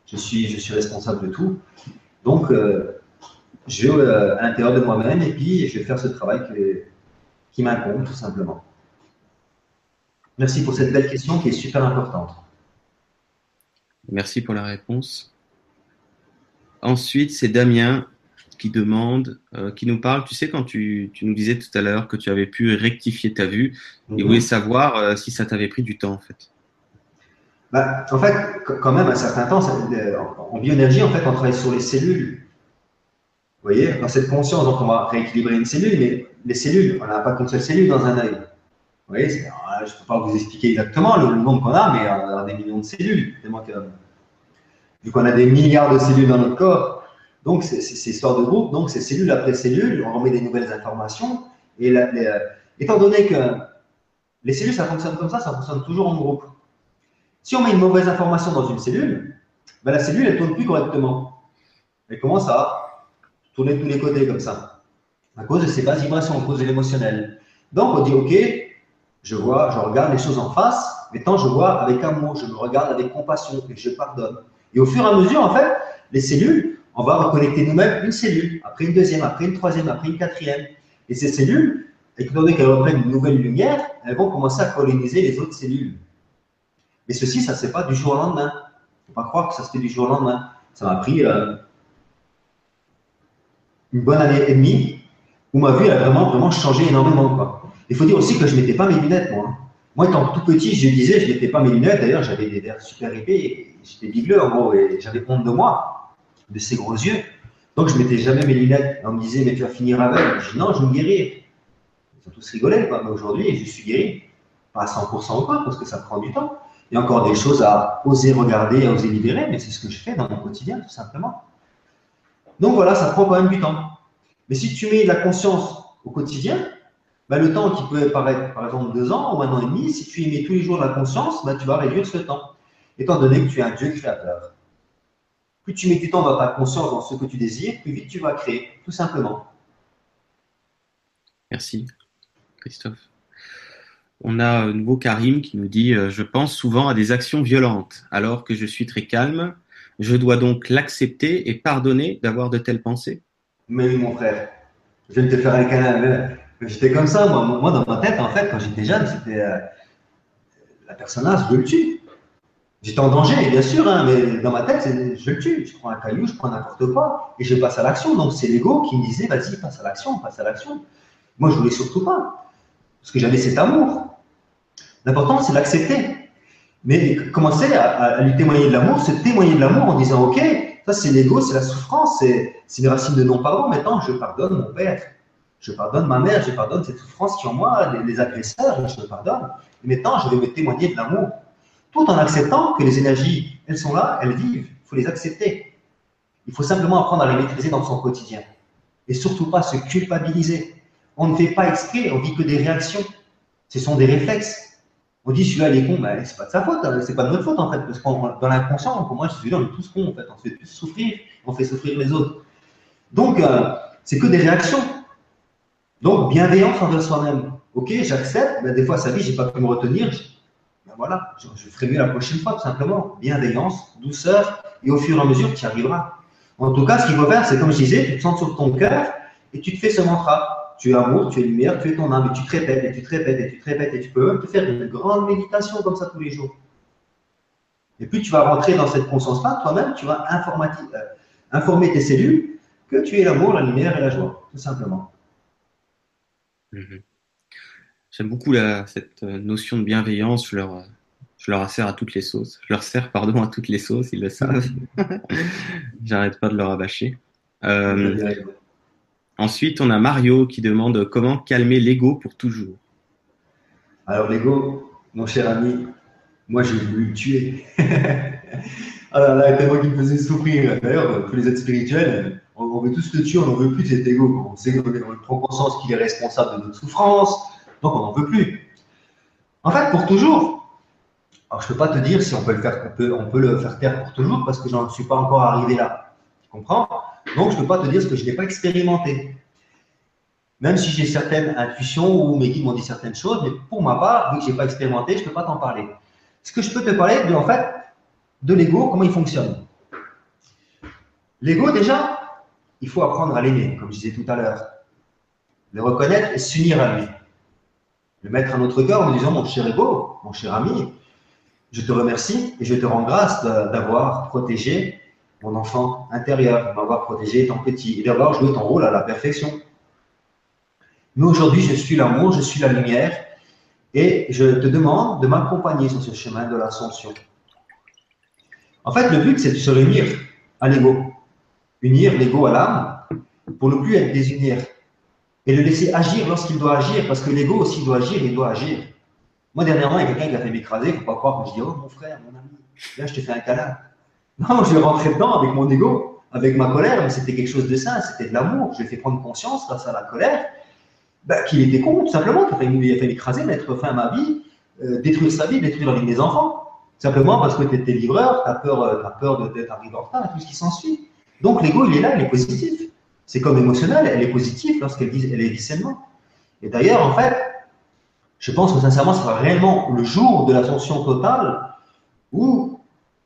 S2: je suis, je suis responsable de tout. Donc, euh, je vais euh, à l'intérieur de moi-même et puis je vais faire ce travail qui m'incombe, tout simplement. Merci pour cette belle question qui est super importante.
S1: Merci pour la réponse. Ensuite, c'est Damien qui demande, euh, qui nous parle. Tu sais, quand tu, nous disais tout à l'heure que tu avais pu rectifier ta vue, il mhm. voulait savoir euh, si ça t'avait pris du temps, en fait.
S2: Bah, en fait, quand même, un certain temps, euh, en bioénergie, en fait, on travaille sur les cellules. Vous voyez, dans cette conscience, donc on va rééquilibrer une cellule, mais les cellules, on n'a pas qu'une seule cellule dans un œil. Vous voyez, je ne peux pas vous expliquer exactement le, nombre qu'on a, mais on a des millions de cellules. Vu qu'on a des milliards de cellules dans notre corps, donc, c'est histoire de groupe, donc c'est cellule après cellule, on remet des nouvelles informations. Et euh, étant donné que les cellules, ça fonctionne comme ça, ça fonctionne toujours en groupe. Si on met une mauvaise information dans une cellule, ben la cellule, elle ne tourne plus correctement. Elle commence à tourner de tous les côtés comme ça, à cause de ces bases vibrations, à cause de l'émotionnel. Donc, on dit, OK, je vois, je regarde les choses en face, mais tant je vois avec amour, je me regarde avec compassion et je pardonne. Et au fur et à mesure, en fait, les cellules, on va reconnecter nous-mêmes une cellule, après une deuxième, après une troisième, après une quatrième. Et ces cellules, étant donné qu'elles reprennent une nouvelle lumière, elles vont commencer à coloniser les autres cellules. Mais ceci, ça ne se fait pas du jour au lendemain. Il ne faut pas croire que ça se fait du jour au lendemain. Ça m'a pris euh, une bonne année et demie où ma vue a vraiment, vraiment changé énormément. Il faut dire aussi que je ne mettais pas mes lunettes, moi. Moi, étant tout petit, je disais, je ne mettais pas mes lunettes. D'ailleurs, j'avais des verres super épais. J'étais bigleux, en gros, et j'avais honte de moi de ses gros yeux. Donc, je mettais jamais mes lunettes. On me disait, mais tu vas finir avec. Je dis, non, je vais me guérir. Ils ont tous rigolé, quoi. Mais aujourd'hui, je suis guéri. Pas à 100% encore, parce que ça prend du temps. Il y a encore des choses à oser regarder, à oser libérer, mais c'est ce que je fais dans mon quotidien, tout simplement. Donc voilà, ça prend quand même du temps. Mais si tu mets de la conscience au quotidien, bah, le temps qui peut paraître, par exemple, deux ans ou un an et demi, si tu y mets tous les jours de la conscience, bah, tu vas réduire ce temps. Étant donné que tu es un Dieu créateur. Plus tu mets du temps dans ta conscience, dans ce que tu désires, plus vite tu vas créer, tout simplement.
S1: Merci, Christophe. On a un nouveau Karim qui nous dit euh, Je pense souvent à des actions violentes, alors que je suis très calme. Je dois donc l'accepter et pardonner d'avoir de telles pensées?
S2: Mais oui, mon frère. Je de te faire un câlin. J'étais comme ça, moi. dans ma tête, en fait, quand j'étais jeune, c'était euh, la personnage, je le tue. J'étais en danger, bien sûr, hein, mais dans ma tête, je le tue. Je prends un caillou, je prends n'importe quoi et je passe à l'action. Donc c'est l'ego qui me disait, vas-y, passe à l'action, passe à l'action. Moi, je voulais surtout pas, parce que j'avais cet amour. L'important, c'est d'accepter. Mais commencer à, lui témoigner de l'amour, c'est témoigner de l'amour en disant, ok, ça c'est l'ego, c'est la souffrance, c'est une racine de non-pardon. Maintenant, je pardonne mon père, je pardonne ma mère, je pardonne cette souffrance qui en moi, les, les agresseurs, je pardonne. Et maintenant, je vais me témoigner de l'amour tout en acceptant que les énergies, elles sont là, elles vivent. Il faut les accepter. Il faut simplement apprendre à les maîtriser dans son quotidien. Et surtout pas se culpabiliser. On ne fait pas exprès, on vit que des réactions. Ce sont des réflexes. On dit celui-là il est con, ben, c'est pas de sa faute, hein. c'est pas de notre faute en fait, parce que dans l'inconscient, pour moi, celui-là on est tous cons en fait, on se fait plus souffrir, on fait souffrir les autres. Donc, euh, c'est que des réactions. Donc, bienveillance envers soi-même. Ok, j'accepte, mais des fois, sa vie, j'ai pas pu me retenir, voilà, je, ferai mieux la prochaine fois, tout simplement. Bienveillance, douceur, et au fur et à mesure, tu y arriveras. En tout cas, ce qu'il faut faire, c'est comme je disais, tu te sens sur ton cœur et tu te fais ce mantra. Tu es amour, tu es lumière, tu es ton âme, et tu te répètes, et tu te répètes, et tu te répètes, et tu peux même te faire une grande méditation comme ça tous les jours. Et puis tu vas rentrer dans cette conscience-là, toi-même, tu vas euh, informer tes cellules que tu es l'amour, la lumière et la joie, tout simplement.
S1: Mhm. J'aime beaucoup cette euh, notion de bienveillance. Je leur, je leur sers à toutes les sauces. Je leur sers, pardon, à toutes les sauces, ils le savent. J'arrête pas de leur rabâcher. Euh, ensuite, on a Mario qui demande comment calmer l'ego pour toujours.
S2: Alors, l'ego, mon cher ami, moi, je vais le tuer. Ah là là, moi qui me faisait souffrir. D'ailleurs, tous les êtres spirituels, on, veut tout ce que tu, on n'en veut plus cet ego. On sait qu'on prend conscience qu'il est responsable de notre souffrance, donc on n'en veut plus. En fait, pour toujours, alors je ne peux pas te dire si on peut le faire, on peut, on le faire taire pour toujours parce que je n'en suis pas encore arrivé là. Tu comprends? Donc je ne peux pas te dire ce que je n'ai pas expérimenté. Même si j'ai certaines intuitions ou mes guides m'ont dit certaines choses, mais pour ma part, vu que je n'ai pas expérimenté, je ne peux pas t'en parler. Ce que je peux te parler, de, en fait, de l'ego, comment il fonctionne? L'ego, déjà, il faut apprendre à l'aimer, comme je disais tout à l'heure. Le reconnaître et s'unir à lui. Le mettre à notre cœur en disant Mon cher ego, mon cher ami, je te remercie et je te rends grâce d'avoir protégé mon enfant intérieur, de m'avoir protégé ton petit et d'avoir joué ton rôle à la perfection. Mais aujourd'hui, je suis l'amour, je suis la lumière et je te demande de m'accompagner sur ce chemin de l'ascension. En fait, le but, c'est de se réunir à l'ego, unir l'ego à l'âme pour ne plus être désunir et le laisser agir lorsqu'il doit agir, parce que l'ego aussi doit agir, il doit agir. Moi, dernièrement, il y a quelqu'un qui a fait m'écraser, faut pas croire que je dis Oh, mon frère, mon ami, là, je te fais un câlin. Non, je rentrer dedans avec mon ego, avec ma colère, mais c'était quelque chose de sain, c'était de l'amour. Je lui ai fait prendre conscience grâce à la colère ben, qu'il était con, tout simplement, qu'il a fait m'écraser, mettre fin à ma vie, euh, détruire sa vie, détruire la vie de mes enfants. Simplement parce que tu étais livreur, tu as peur, euh, as peur d'être arrivé en retard et tout ce qui s'ensuit. Donc l'ego, il est là, il est positif. C'est comme émotionnel, elle est positive lorsqu'elle elle est discernement. Et d'ailleurs, en fait, je pense que sincèrement, ce sera réellement le jour de l'ascension totale où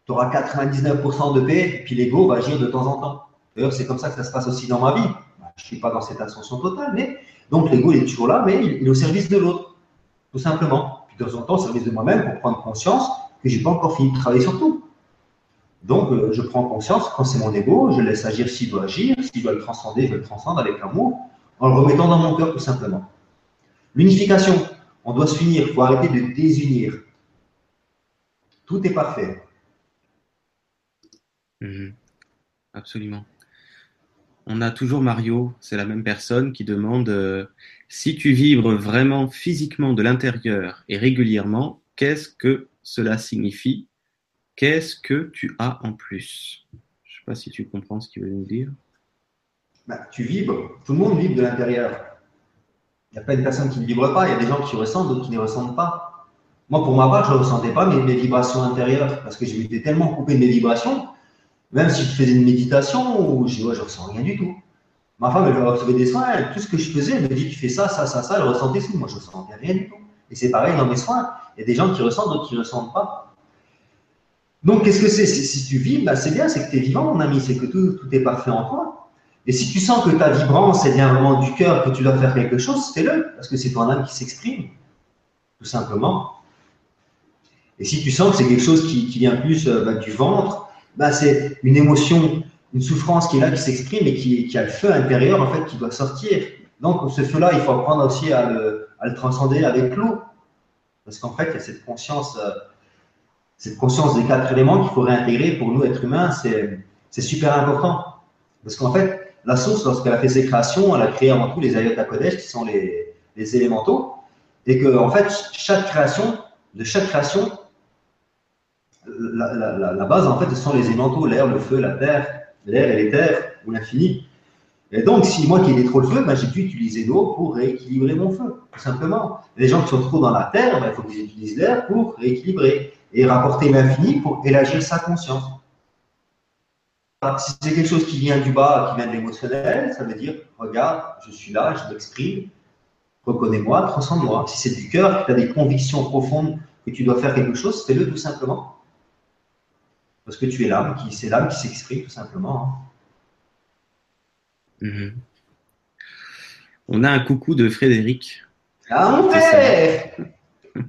S2: tu auras 99% de paix, puis l'ego va agir de temps en temps. D'ailleurs, c'est comme ça que ça se passe aussi dans ma vie. Bah, je ne suis pas dans cette ascension totale, mais donc l'ego est toujours là, mais il, est au service de l'autre, tout simplement. Puis de temps en temps, au service de moi-même pour prendre conscience que je n'ai pas encore fini de travailler sur tout. Donc, euh, je prends conscience, quand c'est mon ego, je laisse agir s'il doit agir, s'il doit le transcender, je le transcende avec l'amour, en le remettant dans mon cœur tout simplement. L'unification, on doit se finir, il faut arrêter de désunir. Tout est parfait.
S1: Mhm. Absolument. On a toujours Mario, c'est la même personne qui demande euh, si tu vibres vraiment physiquement de l'intérieur et régulièrement, qu'est-ce que cela signifie? Qu'est-ce que tu as en plus? Je ne sais pas si tu comprends ce qu'il veut nous dire.
S2: Bah, tu vibres. Tout le monde vibre de l'intérieur. Il n'y a pas une personne qui ne vibre pas. Il y a des gens qui ressentent, d'autres qui ne ressentent pas. Moi, pour ma part, je ne ressentais pas mes, vibrations intérieures parce que j'étais tellement coupé de mes vibrations. Même si je faisais une méditation, je ne ressens rien du tout. Ma femme, elle recevait des soins, tout ce que je faisais, elle me dit, tu fais ça, ça, ça, ça, elle ressentait tout. Moi, je ne ressentais rien du tout. Et c'est pareil dans mes soins. Il y a des gens qui ressentent, d'autres qui ne ressentent pas. Donc, qu'est-ce que c'est? Si tu vis, bah, c'est bien, c'est que tu es vivant, mon ami, c'est que tout, est parfait en toi. Et si tu sens que ta vibrance, elle vient vraiment du cœur, que tu dois faire quelque chose, fais-le, parce que c'est ton âme qui s'exprime, tout simplement. Et si tu sens que c'est quelque chose qui, vient plus euh, bah, du ventre, bah, c'est une émotion, une souffrance qui est là, qui s'exprime et qui, a le feu intérieur, en fait, qui doit sortir. Donc, ce feu-là, il faut apprendre aussi à le, transcender avec l'eau. Parce qu'en fait, il y a cette conscience. Euh, cette conscience des quatre éléments qu'il faut réintégrer pour nous, êtres humains, c'est super important. Parce qu'en fait, la source, lorsqu'elle a fait ses créations, elle a créé avant tout les Ayota Kodesh, qui sont les, élémentaux, et que, en fait, chaque création, de chaque création, la, base, en fait, ce sont les élémentaux, l'air, le feu, la terre, l'air et les terres, ou l'infini. Et donc, si moi qui ai trop le feu, ben, j'ai pu utiliser l'eau pour rééquilibrer mon feu, tout simplement. Les gens qui sont trop dans la terre, ben, il faut qu'ils utilisent l'air pour rééquilibrer et rapporter l'infini pour élargir sa conscience. Si c'est quelque chose qui vient du bas, qui vient de l'émotionnel, ça veut dire, regarde, je suis là, je m'exprime, reconnais-moi, transcende-moi. Si c'est du cœur, que tu as des convictions profondes que tu dois faire quelque chose, fais-le tout simplement. Parce que tu es l'âme, qui, c'est l'âme qui s'exprime tout simplement.
S1: Mhm. On a un coucou de Frédéric.
S2: Ah mon frère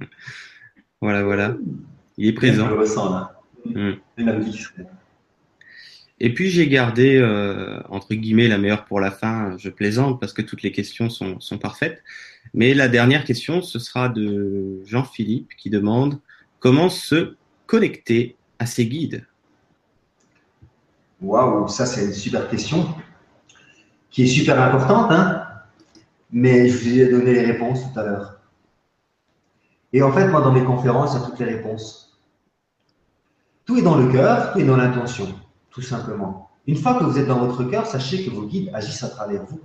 S1: Voilà, voilà. Il est présent.
S2: Je le ressens là.
S1: Mm. Et puis j'ai gardé, euh, entre guillemets, la meilleure pour la fin. Je plaisante parce que toutes les questions sont, sont parfaites. Mais la dernière question, ce sera de Jean-Philippe qui demande comment se connecter à ses guides.
S2: Waouh, ça c'est une super question qui est super importante, hein mais je vous ai donné les réponses tout à l'heure. Et en fait, moi, dans mes conférences, il y a toutes les réponses. Tout est dans le cœur, tout est dans l'intention, tout simplement. Une fois que vous êtes dans votre cœur, sachez que vos guides agissent à travers vous.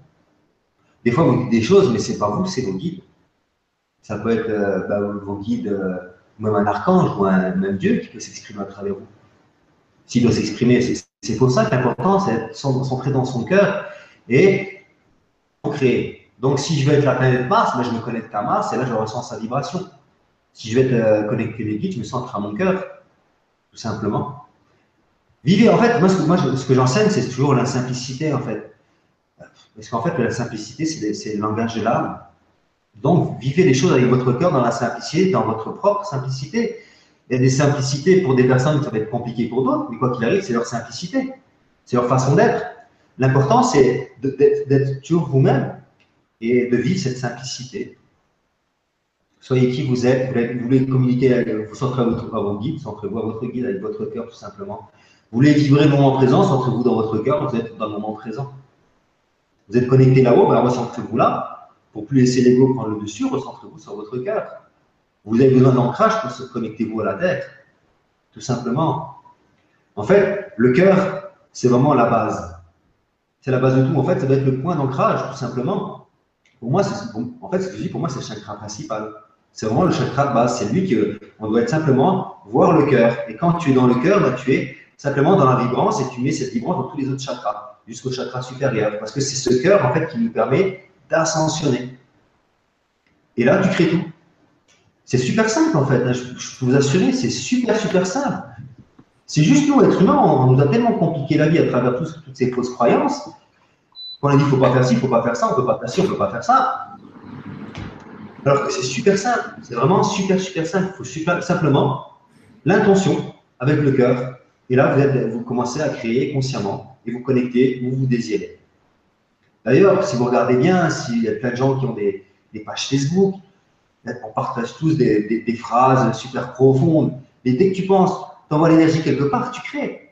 S2: Des fois, vous dites des choses, mais ce n'est pas vous, c'est vos guides. Ça peut être euh, bah, vos guides, euh, même un archange ou un, même Dieu qui peut s'exprimer à travers vous. S'il doit s'exprimer, c'est pour ça que l'important, c'est de s'entrer dans son cœur et créer. Donc, si je veux être la planète Mars, ben, je me connecte à Mars et là, je ressens sa vibration. Si je vais être euh, connecté les guides, je me centre à mon cœur, tout simplement. Vivez, en fait, moi, ce que, j'enseigne, c'est toujours la simplicité, en fait. Parce qu'en fait, la simplicité, c'est le langage de l'âme. Donc, vivez les choses avec votre cœur dans la simplicité, dans votre propre simplicité. Il y a des simplicités pour des personnes qui ça va être compliqué pour d'autres, mais quoi qu'il arrive, c'est leur simplicité. C'est leur façon d'être. L'important, c'est d'être toujours vous-même et de vivre cette simplicité. Soyez qui vous êtes, vous voulez communiquer, vous centrez à, votre, à vos guides, centrez-vous à votre guide avec votre cœur tout simplement. Vous voulez vibrer le moment présent, centrez-vous dans votre cœur, vous êtes dans le moment présent. Vous êtes connecté là-haut, ben recentrez-vous là. Pour plus laisser l'ego prendre le dessus, recentrez-vous sur votre cœur. Vous avez besoin d'ancrage pour se connecter vous à la tête, tout simplement. En fait, le cœur, c'est vraiment la base. C'est la base de tout. En fait, ça doit être le point d'ancrage, tout simplement. Pour moi, en fait, ce que je dis, pour moi, c'est le chakra principal. C'est vraiment le chakra de base. C'est lui qu'on doit être simplement voir le cœur. Et quand tu es dans le cœur, ben, tu es simplement dans la vibrance et tu mets cette vibrance dans tous les autres chakras, jusqu'au chakra supérieur. Parce que c'est ce cœur, en fait, qui nous permet d'ascensionner. Et là, tu crées tout. C'est super simple, en fait. Hein. Je, peux vous assurer, c'est super, super simple. C'est juste nous, êtres humains, on, nous a tellement compliqué la vie à travers toutes ces fausses croyances qu'on a dit il ne faut pas faire ci, il ne faut pas faire ça, on ne peut pas faire ci, on ne peut pas faire ça. Alors que c'est super simple. C'est vraiment super, super simple. Il faut simplement l'intention avec le cœur et là, vous, commencez à créer consciemment et vous connectez où vous désirez. D'ailleurs, si vous regardez bien, s'il y a plein de gens qui ont des, pages Facebook, on partage tous des, phrases super profondes. Mais dès que tu penses, tu envoies l'énergie quelque part, tu crées.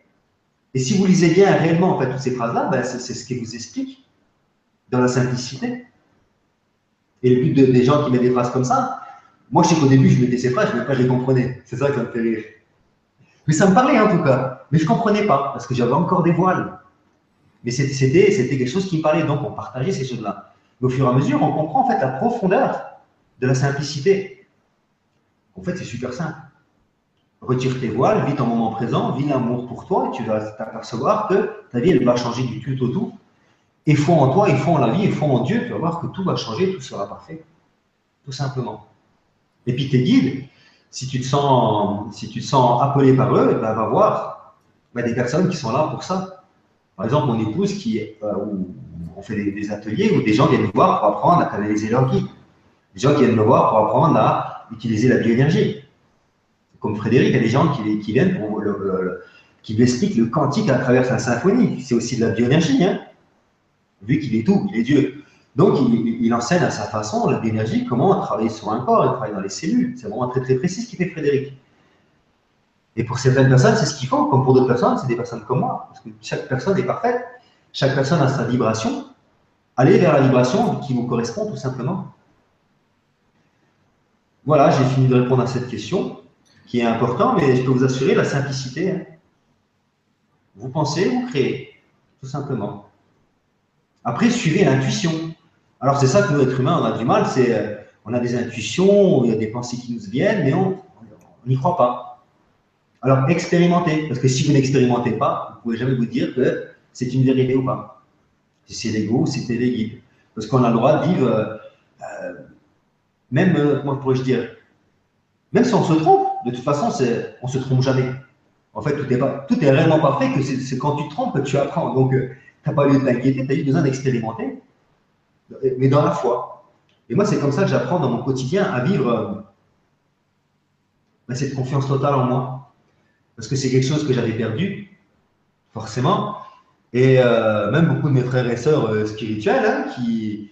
S2: Et si vous lisez bien réellement en fait, toutes ces phrases-là, ben, c'est ce qui vous explique dans la simplicité. Et le but des gens qui mettent des phrases comme ça, moi je sais qu'au début je mettais ces phrases, je les comprenais. C'est ça qui me fait rire. Mais ça me parlait en tout cas. Mais je ne comprenais pas parce que j'avais encore des voiles. Mais c'était quelque chose qui me parlait. Donc on partageait ces choses-là. Mais au fur et à mesure, on comprend en fait la profondeur de la simplicité. En fait, c'est super simple. Retire tes voiles, vis ton moment présent, vis l'amour pour toi et tu vas t'apercevoir que ta vie, elle va changer du tout au tout. Et foi en toi, et foi en la vie, et foi en Dieu, tu vas voir que tout va changer, tout sera parfait. Tout simplement. Et puis tes guides, si tu te sens, appelé par eux, ben, va voir ben, des personnes qui sont là pour ça. Par exemple, mon épouse qui, euh, on fait des, ateliers où des gens viennent me voir pour apprendre à canaliser leur guide. Des gens qui viennent me voir pour apprendre à utiliser la bioénergie. Comme Frédéric, il y a des gens qui, viennent pour le, qui lui le quantique à travers sa symphonie. C'est aussi de la bioénergie, hein. Vu qu'il est tout, il est Dieu. Donc, il, enseigne à sa façon l'énergie, comment travailler sur un corps travailler dans les cellules. C'est vraiment très très précis ce qu'il fait Frédéric. Et pour certaines personnes, c'est ce qu'ils font, comme pour d'autres personnes, c'est des personnes comme moi. Parce que chaque personne est parfaite, chaque personne a sa vibration. Allez vers la vibration qui vous correspond tout simplement. Voilà, j'ai fini de répondre à cette question qui est importante, mais je peux vous assurer la simplicité. Hein. Vous pensez, vous créez, tout simplement. Après, suivez l'intuition. Alors c'est ça que nous, êtres humains, on a du mal, c'est euh, on a des intuitions, il y a des pensées qui nous viennent, mais on n'y croit pas. Alors expérimentez, parce que si vous n'expérimentez pas, vous ne pouvez jamais vous dire que c'est une vérité ou pas. Si c'est l'ego, c'était les guides. Parce qu'on a le droit de vivre, euh, euh, même, comment pourrais-je dire, même si on se trompe, de toute façon, on ne se trompe jamais. En fait, tout est, pas, tout est réellement parfait, que c'est quand tu te trompes que tu apprends. Donc, tu pas lieu de t'inquiéter, tu as juste besoin d'expérimenter mais dans la foi. Et moi, c'est comme ça que j'apprends dans mon quotidien à vivre euh, ben, cette confiance totale en moi. Parce que c'est quelque chose que j'avais perdu, forcément. Et euh, même beaucoup de mes frères et sœurs euh, spirituels, hein, qui,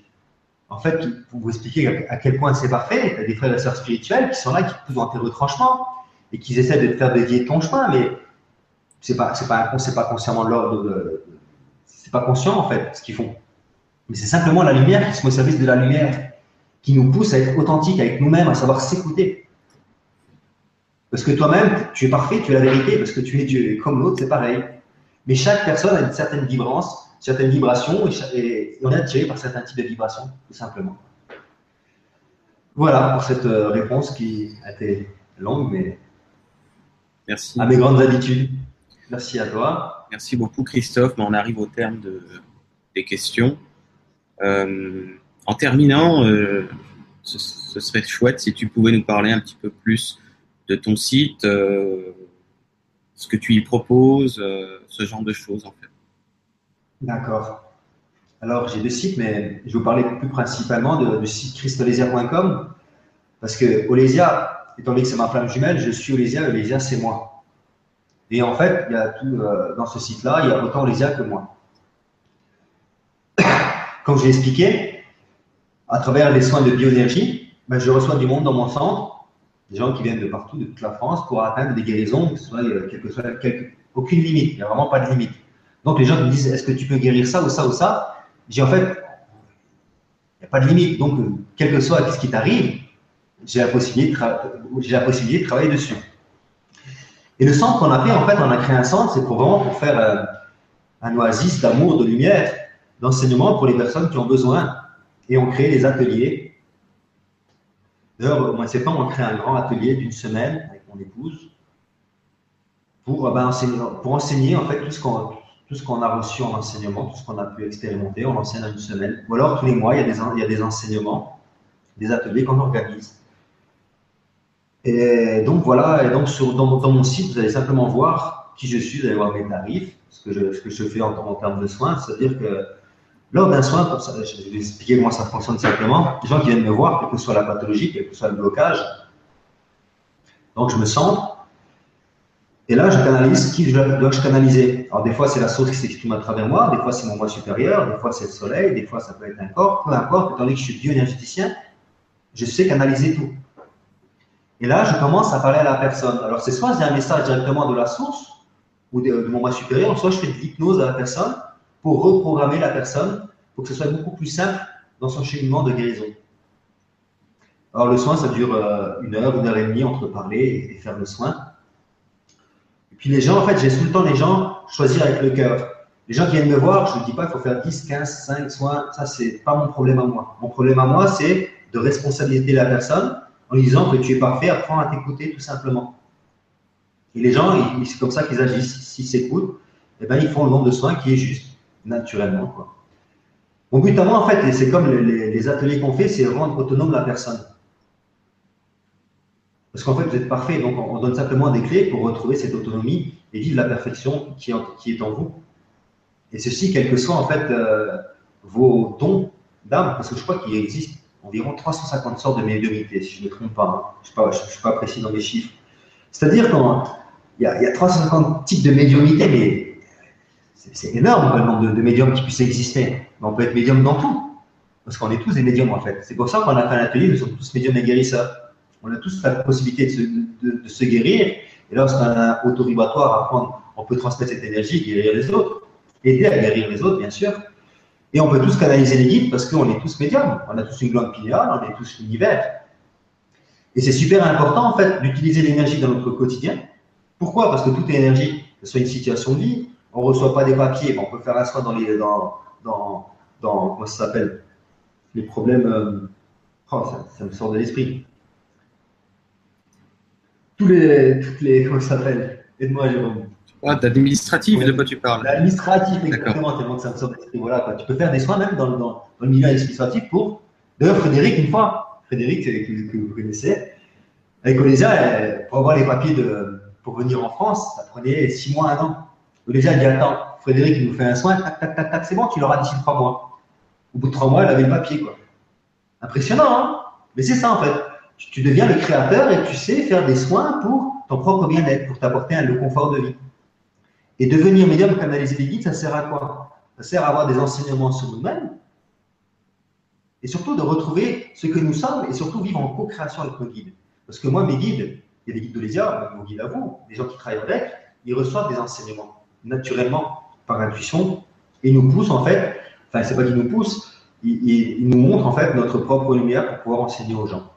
S2: en fait, pour vous expliquer à, quel point c'est parfait, il y a des frères et sœurs spirituels qui sont là, qui poussent dans tes retranchements et qui essaient de te faire dévier ton chemin, mais pas, c'est pas, c'est pas consciemment l'ordre de, c'est pas conscient en fait ce qu'ils font. Mais c'est simplement la lumière qui se met au service de la lumière, qui nous pousse à être authentiques avec nous-mêmes, à savoir s'écouter. Parce que toi-même, tu es parfait, tu es la vérité, parce que tu es Dieu. Et comme l'autre, c'est pareil. Mais chaque personne a une certaine vibrance, certaines vibrations, et, on est attiré par certains types de vibrations, tout simplement. Voilà pour cette euh, réponse qui a été longue, mais
S1: Merci.
S2: à mes grandes habitudes. Merci à toi.
S1: Merci beaucoup, Christophe. On arrive au terme de, des questions. Euh, en terminant, euh, ce, serait chouette si tu pouvais nous parler un petit peu plus de ton site, euh, ce que tu y proposes, ce genre de choses en fait.
S2: D'accord. Alors j'ai deux sites, mais je vais vous parler plus principalement de, du site christolésia.com parce que Olésia, étant donné que c'est ma flamme jumelle, je suis Olésia, Olésia c'est moi. Et en fait, il y a tout euh, dans ce site-là, il y a autant Olésia que moi. Comme je l'ai expliqué, à travers les soins de bioénergie, ben, je reçois du monde dans mon centre, des gens qui viennent de partout, de toute la France, pour atteindre des guérisons, que ce soit, euh, aucune limite, il n'y a vraiment pas de limite. Donc les gens me disent, est-ce que tu peux guérir ça ou ça ou ça? J'ai en fait, il n'y a pas de limite. Donc, euh, quel que soit ce qui t'arrive, j'ai la, de la possibilité de travailler dessus. Et le centre qu'on a fait, en fait, on a créé un centre, c'est pour vraiment pour faire euh, un oasis d'amour, de lumière, d'enseignement pour les personnes qui ont besoin. Et on crée des ateliers. D'ailleurs, au mois de septembre, on crée un grand atelier d'une semaine avec mon épouse pour, ben, enseigner, en fait tout ce qu'on a reçu en enseignement, tout ce qu'on a pu expérimenter, on l'enseigne en une semaine. Ou alors tous les mois, il y a des enseignements, des ateliers qu'on organise. Et donc voilà, et donc dans, mon site, vous allez simplement voir qui je suis, vous allez voir mes tarifs, ce que je, je fais en, termes de soins. C'est-à-dire que lors d'un soin, comme ça, je vais expliquer comment ça fonctionne simplement. Les gens qui viennent me voir, quelle que soit la pathologie, quel que soit le blocage, donc je me sens et là, je canalise qui dois-je canaliser. Alors, des fois, c'est la source qui s'exprime à travers moi, des fois, c'est mon moi supérieur, des fois, c'est le soleil, des fois, ça peut être un corps, peu importe, étant donné que je suis bioénergéticien, je sais canaliser tout. Et là, je commence à parler à la personne. Alors, c'est soit j'ai un message directement de la source ou de, mon moi supérieur, soit je fais de l'hypnose à la personne pour reprogrammer la personne pour que ce soit beaucoup plus simple dans son cheminement de guérison. Alors, le soin, ça dure euh, une heure, une heure et demie entre parler et faire le soin. Et puis les gens, en fait, j'ai tout le temps les gens choisir avec le cœur. Les gens qui viennent me voir, je ne dis pas qu'il faut faire 10, 15, 5 soins. Ça, c'est pas mon problème à moi. Mon problème à moi, c'est de responsabiliser la personne en disant que tu es parfait, apprends à t'écouter tout simplement. Et les gens, c'est comme ça qu'ils agissent. S'ils s'écoutent, eh ben, ils font le nombre de soins qui est juste, naturellement. Quoi. Mon but à moi, en fait, c'est comme les, les ateliers qu'on fait, c'est rendre autonome la personne. Parce qu'en fait, vous êtes parfait, donc on donne simplement des clés pour retrouver cette autonomie et vivre la perfection qui est en, vous. Et ceci, quel que soit en fait euh, vos dons d'âme, parce que je crois qu'il existe environ 350 sortes de médiumnité, si je ne me trompe pas. Hein. Je ne suis, pas précis dans mes chiffres. C'est-à-dire qu'il y, a 350 types de médiumité, mais c'est énorme le nombre de, médiums qui puissent exister. Mais on peut être médium dans tout, parce qu'on est tous des médiums en fait. C'est pour ça qu'on a fait un atelier, nous sommes tous médiums et guérisseurs. On a tous la possibilité de se, guérir. Et lorsqu'on a un auto-vibratoire on peut transmettre cette énergie guérir les autres. Aider à guérir les autres, bien sûr. Et on peut tous canaliser les guides parce qu'on est tous médiums. On a tous une glande pinéale, on est tous l'univers. Et c'est super important, en fait, d'utiliser l'énergie dans notre quotidien. Pourquoi? Parce que toute énergie, que ce soit une situation de vie, on ne reçoit pas des papiers, on peut faire un soin dans les. Dans, dans, dans comment ça s'appelle? Les problèmes. Euh, oh, ça, ça me sort de l'esprit tous les, toutes les, comment ça s'appelle? Aide-moi, Jérôme.
S1: Ah, d'administratif, de quoi tu parles
S2: L'administratif, exactement, tellement que ça me sort d'esprit. Voilà, quoi. Tu peux faire des soins même dans, dans, dans le milieu administratif pour. D'ailleurs, Frédéric, une fois, Frédéric, que, que vous connaissez, avec Olésia, pour avoir les papiers de, pour venir en France, ça prenait six mois, un an. Olésia dit Attends, Frédéric, il nous fait un soin, tac, tac, tac, tac, c'est bon, tu l'auras d'ici trois mois. Au bout de trois mois, elle avait le papier, quoi. Impressionnant, hein Mais c'est ça, en fait tu deviens le créateur et tu sais faire des soins pour ton propre bien-être, pour t'apporter le confort de vie. Et devenir médium, canaliser les guides, ça sert à quoi? Ça sert à avoir des enseignements sur nous-mêmes et surtout de retrouver ce que nous sommes et surtout vivre en co-création avec nos guides. Parce que moi, mes guides, il y a des guides de l'Ésia, mon guide à vous, des gens qui travaillent avec, ils reçoivent des enseignements naturellement, par intuition, et nous poussent en fait, enfin, c'est pas qu'ils nous poussent, ils, nous montrent en fait notre propre lumière pour pouvoir enseigner aux gens.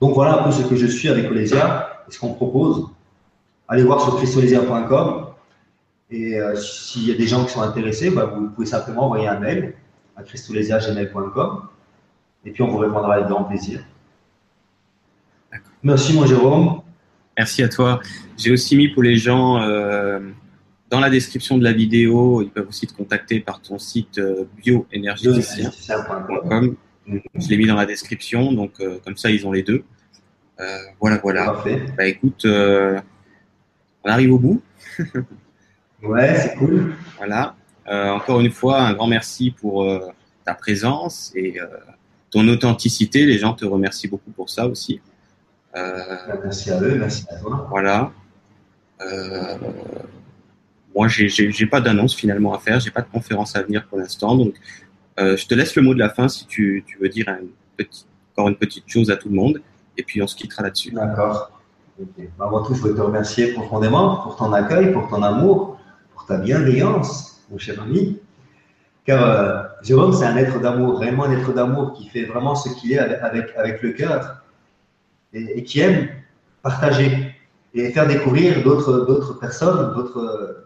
S2: Donc voilà un peu ce que je suis avec Olesia et ce qu'on propose. Allez voir sur christolesia.com et euh, s'il y a des gens qui sont intéressés, bah, vous pouvez simplement envoyer un mail à christolesia.gmail.com et puis on vous répondra avec grand plaisir. Merci mon Jérôme.
S1: Merci à toi. J'ai aussi mis pour les gens euh, dans la description de la vidéo, ils peuvent aussi te contacter par ton site euh, bioénergéticien.com. Je l'ai mis dans la description, donc euh, comme ça ils ont les deux. Voilà, voilà.
S2: Parfait.
S1: Bah écoute, on arrive au bout.
S2: ouais, c'est cool.
S1: Voilà. encore une fois, un grand merci pour ta présence et ton authenticité. Les gens te remercient beaucoup pour ça aussi.
S2: merci à eux, merci à toi.
S1: Voilà. Moi, j'ai pas d'annonce finalement à faire, j'ai pas de conférence à venir pour l'instant, donc euh, je te laisse le mot de la fin si tu, tu veux dire un petit, encore une petite chose à tout le monde, et puis on se quittera là-dessus.
S2: D'accord. Avant tout, je veux te remercier profondément pour ton accueil, pour ton amour, pour ta bienveillance, mon cher ami. Car euh, Jérôme, c'est un être d'amour, vraiment un être d'amour qui fait vraiment ce qu'il est avec, avec, le cœur et, qui aime partager et faire découvrir d'autres, personnes,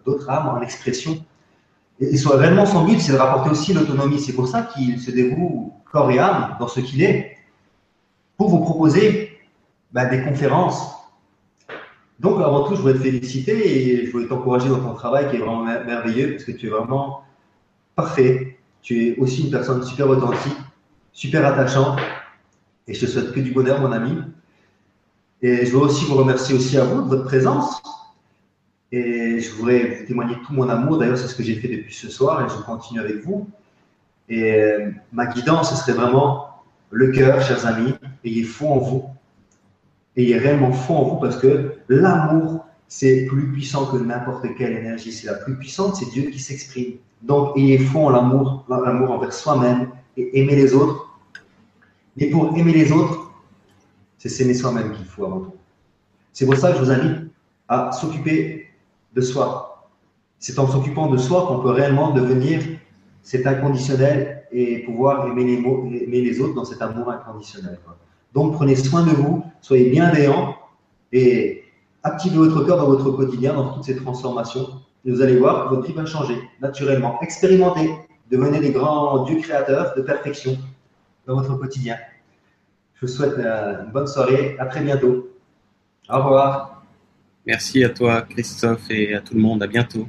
S2: d'autres, âmes en expression. Et, soit réellement son but, c'est de rapporter aussi l'autonomie. C'est pour ça qu'il se dévoue corps et âme dans ce qu'il est, pour vous proposer bah, des conférences. Donc, avant tout, je voudrais te féliciter et je voudrais t'encourager dans ton travail qui est vraiment merveilleux parce que tu es vraiment parfait. Tu es aussi une personne super authentique, super attachante. Et je te souhaite que du bonheur, mon ami. Et je veux aussi vous remercier aussi à vous de votre présence. Et je voudrais vous témoigner tout mon amour. D'ailleurs, c'est ce que j'ai fait depuis ce soir et je continue avec vous. Et euh, ma guidance, ce serait vraiment le cœur, chers amis. Ayez foi en vous. Ayez réellement foi en vous parce que l'amour, c'est plus puissant que n'importe quelle énergie. C'est la plus puissante, c'est Dieu qui s'exprime. Donc, ayez foi en l'amour, l'amour envers soi-même et aimer les autres. Mais pour aimer les autres, c'est s'aimer soi-même qu'il faut avant tout. C'est pour ça que je vous invite à s'occuper de soi. C'est en s'occupant de soi qu'on peut réellement devenir cet inconditionnel et pouvoir aimer les, aimer les autres dans cet amour inconditionnel. Donc prenez soin de vous, soyez bienveillants et activez votre cœur dans votre quotidien, dans toutes ces transformations. Et vous allez voir que votre vie va changer naturellement. Expérimentez, devenez des grands dieux créateurs de perfection dans votre quotidien. Je vous souhaite euh, une bonne soirée. À très bientôt. Au revoir.
S1: Merci à toi, Christophe, et à tout le monde. À bientôt.